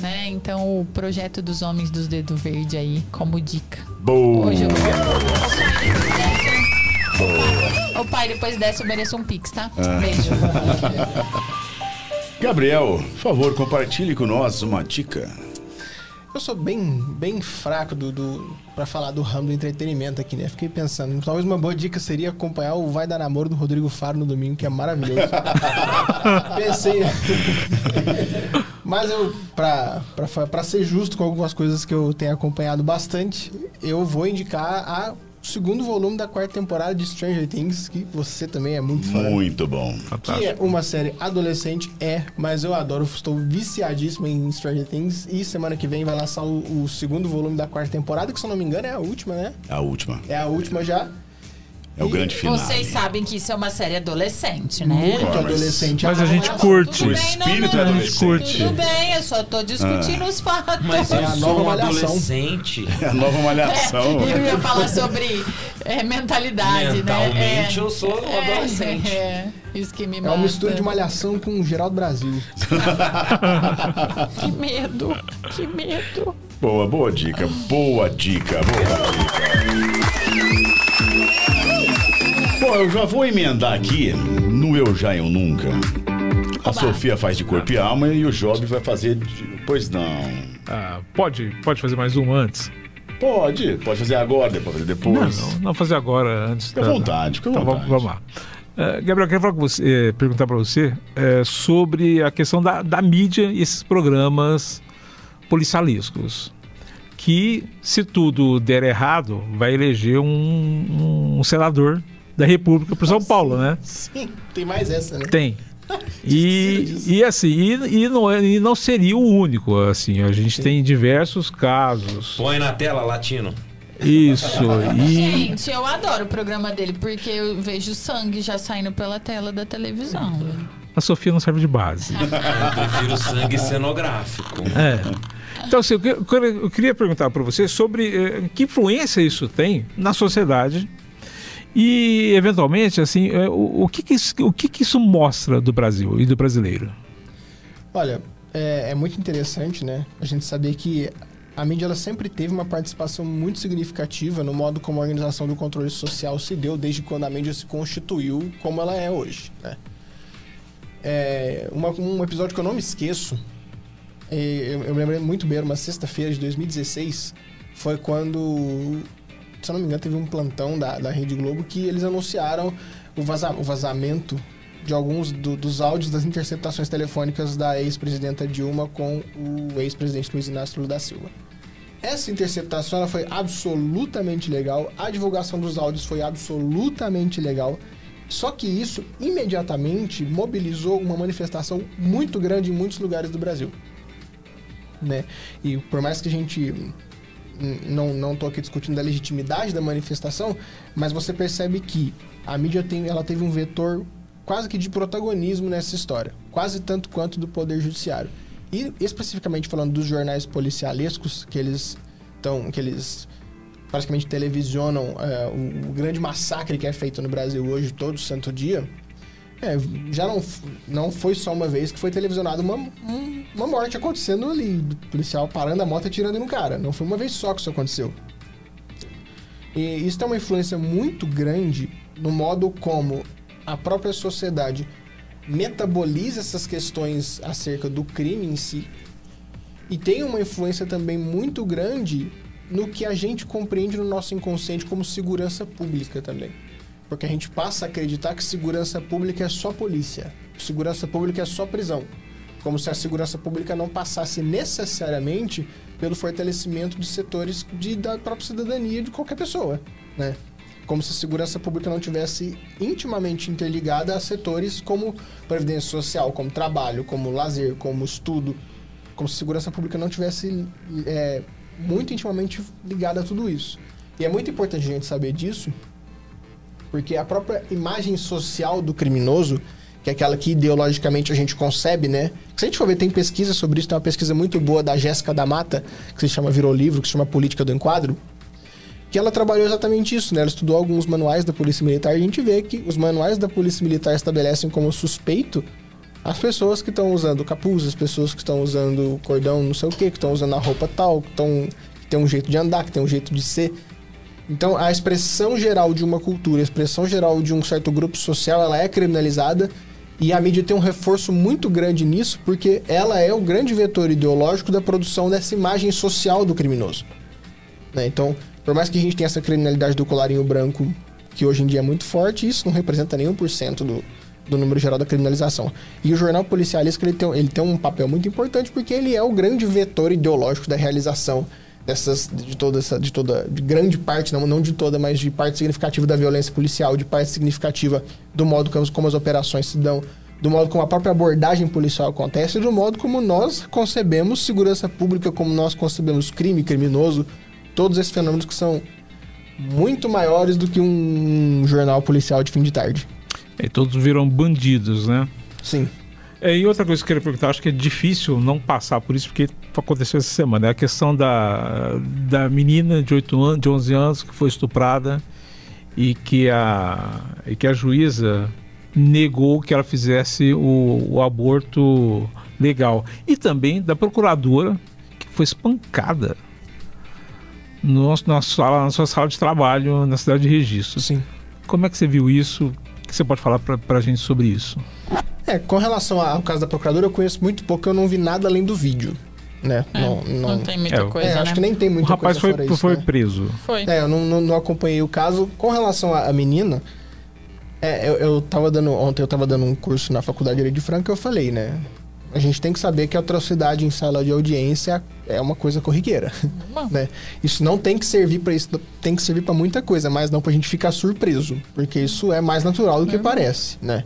né? Então o projeto dos Homens dos Dedo Verde aí, como dica. Boa. Hoje eu Ô pai, depois dessa eu mereço um pix, tá? Beijo. Gabriel, por favor, compartilhe com nós uma dica. Eu sou bem, bem fraco do, do, pra falar do ramo do entretenimento aqui, né? Fiquei pensando, talvez uma boa dica seria acompanhar o Vai Dar Namoro do Rodrigo Faro no domingo, que é maravilhoso. Pensei. Mas eu, pra, pra, pra ser justo com algumas coisas que eu tenho acompanhado bastante, eu vou indicar a segundo volume da quarta temporada de Stranger Things, que você também é muito fã. Muito bom. Que Fantástico. é uma série adolescente, é, mas eu adoro, estou viciadíssimo em Stranger Things. E semana que vem vai lançar o, o segundo volume da quarta temporada, que se eu não me engano é a última, né? A última. É a última já. É o grande final. Vocês sabem que isso é uma série adolescente, né? Muito mas- adolescente. mas a Não, gente é- curte. Tudo O bem, espírito é não, não. adolescente. Curte. Tudo bem, eu só tô discutindo os fatos. Mas É a nova malhação. adolescente. É a nova malhação. Eu ia falar sobre é, mentalidade, Mentalmente né? É, eu sou um adolescente. É, é, isso que me É mata. uma mistura de malhação com Geraldo Brasil. Que medo, que medo. Boa, boa dica. Boa dica, boa dica. Bom, eu já vou emendar aqui no Eu Já Eu Nunca. A Oba. Sofia faz de corpo e alma e o Job vai fazer de... Pois não. Ah, pode, pode fazer mais um antes? Pode, pode fazer agora, depois fazer depois. Não, não, não fazer agora, antes. Fica à da- vontade, fica à Então vamos, vontade. vamos lá. Eh, Gabriel, eu quero falar com você, eh, perguntar para você eh, sobre a questão da, da mídia e esses programas policialescos. Que, se tudo der errado, vai eleger um, um senador da República para São Paulo, né? Sim, tem mais essa, né? Tem. E, e assim, e, e não, é- e não seria o único, assim, a gente tem diversos casos. Põe na tela, latino. Isso. E Gente, eu adoro o programa dele, porque eu vejo sangue já saindo pela tela da televisão. a Sofia não serve de base. Eu prefiro sangue cenográfico. É. Então, assim, eu, eu queria perguntar para você sobre eh, que influência isso tem na sociedade e, eventualmente, assim, eh, o, o que, que, isso, o que, que isso mostra do Brasil e do brasileiro? Olha, é, é muito interessante, né? A gente saber que a mídia ela sempre teve uma participação muito significativa no modo como a organização do controle social se deu desde quando a mídia se constituiu como ela é hoje, né? É, uma- um episódio que eu não me esqueço, é, eu, eu me lembrei muito bem, era uma sexta-feira de 2016, foi quando, se eu não me engano, teve um plantão da, da Rede Globo que eles anunciaram o, vaza- o vazamento de alguns do- dos áudios das interceptações telefônicas da ex-presidenta Dilma com o ex-presidente Luiz Inácio Lula da Silva. Essa interceptação ela foi absolutamente legal, a divulgação dos áudios foi absolutamente legal, só que isso imediatamente mobilizou uma manifestação muito grande em muitos lugares do Brasil. Né? E por mais que a gente não não tô aqui discutindo a legitimidade da manifestação, mas você percebe que a mídia tem, ela teve um vetor quase que de protagonismo nessa história, quase tanto quanto do poder judiciário. E especificamente falando dos jornais policialescos que eles estão, que eles praticamente televisionam é, o, o grande massacre que é feito no Brasil hoje todo santo dia. É, já não, não foi só uma vez que foi televisionado uma, um- uma morte acontecendo ali, do policial parando a moto e atirando no cara. Não foi uma vez só que isso aconteceu. E isso tem uma influência muito grande no modo como a própria sociedade metaboliza essas questões acerca do crime em si. E tem uma influência também muito grande no que a gente compreende no nosso inconsciente como segurança pública também. Porque a gente passa a acreditar que segurança pública é só polícia, segurança pública é só prisão. Como se a segurança pública não passasse necessariamente pelo fortalecimento de setores de, da própria cidadania de qualquer pessoa, né? Como se a segurança pública não tivesse intimamente interligada a setores como previdência social, como trabalho, como lazer, como estudo, como se a segurança pública não tivesse é, muito intimamente ligada a tudo isso. E é muito importante a gente saber disso, porque a própria imagem social do criminoso, que é aquela que ideologicamente a gente concebe, né? Se a gente for ver, tem pesquisa sobre isso, tem uma pesquisa muito boa da Jéssica da Mata, que se chama Virou Livro, que se chama Política do Enquadro, que ela trabalhou exatamente isso, né? Ela estudou alguns manuais da Polícia Militar e a gente vê que os manuais da Polícia Militar estabelecem como suspeito as pessoas que estão usando capuz, as pessoas que estão usando cordão não sei o que, que estão usando a roupa tal, que, estão, que tem um jeito de andar, que tem um jeito de ser. Então, a expressão geral de uma cultura, a expressão geral de um certo grupo social, ela é criminalizada e a mídia tem um reforço muito grande nisso, porque ela é o grande vetor ideológico da produção dessa imagem social do criminoso. Né? Então, por mais que a gente tenha essa criminalidade do colarinho branco, que hoje em dia é muito forte, isso não representa nenhum por cento do, do número geral da criminalização. E o jornal policialista ele tem, ele tem um papel muito importante porque ele é o grande vetor ideológico da realização dessas de toda essa de toda de grande parte não não de toda mas de parte significativa da violência policial de parte significativa do modo como, como as operações se dão do modo como a própria abordagem policial acontece e do modo como nós concebemos segurança pública como nós concebemos crime criminoso todos esses fenômenos que são muito maiores do que um jornal policial de fim de tarde. E todos viram bandidos né? Sim é, e outra coisa que eu queria perguntar, acho que é difícil não passar por isso, porque aconteceu essa semana, é a questão da, da menina de 8 anos, de 11 anos que foi estuprada e que a, e que a juíza negou que ela fizesse o, o aborto legal. E também da procuradora que foi espancada no, na, sala, na sua sala de trabalho na cidade de Registro. Sim. Como é que você viu isso? O que você pode falar para a gente sobre isso? É, com relação ao caso da procuradora, eu conheço muito pouco, eu não vi nada além do vídeo. Né? É, não, não, não, tem muita é, coisa. É, né? acho que nem tem muita o rapaz coisa foi, isso, foi né? preso. Foi. É, eu não, não, não acompanhei o caso. Com relação à, à menina, é, eu, eu tava dando. Ontem eu tava dando um curso na Faculdade de Direito de Franca e eu falei, né? A gente tem que saber que a atrocidade em sala de audiência é uma coisa corriqueira. né? Isso não tem que servir para isso, tem que servir para muita coisa, mas não pra gente ficar surpreso, porque isso é mais natural do que parece, né?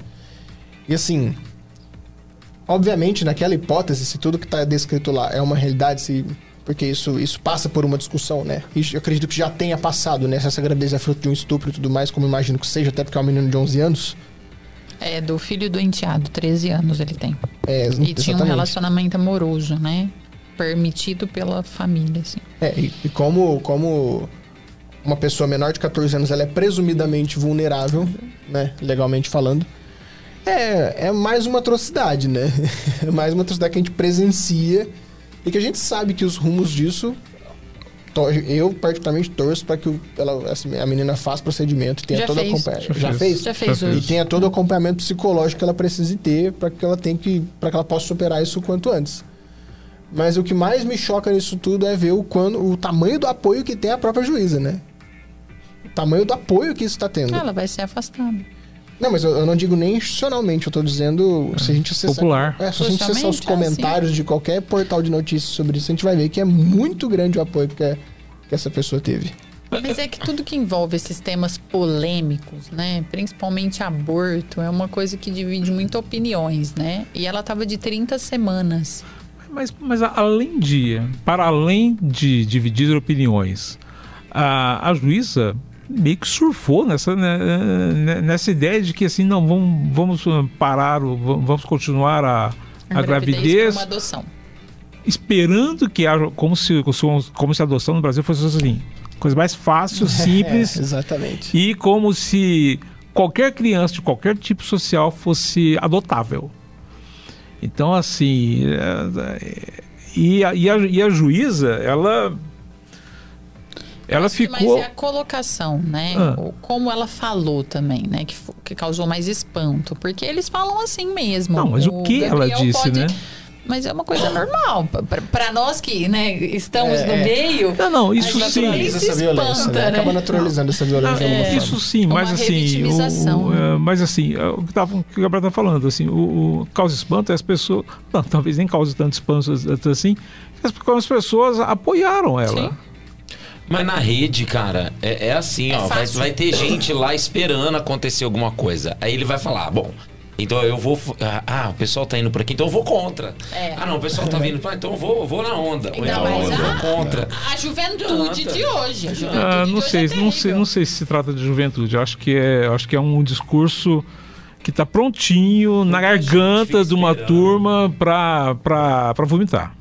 E assim, obviamente, naquela hipótese, se tudo que está descrito lá é uma realidade, se, porque isso, isso passa por uma discussão, né? E eu acredito que já tenha passado, né? Se essa gravidez é fruto de um estupro e tudo mais, como imagino que seja, até porque é um menino de 11 anos. É, do filho do enteado, 13 anos ele tem. É, E tinha um exatamente. relacionamento amoroso, né? Permitido pela família, assim. É, e, e como, como uma pessoa menor de 14 anos ela é presumidamente vulnerável, né? Legalmente falando. É, é mais uma atrocidade, né? É mais uma atrocidade que a gente presencia e que a gente sabe que os rumos disso. Eu, particularmente, torço para que ela, essa- a menina faça procedimento e tenha Já todo fez. acompanhamento. Já Já fez. Já fez Já E tenha todo o acompanhamento psicológico que ela precise ter para que ela tenha que para que ela possa superar isso o quanto antes. Mas o que mais me choca nisso tudo é ver o quando o tamanho do apoio que tem a própria juíza, né? O tamanho do apoio que isso está tendo. Ela vai ser afastada. Não, mas eu, eu não digo nem institucionalmente, eu tô dizendo se a gente acessar, Popular. É, se a gente acessar os Socialmente, comentários de qualquer portal de notícias sobre isso, a gente vai ver que é muito grande o apoio que, é- que essa pessoa teve. Mas é que tudo que envolve esses temas polêmicos, né? Principalmente aborto, é uma coisa que divide muito opiniões, né? E ela tava de 30 semanas. Mas, mas além de, para além de dividir opiniões, a, a juíza meio que surfou nessa, né, né, nessa ideia de que assim, não, vamos, vamos uh, parar, vamos continuar a, a, gravidez, por uma adoção. esperando que haja, como se, como se a adoção no Brasil fosse assim, coisa mais fácil, simples, É, exatamente. e como se qualquer criança de qualquer tipo social fosse adotável. Então, assim. é, é, e, a, e, a, e a juíza, ela. Ela que ficou. Mas é a colocação, né? Ah. O- Como ela falou também, né? Que, que causou mais espanto. Porque eles falam assim mesmo. Não, mas o que ela Gabriel disse, pode- né? Mas é uma coisa normal. Pra- Pra nós que né, estamos É, no é. meio. Não, não, isso sim. essa violência, espanta, né? né? Acaba naturalizando essa violência É. Isso sim, Uma mas assim, o, o, né? é, mas assim, é, o que, tava, o que o Gabriel tá falando, assim, o, o causa espanto é as pessoas, não, talvez nem cause tanto espanto assim, as, como as pessoas apoiaram ela. Sim. Mas na rede, cara, é, é assim, É ó. Vai, vai ter gente lá esperando acontecer alguma coisa. Aí ele vai falar, bom. Então eu vou. ah, Ah, o pessoal tá indo por aqui, então eu vou contra. É. Ah, não, o pessoal tá vindo. Ah, então eu vou, vou na onda. Então, eu vou a- contra. A juventude de hoje. A juventude Ah, de não hoje sei, é não sei, não sei se se trata de juventude. Eu acho que é, acho que é um discurso que tá prontinho na garganta de uma turma pra, pra, pra vomitar.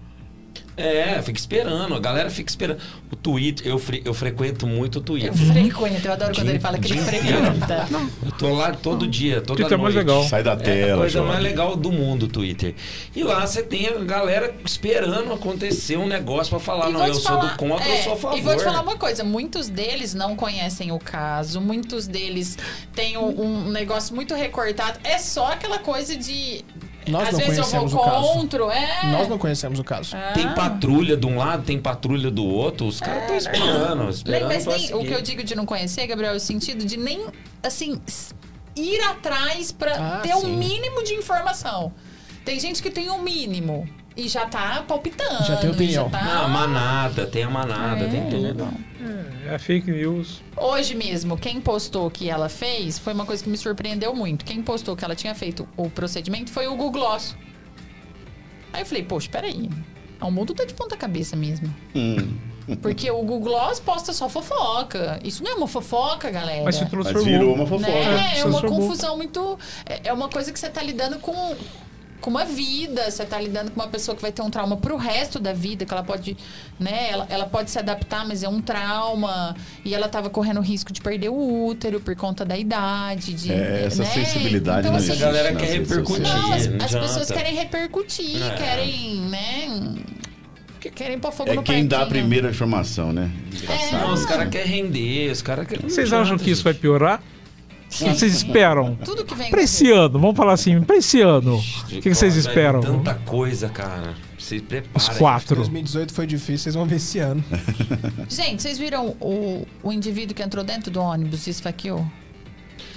É, fica esperando. A galera fica esperando. O Twitter, eu, fre- eu frequento muito o Twitter. Eu frequento, eu adoro quando Dia- ele fala que ele frequenta. Eu tô lá todo dia, toda Twitter é mais noite. legal. Sai da É a tela, coisa mais legal do mundo, o Twitter. E lá você tem a galera esperando acontecer um negócio pra falar, E não, vou eu te sou falar- do contra, eu é, sou a favor. E vou te falar uma coisa: muitos deles não conhecem o caso, muitos deles têm um, um negócio muito recortado. É só aquela coisa de. Nós às não vezes eu vou conhecemos o caso. contra, é. Nós não conhecemos o caso. Tem Ah. patrulha de um lado, tem patrulha do outro, os caras estão esperando, Nem, esperando mas nem, o que eu digo de não conhecer, Gabriel, é o sentido de nem, assim, ir atrás pra Ah, ter um sim. mínimo de informação. Tem gente que tem um mínimo e já tá palpitando. Já tem opinião. e tá- Não, a manada, tem a manada, É, tem tudo. É fake news. Hoje mesmo, quem postou que ela fez foi uma coisa que me surpreendeu muito. Quem postou que ela tinha feito o procedimento foi o Google Gloss. Aí eu falei, poxa, peraí. O mundo tá de ponta cabeça mesmo. Hum. Porque o Google Gloss posta só fofoca. Isso não é uma fofoca, galera. Mas se Mas transformou. virou uma fofoca. Né? É se uma confusão muito. É é uma coisa que você tá lidando com, com uma vida, você tá lidando com uma pessoa que vai ter um trauma pro resto da vida, que ela pode, né? Ela, ela pode se adaptar, mas é um trauma. E ela tava correndo o risco de perder o útero por conta da idade. De, É, essa né? sensibilidade então, assim, A galera nas quer repercutir. Não, as, não as pessoas querem repercutir, É. querem, né? que- Querem pôr fogo É no quem dá a primeira informação, né? Engraçado. Não, os caras querem render, os caras querem. Vocês acham que isso vai piorar? O que vocês esperam? Tudo que vem Pra esse ano, vamos falar assim, pra esse ano. O que, que vocês vir esperam? Tanta coisa, cara. Se prepara. Os quatro. 2018 foi difícil, vocês vão ver esse ano. Gente, vocês viram o, o indivíduo que entrou dentro do ônibus e esfaqueou?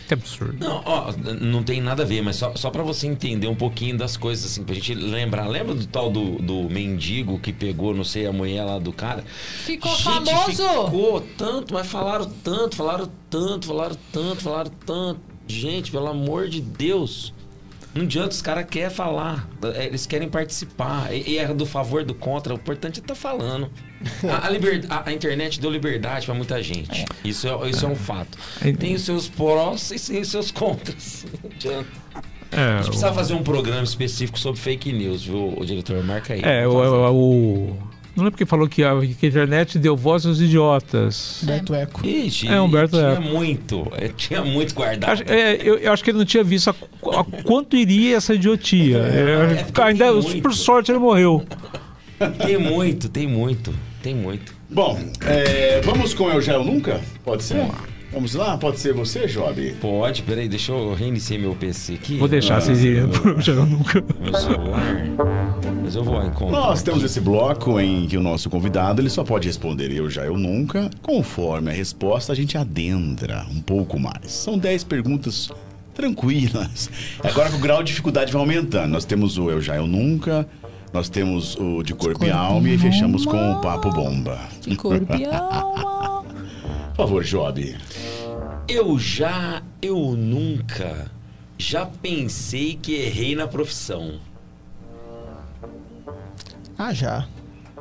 Que absurdo. Não, ó, não tem nada a ver, mas só, só pra você entender um pouquinho das coisas, assim, pra gente lembrar. Lembra do tal do, do mendigo que pegou, não sei, a mulher lá do cara? Ficou Gente, famoso! Ficou tanto, mas falaram tanto, falaram tanto, falaram tanto, falaram tanto. Gente, pelo amor de Deus. Não adianta, os caras querem falar. é, Eles querem participar. E, é do favor, do contra. O importante é estar falando. A, a liber- a- a internet deu liberdade pra muita gente. Isso, é, isso é um fato. É. Tem os seus prós e tem os seus contras. Não adianta. É, A gente precisa fazer um programa específico sobre fake news, viu, o diretor? Marca aí. É, o, o- o- Não lembro quem falou que a, que a internet deu voz aos idiotas. Beto Eco. Ixi, É, Humberto tinha Eco. muito. é, tinha muito guardado. Acho- é, eu, eu acho que ele não tinha visto a, a quanto iria essa idiotia. É, porque ainda, muito. por sorte, ele morreu. Tem muito, tem muito, tem muito. Bom, é, vamos com Eu Já Eu Nunca? Pode ser? Vamos lá? Pode ser você, Job? Pode, peraí, deixa eu reiniciar meu PC aqui. Vou deixar Ah, vocês irem pro Já nunca. Meu celular. Mas eu vou encontrar. Nós temos esse bloco em que o nosso convidado ele só pode responder eu já, eu nunca. Conforme a resposta, a gente adentra um pouco mais. São 10 perguntas tranquilas. Agora que o grau de dificuldade vai aumentando. Nós temos o eu já, eu nunca. Nós temos o de corpo e alma e fechamos com o papo bomba. De corpo e alma. Por favor, Job. Eu já, eu nunca, já pensei que errei na profissão. Ah, já.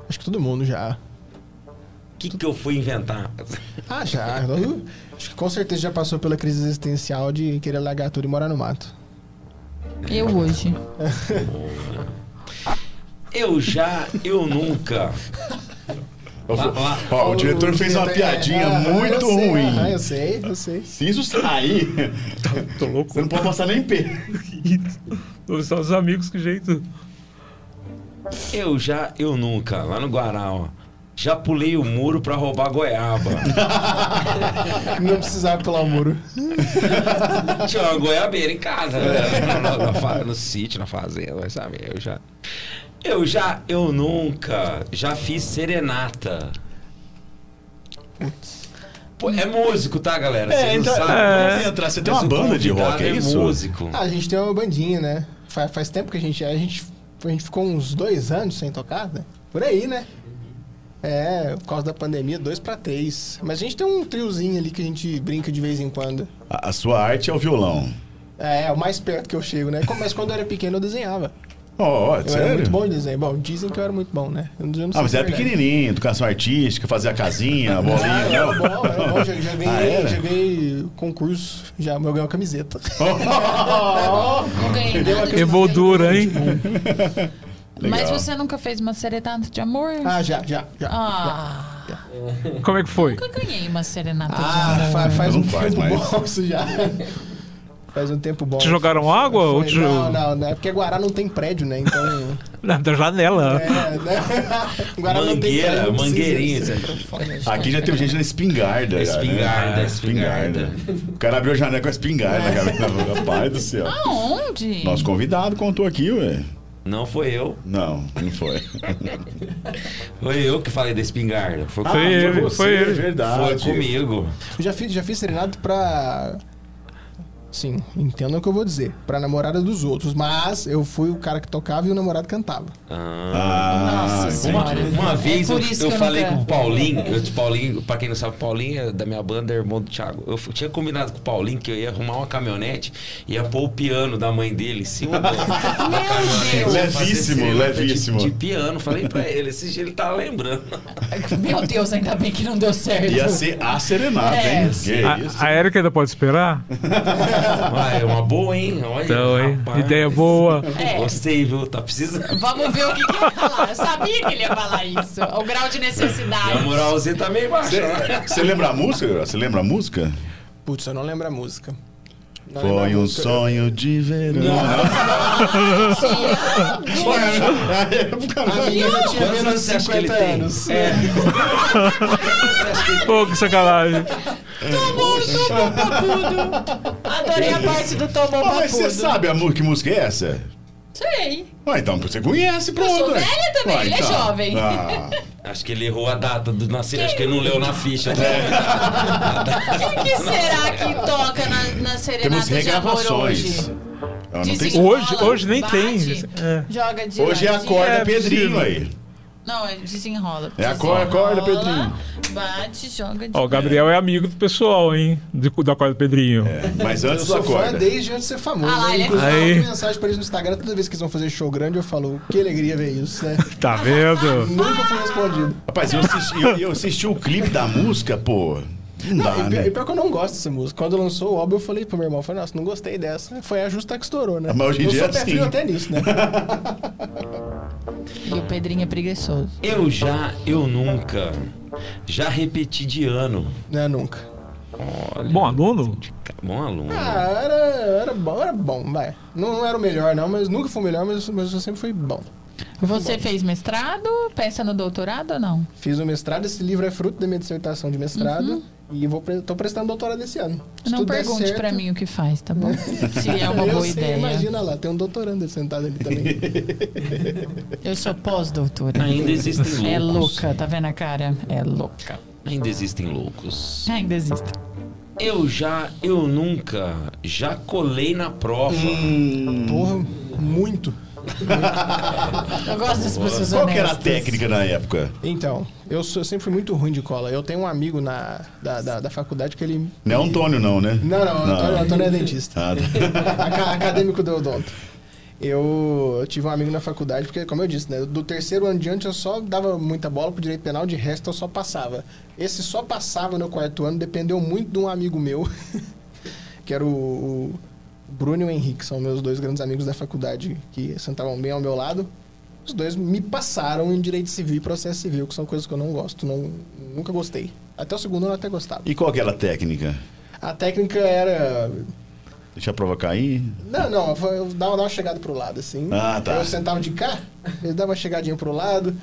Acho que todo mundo já. O que, que eu fui inventar? Ah, já. Acho que com certeza já passou pela crise existencial de querer largar tudo e morar no mato. Eu hoje. Eu já, eu nunca. Ó, o diretor fez uma piadinha Ah, muito eu sei, ruim. Ah, eu sei, eu sei. Se isso sair, Tô louco. você não pode passar nem pé. São os amigos, que jeito. Eu já, eu nunca. Lá no Guará, ó. Já pulei o muro pra roubar goiaba. Não precisava pular o muro. Tinha uma goiabeira em casa, né? no, no- fa- no sítio, na fazenda, vai saber. Eu já. Eu já, eu nunca, já fiz serenata. Pô, é músico, tá, galera? É, Você não entra- sabe. é, entra- você tem uma Mas o banda de convidado rock, é isso? músico. Ah, a gente tem uma bandinha, né? Faz, faz tempo que a gente, a gente. A gente ficou uns dois anos sem tocar, né? Por aí, né? É, por causa da pandemia, dois pra três. Mas a gente tem um triozinho ali que a gente brinca de vez em quando. A, a sua arte é o violão. É, é o mais perto que eu chego, né? Mas quando eu era pequeno eu desenhava. Ó, Eu sério? era muito bom em desenho. Bom, dizem que eu era muito bom, né? Eu não, eu Ah, mas é era verdade. pequenininho, educação artística, fazer a casinha, a Ah, bolinha. era não? bom, era bom. Já, já Ah, ganhei, era? já ganhei concurso. Já eu ganhei uma camiseta. Não ganhei Deu uma nada. camiseta Emoldura, hein? Mas você nunca fez uma serenata de amor? Ah, já, já, já. Ah, Como é que foi? nunca ganhei uma serenata de Ah, amor. fa- faz Não um faz tempo mais. bom isso já. Faz um tempo bom. Te jogaram água ou Foi- te Não, não, não. É porque Guará não tem prédio, né? Então. Na da janela. É, né? Guará não tem Mangueira, prédio. não precisa mangueirinha. Aqui já teve gente na espingarda. né? Espingarda, Ah, espingarda. O cara abriu a janela com a espingarda, cara. Rapaz do céu. Aonde? Nosso convidado contou aqui, ué. Não foi eu. Não, não foi. Foi eu que falei da espingarda. Foi, Ah, Foi ele, você, foi ele. verdade. foi comigo. Eu já fiz, já fiz serenata pra. Sim, entendam o que eu vou dizer. Pra namorada dos outros. Mas eu fui o cara que tocava e o namorado cantava. Ah. Ah, Nossa Uma, senhora. uma vez É eu, por isso eu que eu falei nunca- com o Paulinho, eu disse, Paulinho, pra quem não sabe, o Paulinho é da minha banda, é irmão do Thiago. Eu f- tinha combinado com o Paulinho que eu ia arrumar uma caminhonete e ia pôr o piano da mãe dele em cima da, da caminhonete. Deus. Ia fazer Levíssimo, serenata levíssimo. De, de piano, falei pra ele, esse dia ele tava lembrando. Meu Deus, ainda bem que não deu certo. Ia ser a serenata, É, hein? Que A, isso? a Erika ainda pode esperar? Ah, é uma boa, hein? Olha, Então, hein? Ideia boa. É. Gostei, viu? Tá precisando. Vamos ver o que, que ele ia falar. Eu sabia que ele ia falar isso. O grau de necessidade. moralzinha tá meio baixa. né? Você lembra a música? Você lembra a música? Putz, eu não lembro a música. Não a Foi um música. sonho de verão. A minha já tinha Quantos menos anos de você acha que ele 50 tem? anos. É. Pô, que sacanagem. Tomou, tomou papudo. Adorei a parte do tomou Ah, mas você papudo. sabe a mu- que música é essa? Sei. Ué, então você conhece, pronto. sou ué. velha também, ele é então. jovem. Ah, Acho que ele errou a data do nascimento. Acho que ele não leu na ficha. É. O que será que toca na, na temos serenata de amor regravações. hoje? Ah, não tem... Desenrola, Hoje- hoje nem bate, tem. É. Joga de Hoje é a ladinho. corda É Pedrinho aí. Não, é desenrola. É a corda- a corda, Desenrola, Bate, joga de Ó, o Gabriel é amigo do pessoal, hein? De- da corda do Pedrinho. É, mas Eu antes da sou fã desde antes de ser famoso. Ah né? ele é Inclusive, fã. eu Aí. mando mensagem pra eles no Instagram toda vez que eles vão fazer show grande. Eu falo, que alegria ver isso, né? Tá vendo? Nunca fui respondido. Rapaz, eu assisti, eu, eu assisti o clipe da música, pô. Não dá, e, pior, né? e pior que eu não gosto dessa música. Quando lançou o álbum, eu falei pro meu irmão, eu falei, nossa, não gostei dessa. Foi a justa que estourou, né? Mas hoje em eu dia sou é pé assim. frio até nisso, né? E o Pedrinho é preguiçoso. Eu já, eu nunca. Já repeti de ano. Não, nunca. Olha, Bom aluno? bom aluno. Ah, era, era bom, era bom, vai. Não, não era o melhor, não, mas nunca fui o melhor, mas, mas eu sempre fui bom. Você fez mestrado? Pensa no doutorado ou não? Fiz o mestrado, esse livro é fruto da minha dissertação de mestrado. E vou pre- tô prestando doutorado esse ano. Se não pergunte certo- pra mim o que faz, tá bom? Se é uma eu boa sei, ideia. Imagina lá, tem um doutorando sentado ali também. Eu sou pós-doutora. Ainda existem loucos. É louca, tá vendo a cara? É louca. Ainda existem loucos. Ainda existe. Eu já, eu nunca, já colei na prova. Porra, muito. Eu gosto das pessoas Qual que era a técnica na época? Então, eu, sou, eu sempre fui muito ruim de cola. Eu tenho um amigo na, da, da, da faculdade que ele. Não é o Antônio, não, né? Não, não, Não. Antônio, Antônio é dentista. Ah, tá. Aca- acadêmico do odonto. Eu, eu tive um amigo na faculdade, porque, como eu disse, né, do terceiro ano diante eu só dava muita bola pro direito penal, de resto eu só passava. Esse só passava no quarto ano dependeu muito de um amigo meu, que era o, o Bruno e o Henrique, são meus dois grandes amigos da faculdade, que sentavam bem ao meu lado. Os dois me passaram em direito civil e processo civil, que são coisas que eu não gosto, não, nunca gostei. Até o segundo ano eu até gostava. E qual que era a técnica? A técnica era Deixa a prova cair? Não, não, eu dava, dava uma chegada pro lado, assim. Ah, tá. Eu sentava de cá, ele dava uma chegadinha pro lado.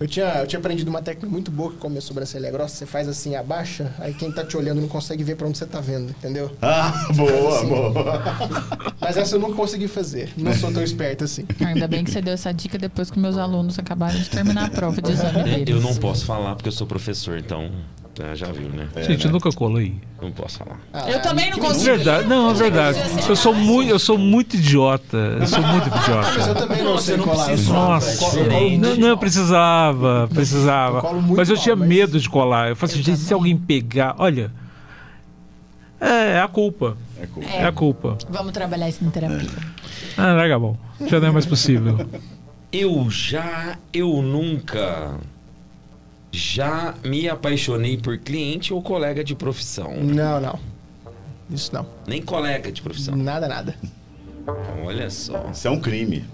Eu tinha, eu tinha aprendido uma técnica muito boa que como a sobrancelha é grossa, você faz assim, abaixa, aí quem tá te olhando não consegue ver pra onde você tá vendo, entendeu? Ah, boa, Assim. boa. Mas essa eu nunca consegui fazer. Não sou tão esperto assim. Ainda bem que você deu essa dica depois que meus alunos acabaram de terminar a prova de exame É, deles. Eu não posso falar porque eu sou professor, então é, já viu, né? Gente, eu nunca colei. Não posso falar. Ah, Eu também não É consigo. verdade, não, é verdade. Eu sou muito, eu sou muito idiota. Eu sou muito Mas eu idiota. também não, sei não colar. precisa, Nossa. é. Não, não, eu precisava, precisava. Eu Mas eu mal, tinha mas- medo de colar. Eu falei assim, se alguém pegar, olha. É, é a culpa. É cool. É a culpa. Vamos trabalhar isso na terapia. Ah, legal, bom. Já não é mais possível. Eu já, eu nunca já me apaixonei por cliente ou colega de profissão. Não, não. Isso não. Nem colega de profissão. Nada, nada. Olha só. Isso é um crime.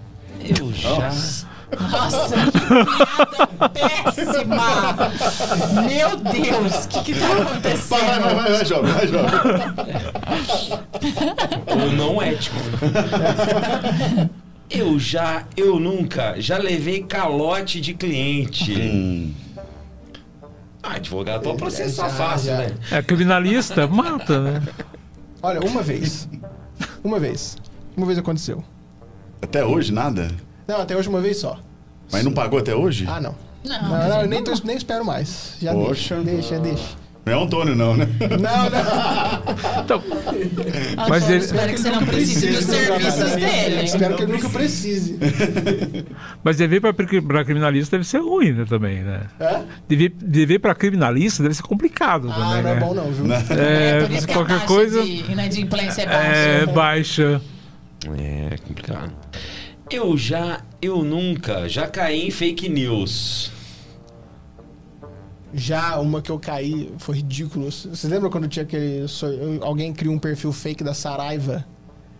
Eu já. Nossa. Que piada péssima! Meu Deus, o que que tá Vai, vai, acontecendo? vai, vai, vai, jovem, vai, jovem. Ou não ético. Eu já, eu nunca, já levei calote de cliente. Hum, Ah, advogado pode processar fácil, já. né? É, criminalista mata, né? Olha, uma vez. Uma vez. Uma vez aconteceu. até hoje, nada? Não, até hoje uma vez só. Mas não pagou até hoje? Ah, não. Não, Não, não, eu nem, tô- nem espero mais. Já Poxa. deixa. Deixa, deixa. Não é o Antônio, não, né? Não, não. Então, Mas ele- espero que você não precise dos serviços dele. Espero que ele nunca precise. mas dever pra, pra criminalista deve ser ruim, né, também, né? É? Dever, dever pra criminalista deve ser complicado Ah, também, não é né? bom não, viu? É, por isso que a qualquer taxa coisa. de inadimplência é baixa. É, baixa. É complicado. Eu já, eu nunca, já caí em fake news. Já uma que eu caí foi ridículo. Você lembra quando tinha aquele. Alguém criou um perfil fake da Saraiva?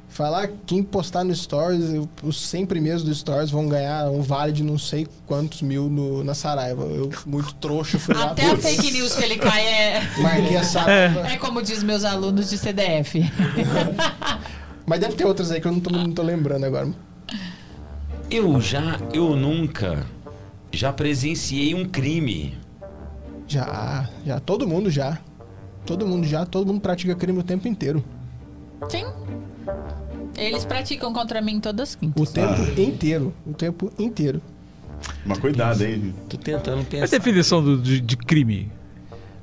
Falar quem postar no Stories, os 100 primeiros do Stories vão ganhar um vale de não sei quantos mil no, na Saraiva. Eu, muito trouxa, fui lá. Até a fake news que ele cai é, Marquei a Saraiva. é como diz meus alunos de CDF. Mas deve ter outras aí que eu não tô, não tô lembrando agora. Eu já, eu nunca, já presenciei um crime. Já, já. Todo mundo já. Todo mundo já. Todo mundo pratica crime o tempo inteiro. Sim. Eles praticam contra mim todas quintas. O tempo Ah. inteiro. O tempo inteiro. Mas cuidado, hein? Tô tentando A pensar. definição do- de, de crime.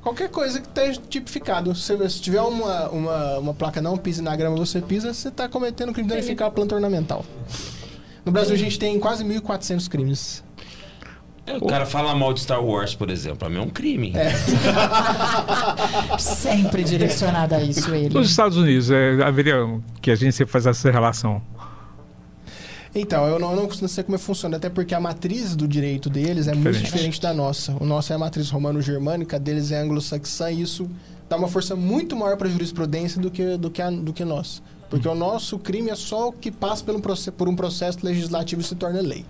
Qualquer coisa que esteja tipificado. Se, se tiver uma, uma, uma placa não pise na grama, você pisa, você está cometendo crime de danificar a planta ornamental. No Brasil, a gente tem quase 1.400 crimes. O cara fala mal de Star Wars, por exemplo. Pra mim é um crime. Sempre direcionado a isso, ele. Nos Estados Unidos, é, haveria que a gente sempre faz essa relação. Então, eu não, eu não sei como é que funciona, até porque a matriz do direito deles é muito Diferente. diferente da nossa. O nosso é a matriz romano-germânica, a deles é anglo-saxã, e isso dá uma força muito maior para a jurisprudência do que, do, que a, do que nós. Porque o nosso crime é só o que passa pelo por um processo legislativo e se torna lei.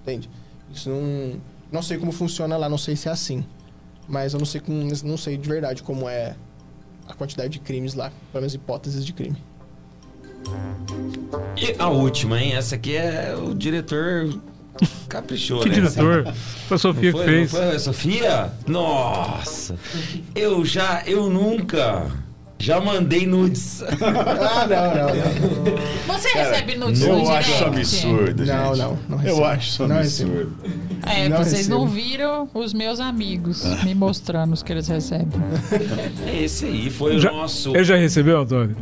Entende? Isso não. Não sei como funciona lá, não sei se é assim. Mas eu não sei, com, não sei de verdade como é a quantidade de crimes lá, pelo menos hipóteses de crime. E a última, hein? Essa aqui é o diretor caprichou, Que né? diretor? Foi a Sofia Não que foi, fez. não foi a Sofia? Nossa! Eu já, eu nunca, já mandei nudes. Ah, não, não, não. Você recebe nudes no Eu direct? acho isso absurdo, Não, gente. não, não Eu recebo. acho isso Não absurdo. É, Não vocês recebo. não viram os meus amigos me mostrando os que eles recebem. Esse aí foi Já- o nosso. Ele já recebeu, Antônio?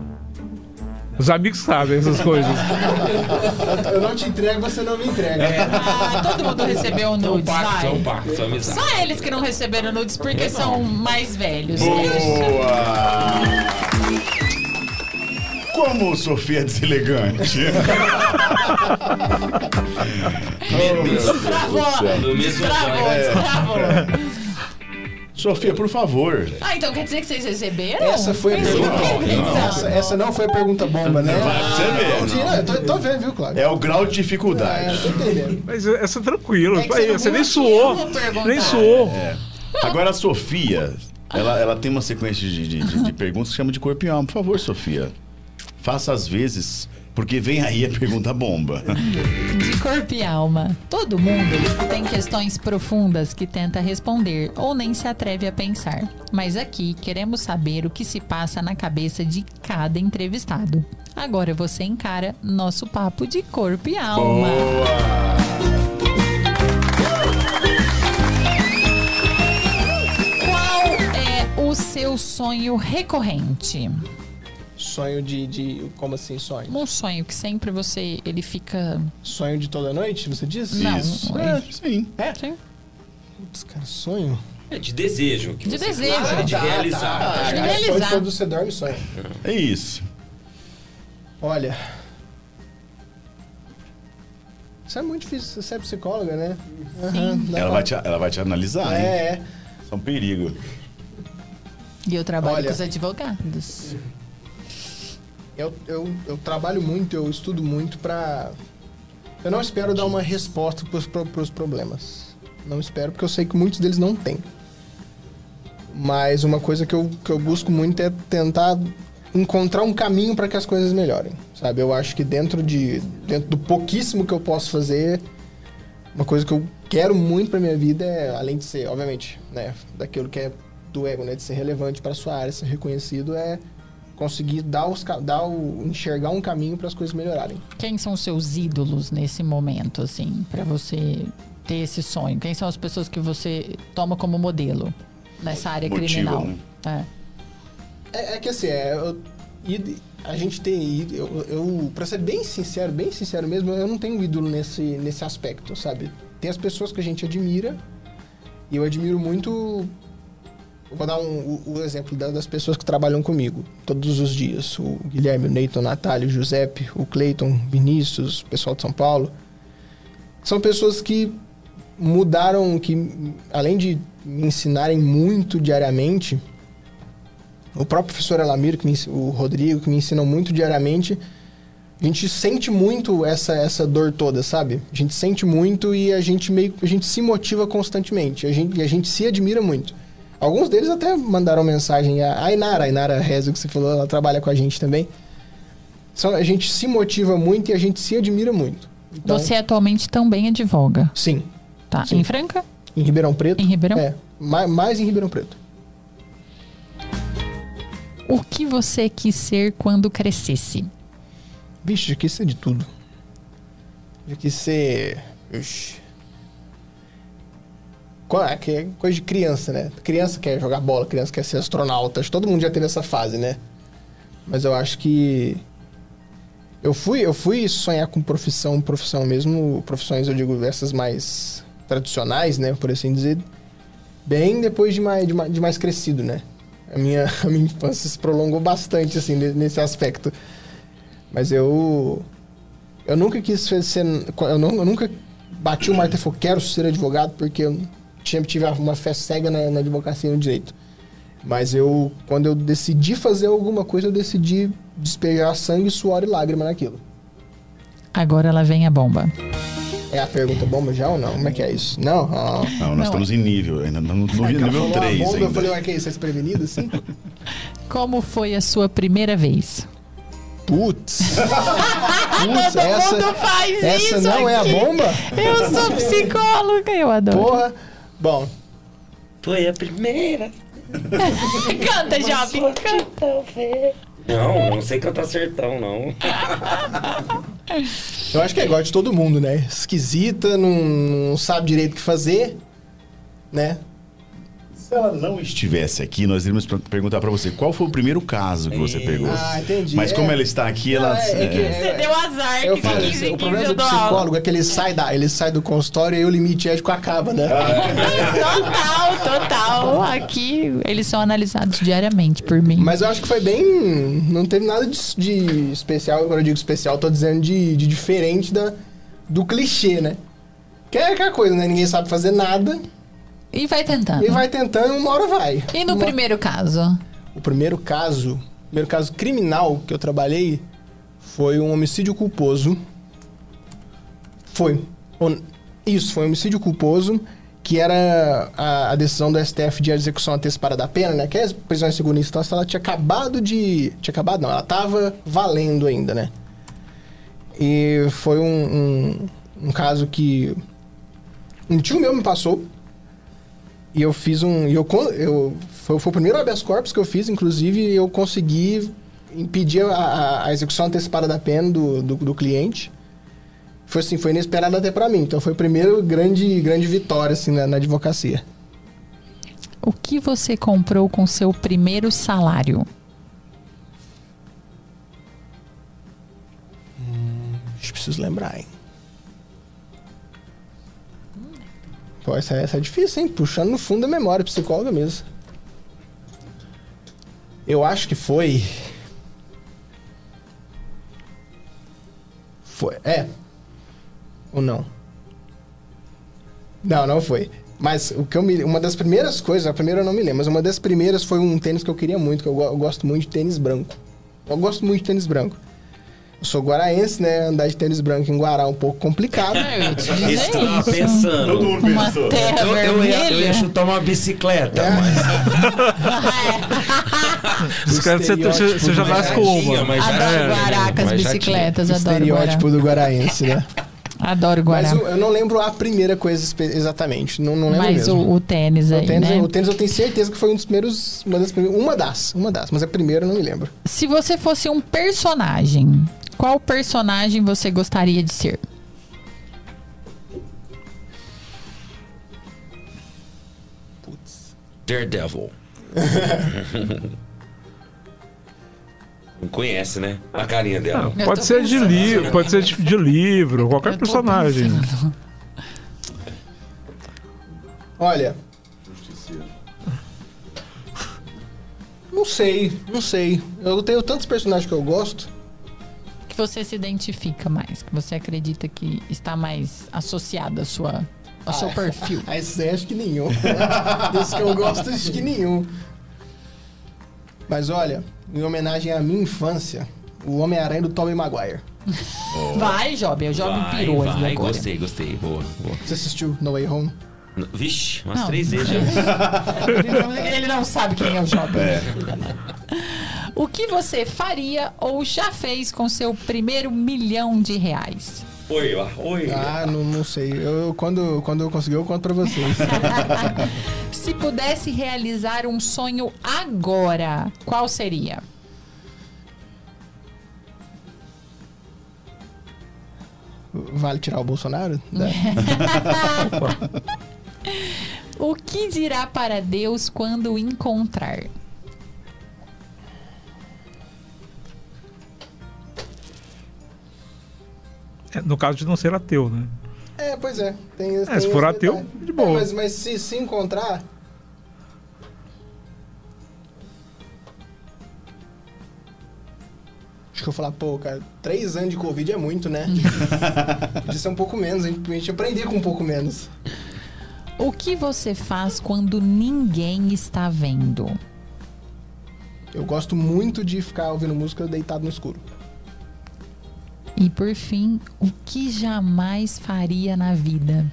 Os amigos sabem essas coisas. Eu não te entrego, você não me entrega. Ah, todo mundo recebeu É um nudes, pacto, é um vai. pacto, é uma amizade. Só eles que não receberam nudes porque Eu não. são mais velhos. Boa! Como Sofia é deselegante. oh, meu Deus do Travou, céu. Do mesmo travou, jeito. destravou. Sofia, por favor. Ah, então quer dizer que vocês receberam? Essa foi a pergunta. era Essa, essa não foi a pergunta bomba, né? Vai pra você ver. Não, eu tô, tô vendo, viu, Cláudio? É o grau de É, dificuldade. tô entendendo. Mas essa é tranquilo. É Aí, você você nem suou. Nem suou. É. Agora a Sofia, ela, ela tem uma sequência de, de- de- de perguntas que chama de corpo e alma. Por favor, Sofia, faça as vezes Porque vem aí a pergunta bomba. De corpo e alma. Todo mundo tem questões profundas que tenta responder ou nem se atreve a pensar. Mas aqui queremos saber o que se passa na cabeça de cada entrevistado. Agora você encara nosso papo de corpo e alma. Qual é o seu sonho recorrente? Sonho de, de. Como assim, sonho? Um sonho que sempre você ele fica Sonho de toda noite, você diz? Não. Isso. É. Sim. É? Sim. Putz, cara, sonho? É de desejo. Que De você desejo. gostaria de Ah, tá, realizar. tá. tá De realizar. Sonho quando você dorme, sonho. É isso. Olha. Isso é muito difícil. Você é psicóloga, né? Aham, dá Ela vai, te, ela vai te analisar, hein? É, é. Isso é um perigo. E eu trabalho Olha. com os advogados. Eu, eu, eu trabalho muito, eu estudo muito pra. Eu não espero dar uma resposta pros, pro- pros problemas. Não espero, porque eu sei que muitos deles não têm. Mas uma coisa que eu, que eu busco muito é tentar encontrar um caminho para que as coisas melhorem. Sabe? Eu acho que dentro de dentro do pouquíssimo que eu posso fazer, uma coisa que eu quero muito pra minha vida é, além de ser, obviamente, né, daquilo que é do ego, né, de ser relevante para sua área, ser reconhecido, é conseguir dar, os, dar o, enxergar um caminho para as coisas melhorarem. Quem são os seus ídolos nesse momento, assim, pra você ter esse sonho? Quem são as pessoas que você toma como modelo nessa área Motivo, criminal? né? É. É, é que assim, é, eu- a gente tem eu, eu para ser bem sincero, bem sincero mesmo, eu não tenho ídolo nesse, nesse aspecto, sabe? Tem as pessoas que a gente admira e eu admiro muito. Vou dar um, o, exemplo da- das pessoas que trabalham comigo todos os dias. O Guilherme, o Neyton, o Natália, o Giuseppe, o Cleiton, Vinícius, o pessoal de São Paulo. São pessoas que mudaram, que além de me ensinarem muito diariamente, o próprio professor Elamir, que me, o Rodrigo, que me ensinam muito diariamente, a gente sente muito essa, essa dor toda, sabe? A gente sente muito e a gente meio a gente se motiva constantemente. A gente, a gente se admira muito. Alguns deles até mandaram mensagem. A Inara, a Inara Rezo, que você falou, ela trabalha com a gente também. São, a gente se motiva muito e a gente se admira muito. Então, Você atualmente também advoga, Sim. tá? Sim. Em Franca? Em Ribeirão Preto. Em Ribeirão? É. ma- mais em Ribeirão Preto. O que você quis ser quando crescesse? Vixe, já quis ser de tudo. Já quis ser. Ixi. É que é coisa de criança, né? Criança quer jogar bola, criança quer ser astronauta. Todo mundo já teve essa fase, né? Mas eu acho que. Eu fui, eu fui sonhar com profissão, profissão mesmo, profissões, eu digo, essas mais tradicionais, né? Por assim dizer. Bem depois de mais, de mais, de mais crescido, né? A minha, a minha infância se prolongou bastante, assim, ne- nesse aspecto. Mas eu. Eu nunca quis ser- Eu, não- eu nunca bati o martelo e falei, quero ser advogado, porque eu tinha, tive uma fé cega na, na advocacia e no direito. Mas eu, quando eu decidi fazer alguma coisa, eu decidi despejar sangue, suor e lágrima naquilo. Agora ela vem a bomba. É a pergunta bomba já ou não? Como é que é isso? Não? Ah. Não, nós Não, estamos em nível, ainda no, no nível falou a 3 bomba, eu ainda. falei, ué, que é isso? É desprevenido assim? Como foi a sua primeira vez? Putz! Putz, essa, mundo faz essa isso não é a aqui. bomba? Eu sou psicóloga, eu adoro. Porra! Bom, Foi a primeira. Canta, Jovem, canta. Não, não sei cantar sertão, não. Eu acho que é igual de todo mundo, né? Esquisita, não, não sabe direito o que fazer, né? Se ela não estivesse aqui, nós iríamos per- perguntar pra você qual foi o primeiro caso que você pegou. Ah, entendi. Mas É. como ela está aqui, ela. Não, é- é que- é, Você deu azar Eu que falo, 15 o 15 problema do psicólogo é que ele sai, da, ele sai do consultório e aí o limite ético acaba, né? Total, total. Aqui eles são analisados diariamente por mim. Mas eu acho que foi bem. Não teve nada de, de especial. Quando eu digo especial, eu tô dizendo de, de diferente da, do clichê, né? Que é aquela coisa, né? Ninguém sabe fazer nada E vai tentando. e vai tentando, uma hora vai. E no Uma- primeiro caso? O primeiro caso, o primeiro caso criminal que eu trabalhei foi um homicídio culposo. Foi. Isso, foi um homicídio culposo, que era a, a decisão do STF de execução antecipada da pena, né? Que é a prisão em segunda instância, ela tinha acabado de. Tinha acabado, não, ela tava valendo ainda, né? E foi um, um, um caso que um tio meu me passou. E eu fiz um. Eu, eu, foi, foi o primeiro habeas corpus que eu fiz, inclusive, eu consegui impedir a, a- execução antecipada da pena do, do, do cliente. Foi assim, foi inesperado até pra mim. Então foi a primeira grande, grande vitória assim, na, na advocacia. O que você comprou com seu primeiro salário? Que preciso lembrar, hein? Pô, essa, essa é difícil, hein? Puxando no fundo da memória, psicóloga mesmo. Eu acho que foi. Foi. É. Ou não? Não, não foi. Mas o que eu me, uma das primeiras coisas, a primeira eu não me lembro, mas uma das primeiras foi um tênis que eu queria muito, que eu, eu gosto muito de tênis branco. Eu gosto muito de tênis branco. Eu sou guaraense, né? Andar de tênis branco em Guará é um pouco complicado. Eu ia te dizer Estava isso. pensando. Todo mundo Uma pensou. terra Eu, eu ia, eu ia chutar uma bicicleta, mas. Os caras, você, você, já nasce com uma. mas já Adoro Guaracas, mas já bicicletas, adoro Guará. Estereótipo do guaraense, né? Adoro Mas Guará. eu, eu não lembro a primeira coisa exatamente. Não, não lembro Mas mesmo. o, o tênis aí, o, tênis, né? o tênis eu tenho certeza que foi um dos primeiros. Uma das primeiras. Uma das. Uma das. Mas a primeira eu não me lembro. Se você fosse um personagem, qual personagem você gostaria de ser? Putz. Daredevil. Não conhece, né? A carinha dela. Eu Pode ser de livro, pode ser de, de livro, qualquer personagem. pensando. Olha. Não sei, não sei. Eu tenho tantos personagens que eu gosto. Que você se identifica mais, que você acredita que está mais associado à sua, ao seu perfil. Ah, esse aí acho que nenhum. Dos que eu gosto, acho que nenhum. Mas olha, em homenagem à minha infância, o Homem-Aranha do Tobey Maguire. Vai, Job, eu jogo Vai, pirou vai, agora. gostei, gostei. Boa, boa. Você assistiu No Way Home? N- Vixe, umas Não. três vezes já. Ele não, ele não sabe quem é o Job. O que você faria ou já fez com seu primeiro milhão de reais? Oi, lá, oi. Ah, não, não sei. Eu, quando, quando eu conseguir, eu conto pra vocês. Se pudesse realizar um sonho agora, qual seria? Vale tirar o Bolsonaro? O que dirá para Deus quando encontrar? No caso de não ser ateu, né? É, pois é. Tem, É, tem se for ateu, detalhe. de boa. É, mas mas se, se encontrar. Acho que eu vou falar, pô, cara, três anos de Covid é muito, né? Podia ser um pouco menos, a gente, a gente aprender com um pouco menos. O que você faz quando ninguém está vendo? Eu gosto muito de ficar ouvindo música deitado no escuro. E por fim, o que jamais faria na vida?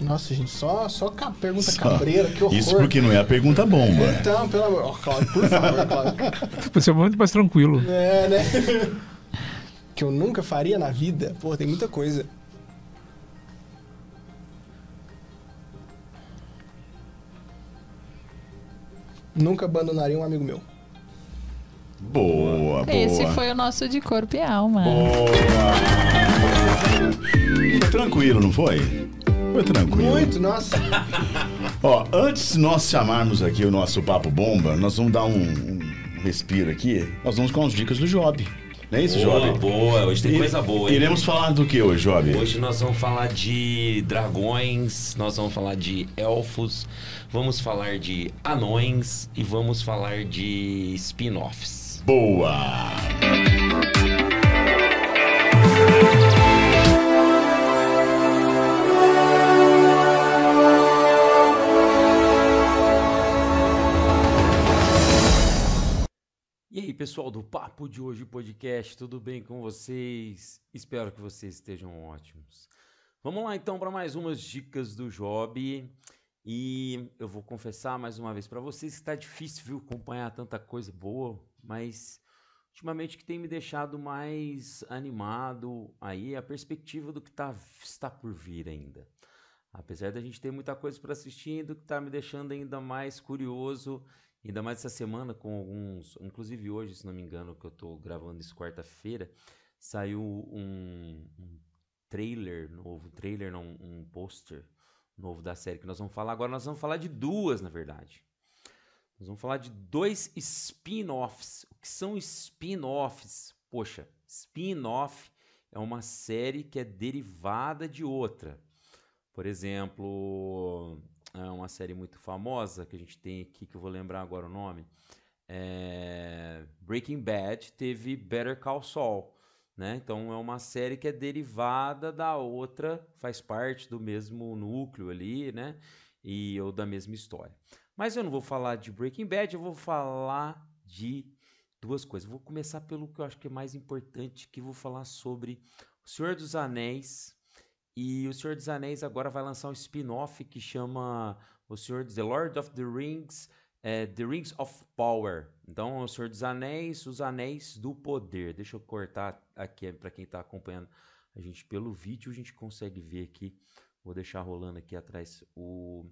Nossa, gente, só, só pergunta Só. cabreira, que horror. Isso porque não é a pergunta bomba. Então, pelo amor... Oh, Cláudio, por favor, Cláudio. Vai ser muito mais tranquilo. É, né? que eu nunca faria na vida. Pô, tem muita coisa. Nunca abandonaria um amigo meu. Boa, boa. Esse foi o nosso de corpo e alma. Boa. Foi tranquilo, não foi? Foi tranquilo. Muito, nossa. Ó, antes de nós chamarmos aqui o nosso Papo Bomba, nós vamos dar um, um respiro aqui. Nós vamos com as dicas do Job. Não é isso, Boa, Job? boa. Hoje tem coisa boa, hein? Iremos falar do que hoje, Job? Hoje nós vamos falar de dragões, nós vamos falar de elfos, vamos falar de anões e vamos falar de spin-offs. Boa! E aí, pessoal do Papo de Hoje Podcast, tudo bem com vocês? Espero que vocês estejam ótimos. Vamos lá então para mais umas dicas do Job. E eu vou confessar mais uma vez para vocês que está difícil viu, acompanhar tanta coisa boa, mas ultimamente que tem me deixado mais animado aí é a perspectiva do que tá, está por vir ainda. Apesar da gente ter muita coisa para assistir, do que está me deixando ainda mais curioso, ainda mais essa semana com alguns, inclusive hoje, se não me engano, que eu estou gravando isso quarta-feira, saiu um, um trailer novo, trailer não, um pôster novo da série que nós vamos falar agora. Nós vamos falar de duas, na verdade. Nós vamos falar de dois spin-offs. O que são spin-offs? Poxa, spin-off é uma série que é derivada de outra. Por exemplo, uma série muito famosa que a gente tem aqui, que eu vou lembrar agora o nome. É... Breaking Bad teve Better Call Saul. Né? Então é uma série que é derivada da outra, faz parte do mesmo núcleo ali, né? E ou da mesma história. Mas eu não vou falar de Breaking Bad, eu vou falar de duas coisas. Vou começar pelo que eu acho que é mais importante, que vou falar sobre O Senhor dos Anéis. E O Senhor dos Anéis agora vai lançar um spin-off que chama O Senhor The Lord of the Rings é The Rings of Power. Então, o Senhor dos Anéis, os Anéis do Poder. Deixa eu cortar aqui para quem está acompanhando a gente pelo vídeo, a gente consegue ver aqui. Vou deixar rolando aqui atrás o,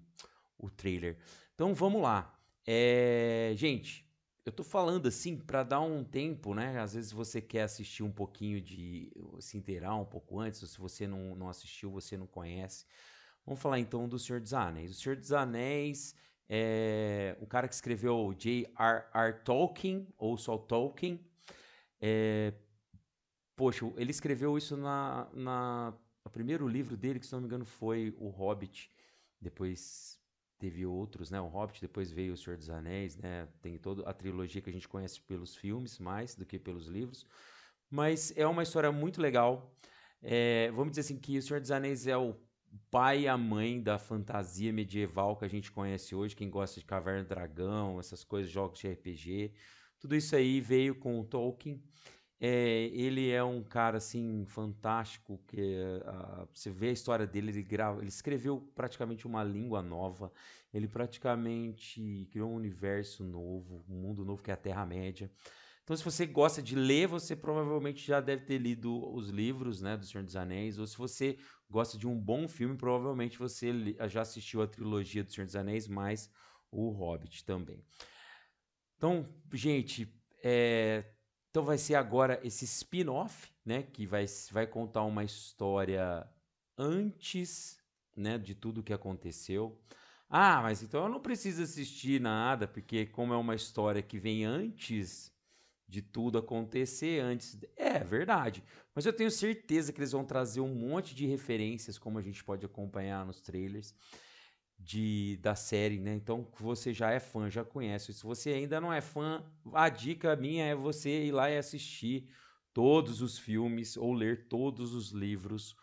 o trailer. Então, vamos lá. É, gente, eu tô falando assim para dar um tempo, né? Às vezes você quer assistir um pouquinho de. se inteirar um pouco antes, ou se você não, não assistiu, você não conhece. Vamos falar então do Senhor dos Anéis. O Senhor dos Anéis é, o cara que escreveu J.R.R. Tolkien, ou só Tolkien, é, poxa, ele escreveu isso na, na o primeiro livro dele, que se não me engano foi O Hobbit, depois teve outros, né? O Hobbit, depois veio O Senhor dos Anéis, né? Tem toda a trilogia que a gente conhece pelos filmes mais do que pelos livros, mas é uma história muito legal. É, vamos dizer assim que O Senhor dos Anéis é o pai e a mãe da fantasia medieval que a gente conhece hoje, quem gosta de Caverna do Dragão, essas coisas, jogos de RPG, tudo isso aí veio com o Tolkien. É, ele é um cara assim fantástico que uh, você vê a história dele, ele grava, ele escreveu praticamente uma língua nova, ele praticamente criou um universo novo, um mundo novo que é a Terra Média. Então, se você gosta de ler, você provavelmente já deve ter lido os livros né, do Senhor dos Anéis, ou se você gosta de um bom filme, provavelmente você já assistiu a trilogia do Senhor dos Anéis, mais o Hobbit também. Então, gente, é... então vai ser agora esse spin-off, né, que vai, vai contar uma história antes né, de tudo que aconteceu. Ah, mas então eu não preciso assistir nada, porque como é uma história que vem antes de tudo acontecer antes. É verdade. Mas eu tenho certeza que eles vão trazer um monte de referências, como a gente pode acompanhar nos trailers de da série, né? Então, você já é fã, já conhece. Se você ainda não é fã, a dica minha é você ir lá e assistir todos os filmes ou ler todos os livros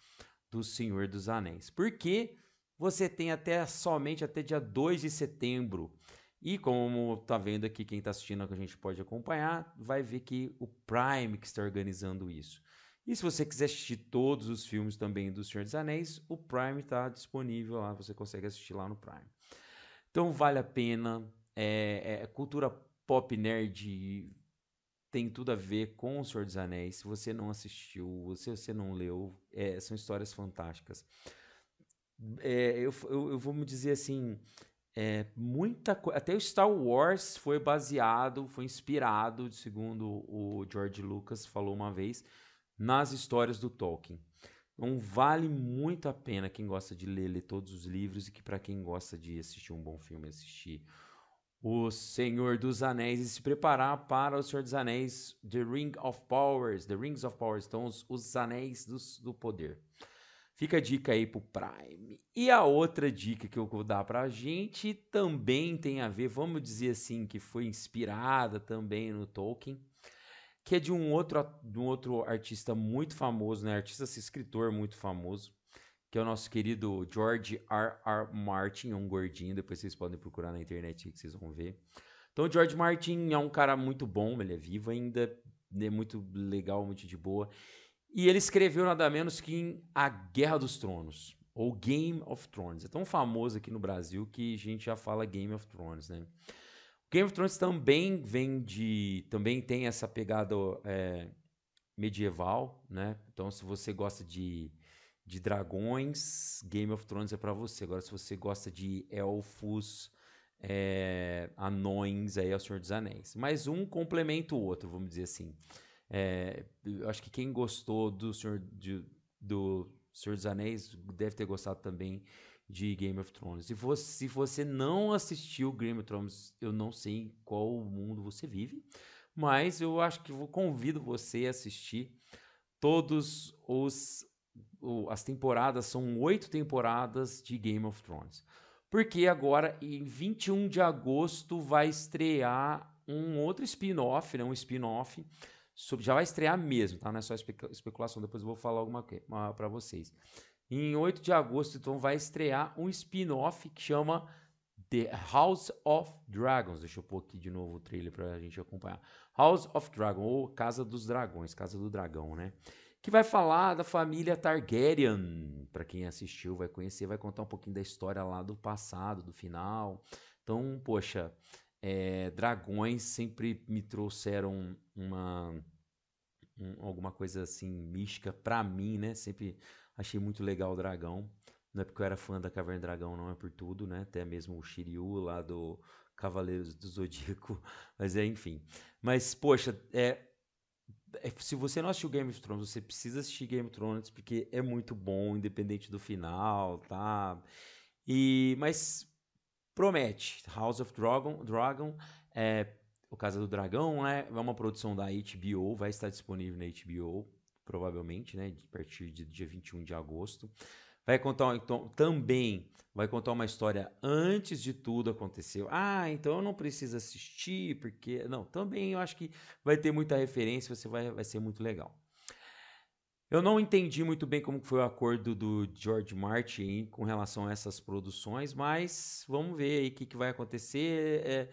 do Senhor dos Anéis. Porque você tem até somente até dia 2 de setembro e como tá vendo aqui, quem está assistindo que a gente pode acompanhar, vai ver que o Prime que está organizando isso. E se você quiser assistir todos os filmes também do Senhor dos Anéis, o Prime está disponível lá, você consegue assistir lá no Prime. Então vale a pena. É, é, cultura pop nerd tem tudo a ver com o Senhor dos Anéis. Se você não assistiu, se você não leu, é, são histórias fantásticas. É, eu, eu, eu, vou me dizer assim, é, muita. Até o Star Wars foi baseado, foi inspirado, segundo o George Lucas falou uma vez, nas histórias do Tolkien. Então vale muito a pena quem gosta de ler, ler todos os livros e que para quem gosta de assistir um bom filme, assistir O Senhor dos Anéis e se preparar para O Senhor dos Anéis, The Ring of Powers, The Rings of Powers, então os, os Anéis do Poder. Fica a dica aí pro Prime. E a outra dica que eu vou dar pra gente também tem a ver, vamos dizer assim, que foi inspirada também no Tolkien, que é de um outro, de um outro artista muito famoso, né? Artista, escritor muito famoso, que é o nosso querido George R. R. Martin, um gordinho, depois vocês podem procurar na internet que vocês vão ver. Então, o George Martin é um cara muito bom, ele é vivo ainda, é muito legal, muito de boa. E ele escreveu nada menos que em A Guerra dos Tronos. ou Game of Thrones. É tão famoso aqui no Brasil que a gente já fala Game of Thrones, né? Game of Thrones também vem de. também tem essa pegada é, medieval, né? Então, se você gosta de, de dragões, Game of Thrones é para você. Agora, se você gosta de elfos, é, anões, aí é o Senhor dos Anéis. Mas um complementa o outro, vamos dizer assim. É, acho que quem gostou do Senhor, de, do Senhor dos Anéis deve ter gostado também de Game of Thrones. Se você, se você não assistiu Game of Thrones, eu não sei em qual mundo você vive, mas eu acho que eu convido você a assistir todos os as temporadas são oito temporadas de Game of Thrones. Porque agora, em 21 de agosto, vai estrear um outro spin-off, né? um spin-off, já vai estrear mesmo, tá? Não é só especulação, depois eu vou falar alguma coisa para vocês. Em 8 de agosto, então, vai estrear um spin-off que chama The House of Dragons. Deixa eu pôr aqui de novo o trailer pra gente acompanhar. House of Dragon, ou Casa dos Dragões, Casa do Dragão, né? Que vai falar da família Targaryen. Para quem assistiu, vai conhecer, vai contar um pouquinho da história lá do passado, do final. Então, poxa, é, dragões sempre me trouxeram uma um, alguma coisa assim mística para mim, né? Sempre Achei muito legal o dragão. Não é porque eu era fã da Caverna do Dragão, não é por tudo, né? Até mesmo o Shiryu lá do Cavaleiros do Zodíaco. Mas é, enfim. Mas, poxa, é, é, se você não assistiu Game of Thrones, você precisa assistir Game of Thrones porque é muito bom, independente do final, tá? E, mas promete. House of Dragon, Dragon é o Casa do Dragão, né? É uma produção da HBO, vai estar disponível na HBO provavelmente, né, a partir de dia 21 de agosto. Vai contar então também vai contar uma história antes de tudo aconteceu. Ah, então eu não preciso assistir porque não, também eu acho que vai ter muita referência, você vai vai ser muito legal. Eu não entendi muito bem como foi o acordo do George Martin com relação a essas produções, mas vamos ver aí o que, que vai acontecer. É,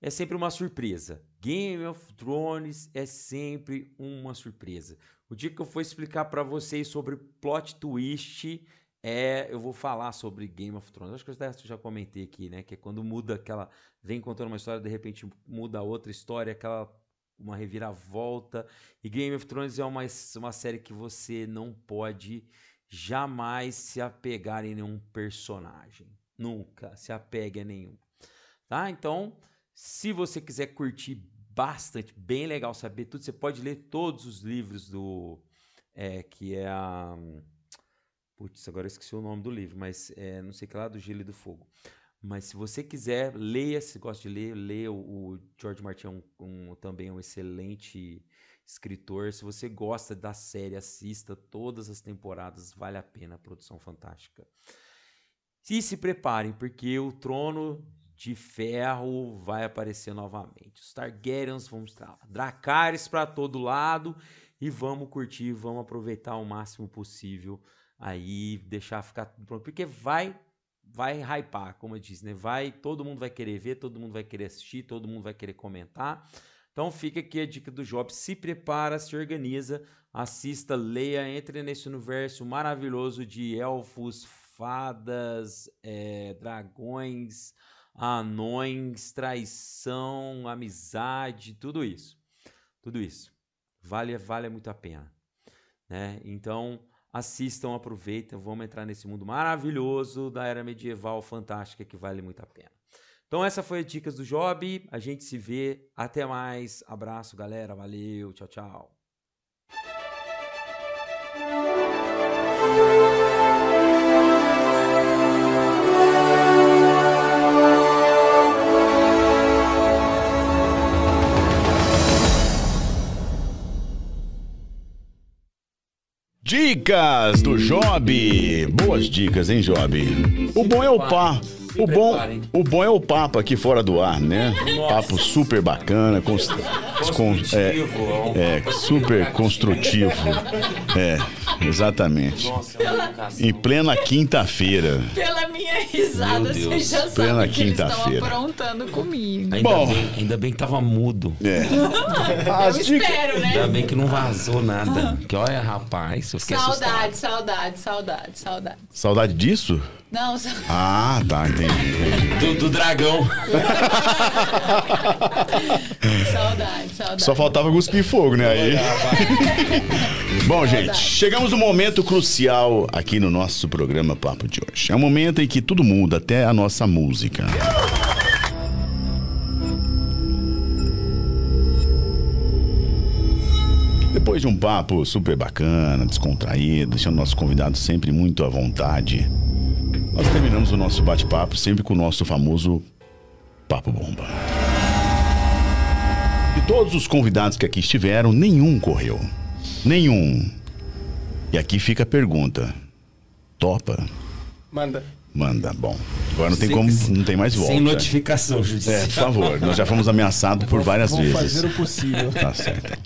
é sempre uma surpresa. Game of Thrones é sempre uma surpresa. O dia que eu for explicar para vocês sobre plot twist, é, eu vou falar sobre Game of Thrones. Acho que eu já comentei aqui, né? Que é quando muda aquela. Vem contando uma história, de repente muda outra história, aquela. Uma reviravolta. E Game of Thrones é uma, uma série que você não pode jamais se apegar em nenhum personagem. Nunca se apegue a nenhum. Tá? Então, se você quiser curtir bastante, bem legal saber tudo. Você pode ler todos os livros do. É, que é a. Putz, agora eu esqueci o nome do livro, mas é, não sei que lá, do Gelo e do Fogo. Mas se você quiser, leia, se gosta de ler, leia. O, George Martin é um, um, também um excelente escritor. Se você gosta da série, assista todas as temporadas, vale a pena, produção fantástica. E se preparem, porque o Trono de ferro vai aparecer novamente. Os Targaryens vão mostrar Dracarys para todo lado e vamos curtir, vamos aproveitar o máximo possível aí, deixar ficar tudo pronto, porque vai vai hypar, como eu disse, né? Vai, todo mundo vai querer ver, todo mundo vai querer assistir, todo mundo vai querer comentar. Então fica aqui a dica do Job, se prepara, se organiza, assista, leia, entre nesse universo maravilhoso de elfos, fadas, é, dragões, anões, traição, amizade, tudo isso. Tudo isso. Vale, vale muito a pena. Né? Então, assistam, aproveitem, vamos entrar nesse mundo maravilhoso da era medieval fantástica que vale muito a pena. Então, essa foi a Dicas do Job. A gente se vê. Até mais. Abraço, galera. Valeu. Tchau, tchau. Dicas do Job. Boas dicas, hein, Job? O bom é o pá. O bom, o bom é o papo aqui fora do ar, né? Papo super bacana, const, com, é, é, super construtivo. É, exatamente. Em plena quinta-feira. Pela minha risada, você já plena sabe que eles estão quinta-feira. aprontando comigo. Ainda, Bom. bem, ainda bem que tava mudo. É. Eu dicas. espero, Ainda né? bem que não vazou nada. Que olha, rapaz, eu fiquei Saudade, saudade, saudade, saudade. Saudade disso? Não, sa- Ah, tá, entendi. Do, do dragão. saudade, saudade. Só faltava cuspir fogo, né? Aí. Bom, gente, chegamos no momento crucial aqui no nosso programa Papo de hoje. É um momento em que tudo muda, até a nossa música. Depois de um papo super bacana, descontraído, deixando nosso convidado sempre muito à vontade, nós terminamos o nosso bate-papo sempre com o nosso famoso Papo Bomba. De todos os convidados que aqui estiveram, nenhum correu. Nenhum. E aqui fica a pergunta: topa? Manda. Manda. Bom, agora não tem Sem- como, não tem mais volta. Sem notificação É, judicial. por favor, nós já fomos ameaçados por várias Vou vezes. fazer o possível. Tá certo.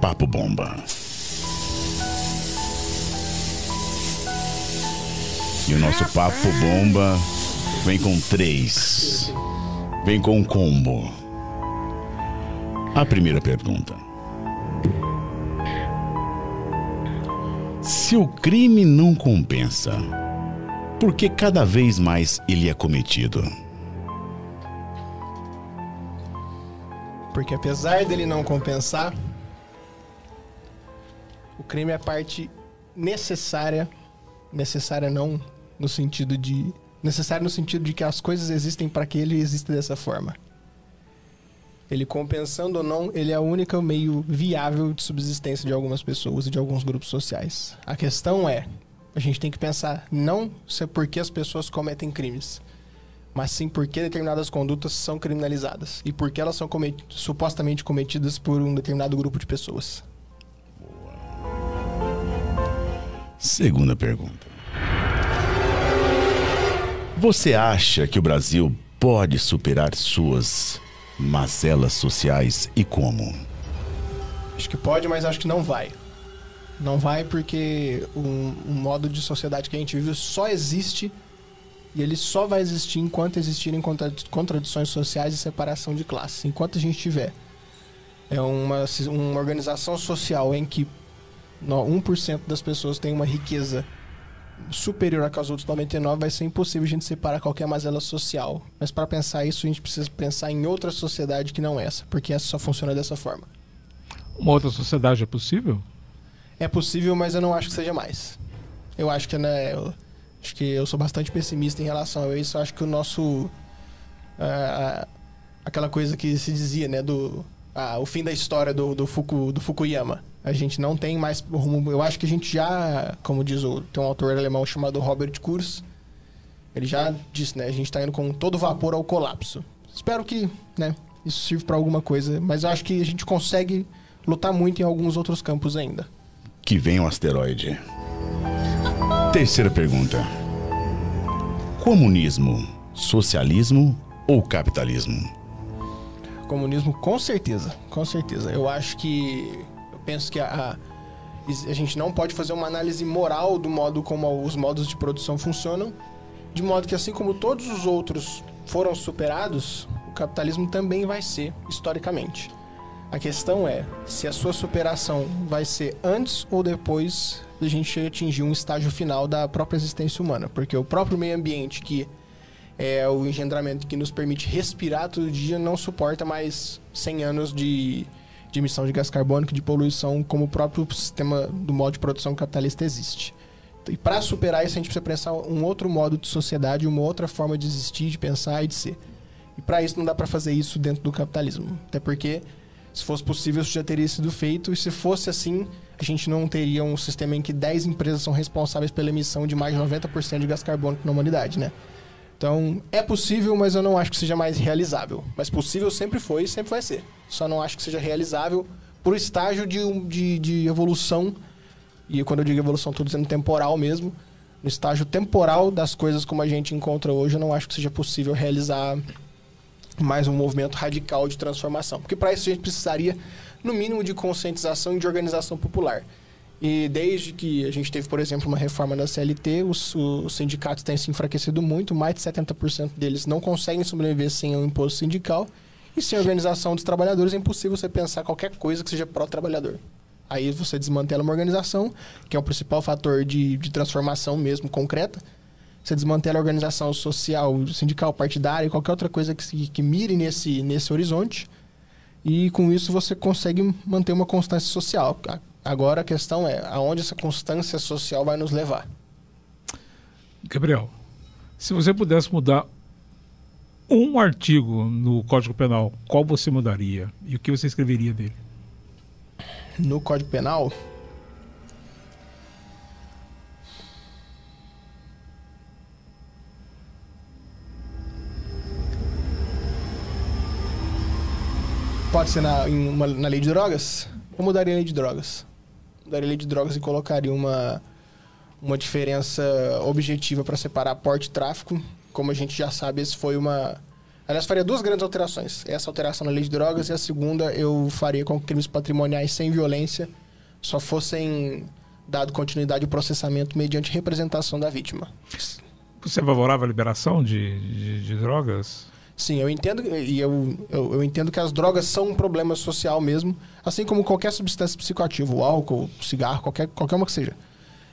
Papo Bomba. E o nosso Papo Bomba vem com três. Vem com um combo. A primeira pergunta. Se o crime não compensa, por que cada vez mais ele é cometido? Porque apesar dele não compensar, o crime é parte necessária, necessária não no sentido de necessária no sentido de que as coisas existem para que ele exista dessa forma. Ele compensando ou não, ele é o único meio viável de subsistência de algumas pessoas e de alguns grupos sociais. A questão é, a gente tem que pensar não se é porque as pessoas cometem crimes, mas sim porque determinadas condutas são criminalizadas e porque elas são comet- supostamente cometidas por um determinado grupo de pessoas. Segunda pergunta. Você acha que o Brasil pode superar suas mazelas sociais e como? Acho que pode, mas acho que não vai. Não vai porque um, um modo de sociedade que a gente vive só existe e ele só vai existir enquanto existirem contra- contradições sociais e separação de classes. Enquanto a gente tiver é uma, uma organização social em que no- 1% das pessoas tem uma riqueza superior à que os outros 99, vai ser impossível a gente separar qualquer mazela social. Mas para pensar isso, a gente precisa pensar em outra sociedade que não essa, porque essa só funciona dessa forma. Uma outra sociedade é possível? É possível, mas eu não acho que seja mais. Eu acho que, né, eu, acho que eu sou bastante pessimista em relação a isso. Eu acho que o nosso ah, aquela coisa que se dizia, né, do ah, o fim da história do, do, Fuku, do Fukuyama. A gente não tem mais rumo. Eu acho que a gente já, como diz o tem um autor alemão chamado Robert Kurz, ele já disse, né, a gente está indo com todo vapor ao colapso. Espero que, né, isso sirva para alguma coisa, mas eu acho que a gente consegue lutar muito em alguns outros campos ainda. Que vem um asteroide. Terceira pergunta. Comunismo, socialismo ou capitalismo? Comunismo, com certeza, com certeza. Eu acho que. Penso que a, a, a gente não pode fazer uma análise moral do modo como os modos de produção funcionam, de modo que, assim como todos os outros foram superados, o capitalismo também vai ser, historicamente. A questão é se a sua superação vai ser antes ou depois da gente atingir um estágio final da própria existência humana, porque o próprio meio ambiente que é o engendramento que nos permite respirar todo dia não suporta mais 100 anos de, de emissão de gás carbônico, de poluição, como o próprio sistema do modo de produção capitalista existe. E para superar isso, a gente precisa pensar um outro modo de sociedade, uma outra forma de existir, de pensar e de ser. E para isso não dá para fazer isso dentro do capitalismo. Até porque, se fosse possível, isso já teria sido feito. E se fosse assim, a gente não teria um sistema em que 10 empresas são responsáveis pela emissão de mais de 90% de gás carbônico na humanidade, né? Então, é possível, mas eu não acho que seja mais realizável. Mas possível sempre foi e sempre vai ser. Só não acho que seja realizável por estágio de, de, de evolução. E quando eu digo evolução, estou dizendo temporal mesmo. No estágio temporal das coisas como a gente encontra hoje, eu não acho que seja possível realizar mais um movimento radical de transformação. Porque para isso a gente precisaria, no mínimo, de conscientização e de organização popular. E desde que a gente teve, por exemplo, uma reforma da CLT, os, os sindicatos têm se enfraquecido muito, mais de 70% deles não conseguem sobreviver sem o imposto sindical. E sem a organização dos trabalhadores é impossível você pensar qualquer coisa que seja pró-trabalhador. Aí você desmantela uma organização, que é o principal fator de, de transformação mesmo concreta. Você desmantela a organização social, sindical, partidária, qualquer outra coisa que, que mire nesse, nesse horizonte. E com isso você consegue manter uma constância social. Agora a questão é aonde essa constância social vai nos levar. Gabriel, se você pudesse mudar um artigo no Código Penal, qual você mudaria? E o que você escreveria dele? No Código Penal, pode ser na, uma- na lei de drogas? Eu mudaria a lei de drogas. Mudaria a lei de drogas e colocaria uma, uma diferença objetiva para separar porte e tráfico. Como a gente já sabe, esse foi uma. Aliás, faria duas grandes alterações. Essa alteração na lei de drogas e a segunda eu faria com que crimes patrimoniais sem violência só fossem dado continuidade ao processamento mediante representação da vítima. Você é favorável à liberação de, de, de drogas? Sim, eu entendo e eu, eu, eu entendo que as drogas são um problema social mesmo, assim como qualquer substância psicoativa, o álcool, o cigarro, qualquer, qualquer uma que seja.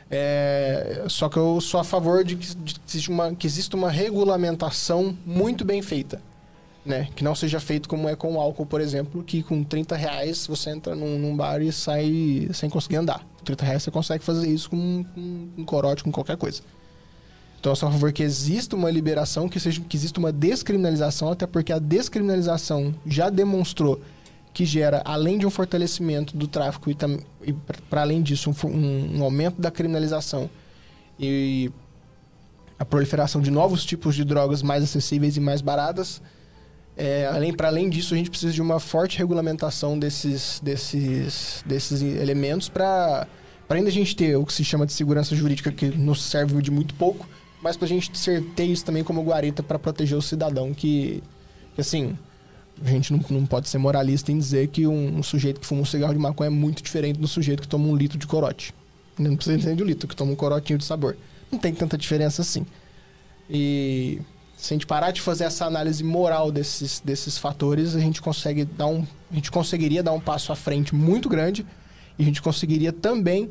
É, só que eu sou a favor de que, de que existe uma, que exista uma regulamentação muito bem feita. Né? Que não seja feito como é com o álcool, por exemplo, que com 30 reais você entra num, num bar e sai sem conseguir andar. Com 30 reais você consegue fazer isso com, com um corote, com qualquer coisa. Então eu sou a favor que exista uma liberação, que, seja, que exista uma descriminalização, até porque a descriminalização já demonstrou que gera, além de um fortalecimento do tráfico e, e para além disso, um, um- um aumento da criminalização e a proliferação de novos tipos de drogas mais acessíveis e mais baratas. É, além para além disso, a gente precisa de uma forte regulamentação desses, desses, desses elementos para ainda a gente ter o que se chama de segurança jurídica, que nos serve de muito pouco, mas para a gente ser, isso também como guarita para proteger o cidadão, que, que, assim, a gente não, não pode ser moralista em dizer que um, um sujeito que fuma um cigarro de maconha é muito diferente do sujeito que toma um litro de corote. Não precisa de um litro, que toma um corotinho de sabor. Não tem tanta diferença assim. E se a gente parar de fazer essa análise moral desses, desses fatores, a gente consegue dar um. A gente conseguiria dar um passo à frente muito grande e a gente conseguiria também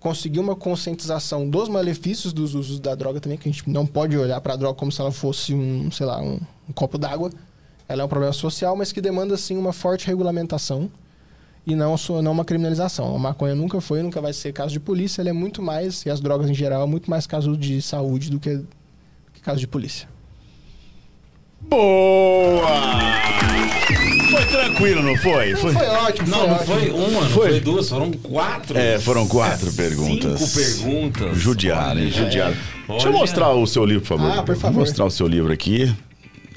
conseguir uma conscientização dos malefícios dos usos da droga também, que a gente não pode olhar para a droga como se ela fosse um, sei lá, um, um copo d'água. Ela é um problema social, mas que demanda sim uma forte regulamentação e não, não uma criminalização. A maconha nunca foi, nunca vai ser caso de polícia, ela é muito mais, e as drogas em geral, é muito mais caso de saúde do que, que caso de polícia. Boa! Foi tranquilo, não foi? Foi, ótimo, Não, foi não ótimo. foi uma, não Foi. foi, duas, foram quatro. É, foram quatro perguntas. Cinco perguntas. Judiaram, hein? Judiaram. é. Deixa eu mostrar o seu livro, por favor. Ah, por favor. Vou mostrar o seu livro aqui.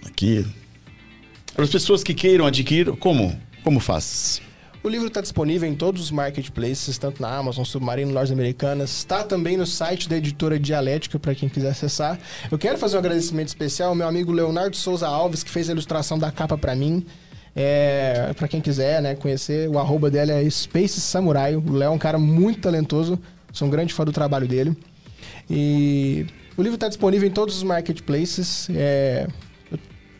Aqui. Para as pessoas que queiram adquirir, como? Como faz? O livro está disponível em todos os marketplaces, tanto na Amazon, Submarino, Lojas Americanas. Está também no site da editora Dialética, para quem quiser acessar. Eu quero fazer um agradecimento especial ao meu amigo Leonardo Souza Alves, que fez a ilustração da capa para mim. É, para quem quiser né, conhecer, o arroba dele é Space Samurai. O Léo é um cara muito talentoso, sou um grande fã do trabalho dele. E o livro está disponível em todos os marketplaces. É,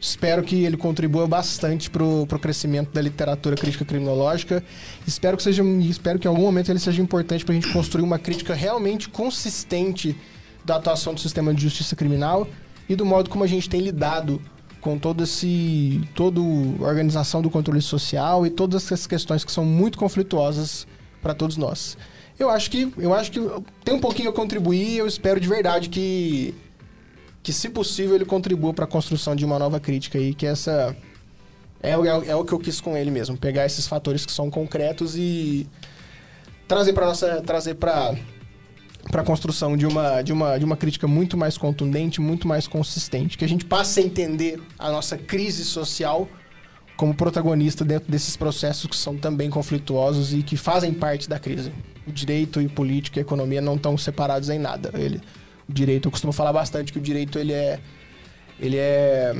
espero que ele contribua bastante para o crescimento da literatura crítica criminológica. Espero que, seja, espero que em algum momento ele seja importante para a gente construir uma crítica realmente consistente da atuação do sistema de justiça criminal e do modo como a gente tem lidado com todo esse toda organização do controle social e todas essas questões que são muito conflituosas para todos nós. Eu acho que eu acho que tem um pouquinho a contribuir, eu espero de verdade que que se possível ele contribua para a construção de uma nova crítica aí, que essa é, é, é o que eu quis com ele mesmo, pegar esses fatores que são concretos e trazer para nossa trazer para para a construção de uma, de, uma, de uma crítica muito mais contundente, muito mais consistente. Que a gente passe a entender a nossa crise social como protagonista dentro desses processos que são também conflituosos e que fazem parte da crise. O direito e política e economia não estão separados em nada. Ele, o direito, eu costumo falar bastante que o direito ele é, ele é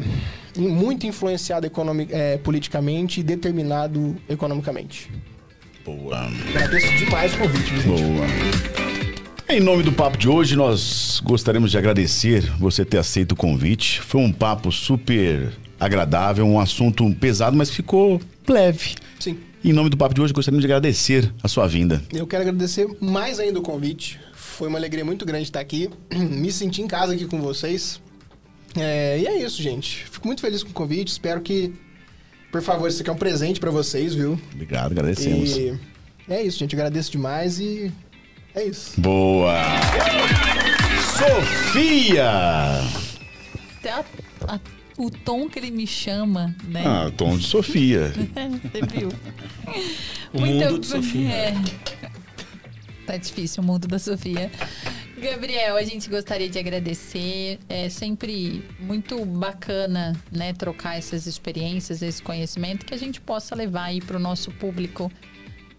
muito influenciado economi, é, politicamente e determinado economicamente. Boa. Agradeço demais o convite, gente? Boa. Em nome do papo de hoje, nós gostaríamos de agradecer você ter aceito o convite. Foi um papo super agradável, um assunto pesado, mas ficou leve. Sim. Em nome do papo de hoje, gostaríamos de agradecer a sua vinda. Eu quero agradecer mais ainda o convite. Foi uma alegria muito grande estar aqui. Me senti em casa aqui com vocês. É, e é isso, gente. Fico muito feliz com o convite. Espero que, por favor, isso aqui é um presente pra vocês, viu? Obrigado, agradecemos. E é isso, gente. Agradeço demais e é isso. Boa! Sofia! Até a- a- o tom que ele me chama, né? Ah, tom de Sofia. Você viu? O mundo de Sofia. É. Tá difícil o mundo da Sofia. Gabriel, a gente gostaria de agradecer. É sempre muito bacana, né, trocar essas experiências, esse conhecimento que a gente possa levar aí para o nosso público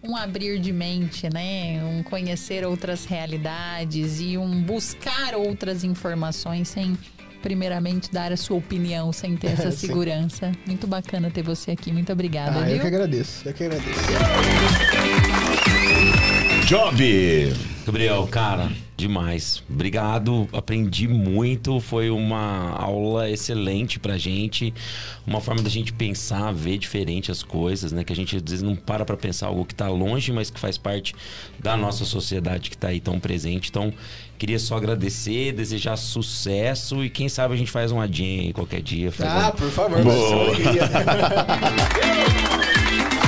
um abrir de mente, né, um conhecer outras realidades e um buscar outras informações sem primeiramente dar a sua opinião, sem ter essa Sim. segurança. Muito bacana ter você aqui. Muito obrigada, Ah, eu que agradeço. Eu que agradeço. Job! Gabriel, cara, demais. Obrigado, aprendi muito. Foi uma aula excelente pra gente. Uma forma da gente pensar, ver diferente as coisas, né? Que a gente às vezes não para pra pensar algo que tá longe, mas que faz parte da nossa sociedade que tá aí tão presente. Então, queria só agradecer, desejar sucesso e quem sabe a gente faz uma jam aí qualquer dia. Ah, um- por favor. Boa.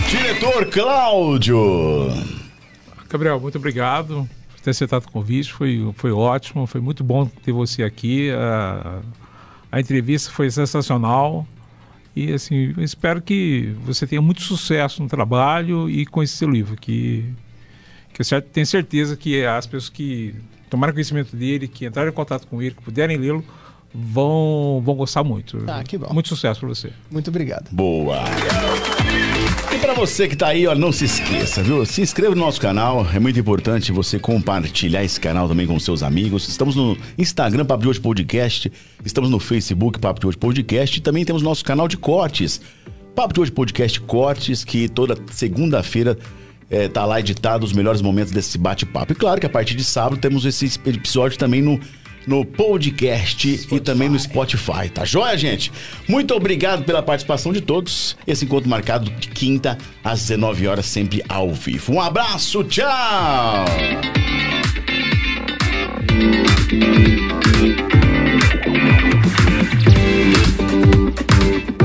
Diretor Cláudio! Gabriel, muito obrigado por ter aceitado o convite. Foi, foi ótimo, foi muito bom ter você aqui. A, a entrevista foi sensacional. E assim, eu espero que você tenha muito sucesso no trabalho e com esse seu livro, que, que eu tenho certeza que as pessoas que tomaram conhecimento dele, que entraram em contato com ele, que puderem lê-lo, vão, vão gostar muito. Ah, que bom. Muito sucesso para você. Muito obrigado. Boa! E pra você que tá aí, ó, não se esqueça, viu? Se inscreva no nosso canal, é muito importante você compartilhar esse canal também com seus amigos. Estamos no Instagram Papo de Hoje Podcast, estamos no Facebook Papo de Hoje Podcast e também temos nosso canal de cortes. Papo de Hoje Podcast Cortes, que toda segunda-feira é, tá lá editado os melhores momentos desse bate-papo. E claro que a partir de sábado temos esse episódio também no, no podcast Spotify. e também no Spotify, tá joia, gente? Muito obrigado pela participação de todos. Esse encontro marcado de quinta às 19 horas, sempre ao vivo. Um abraço, tchau! Thank you.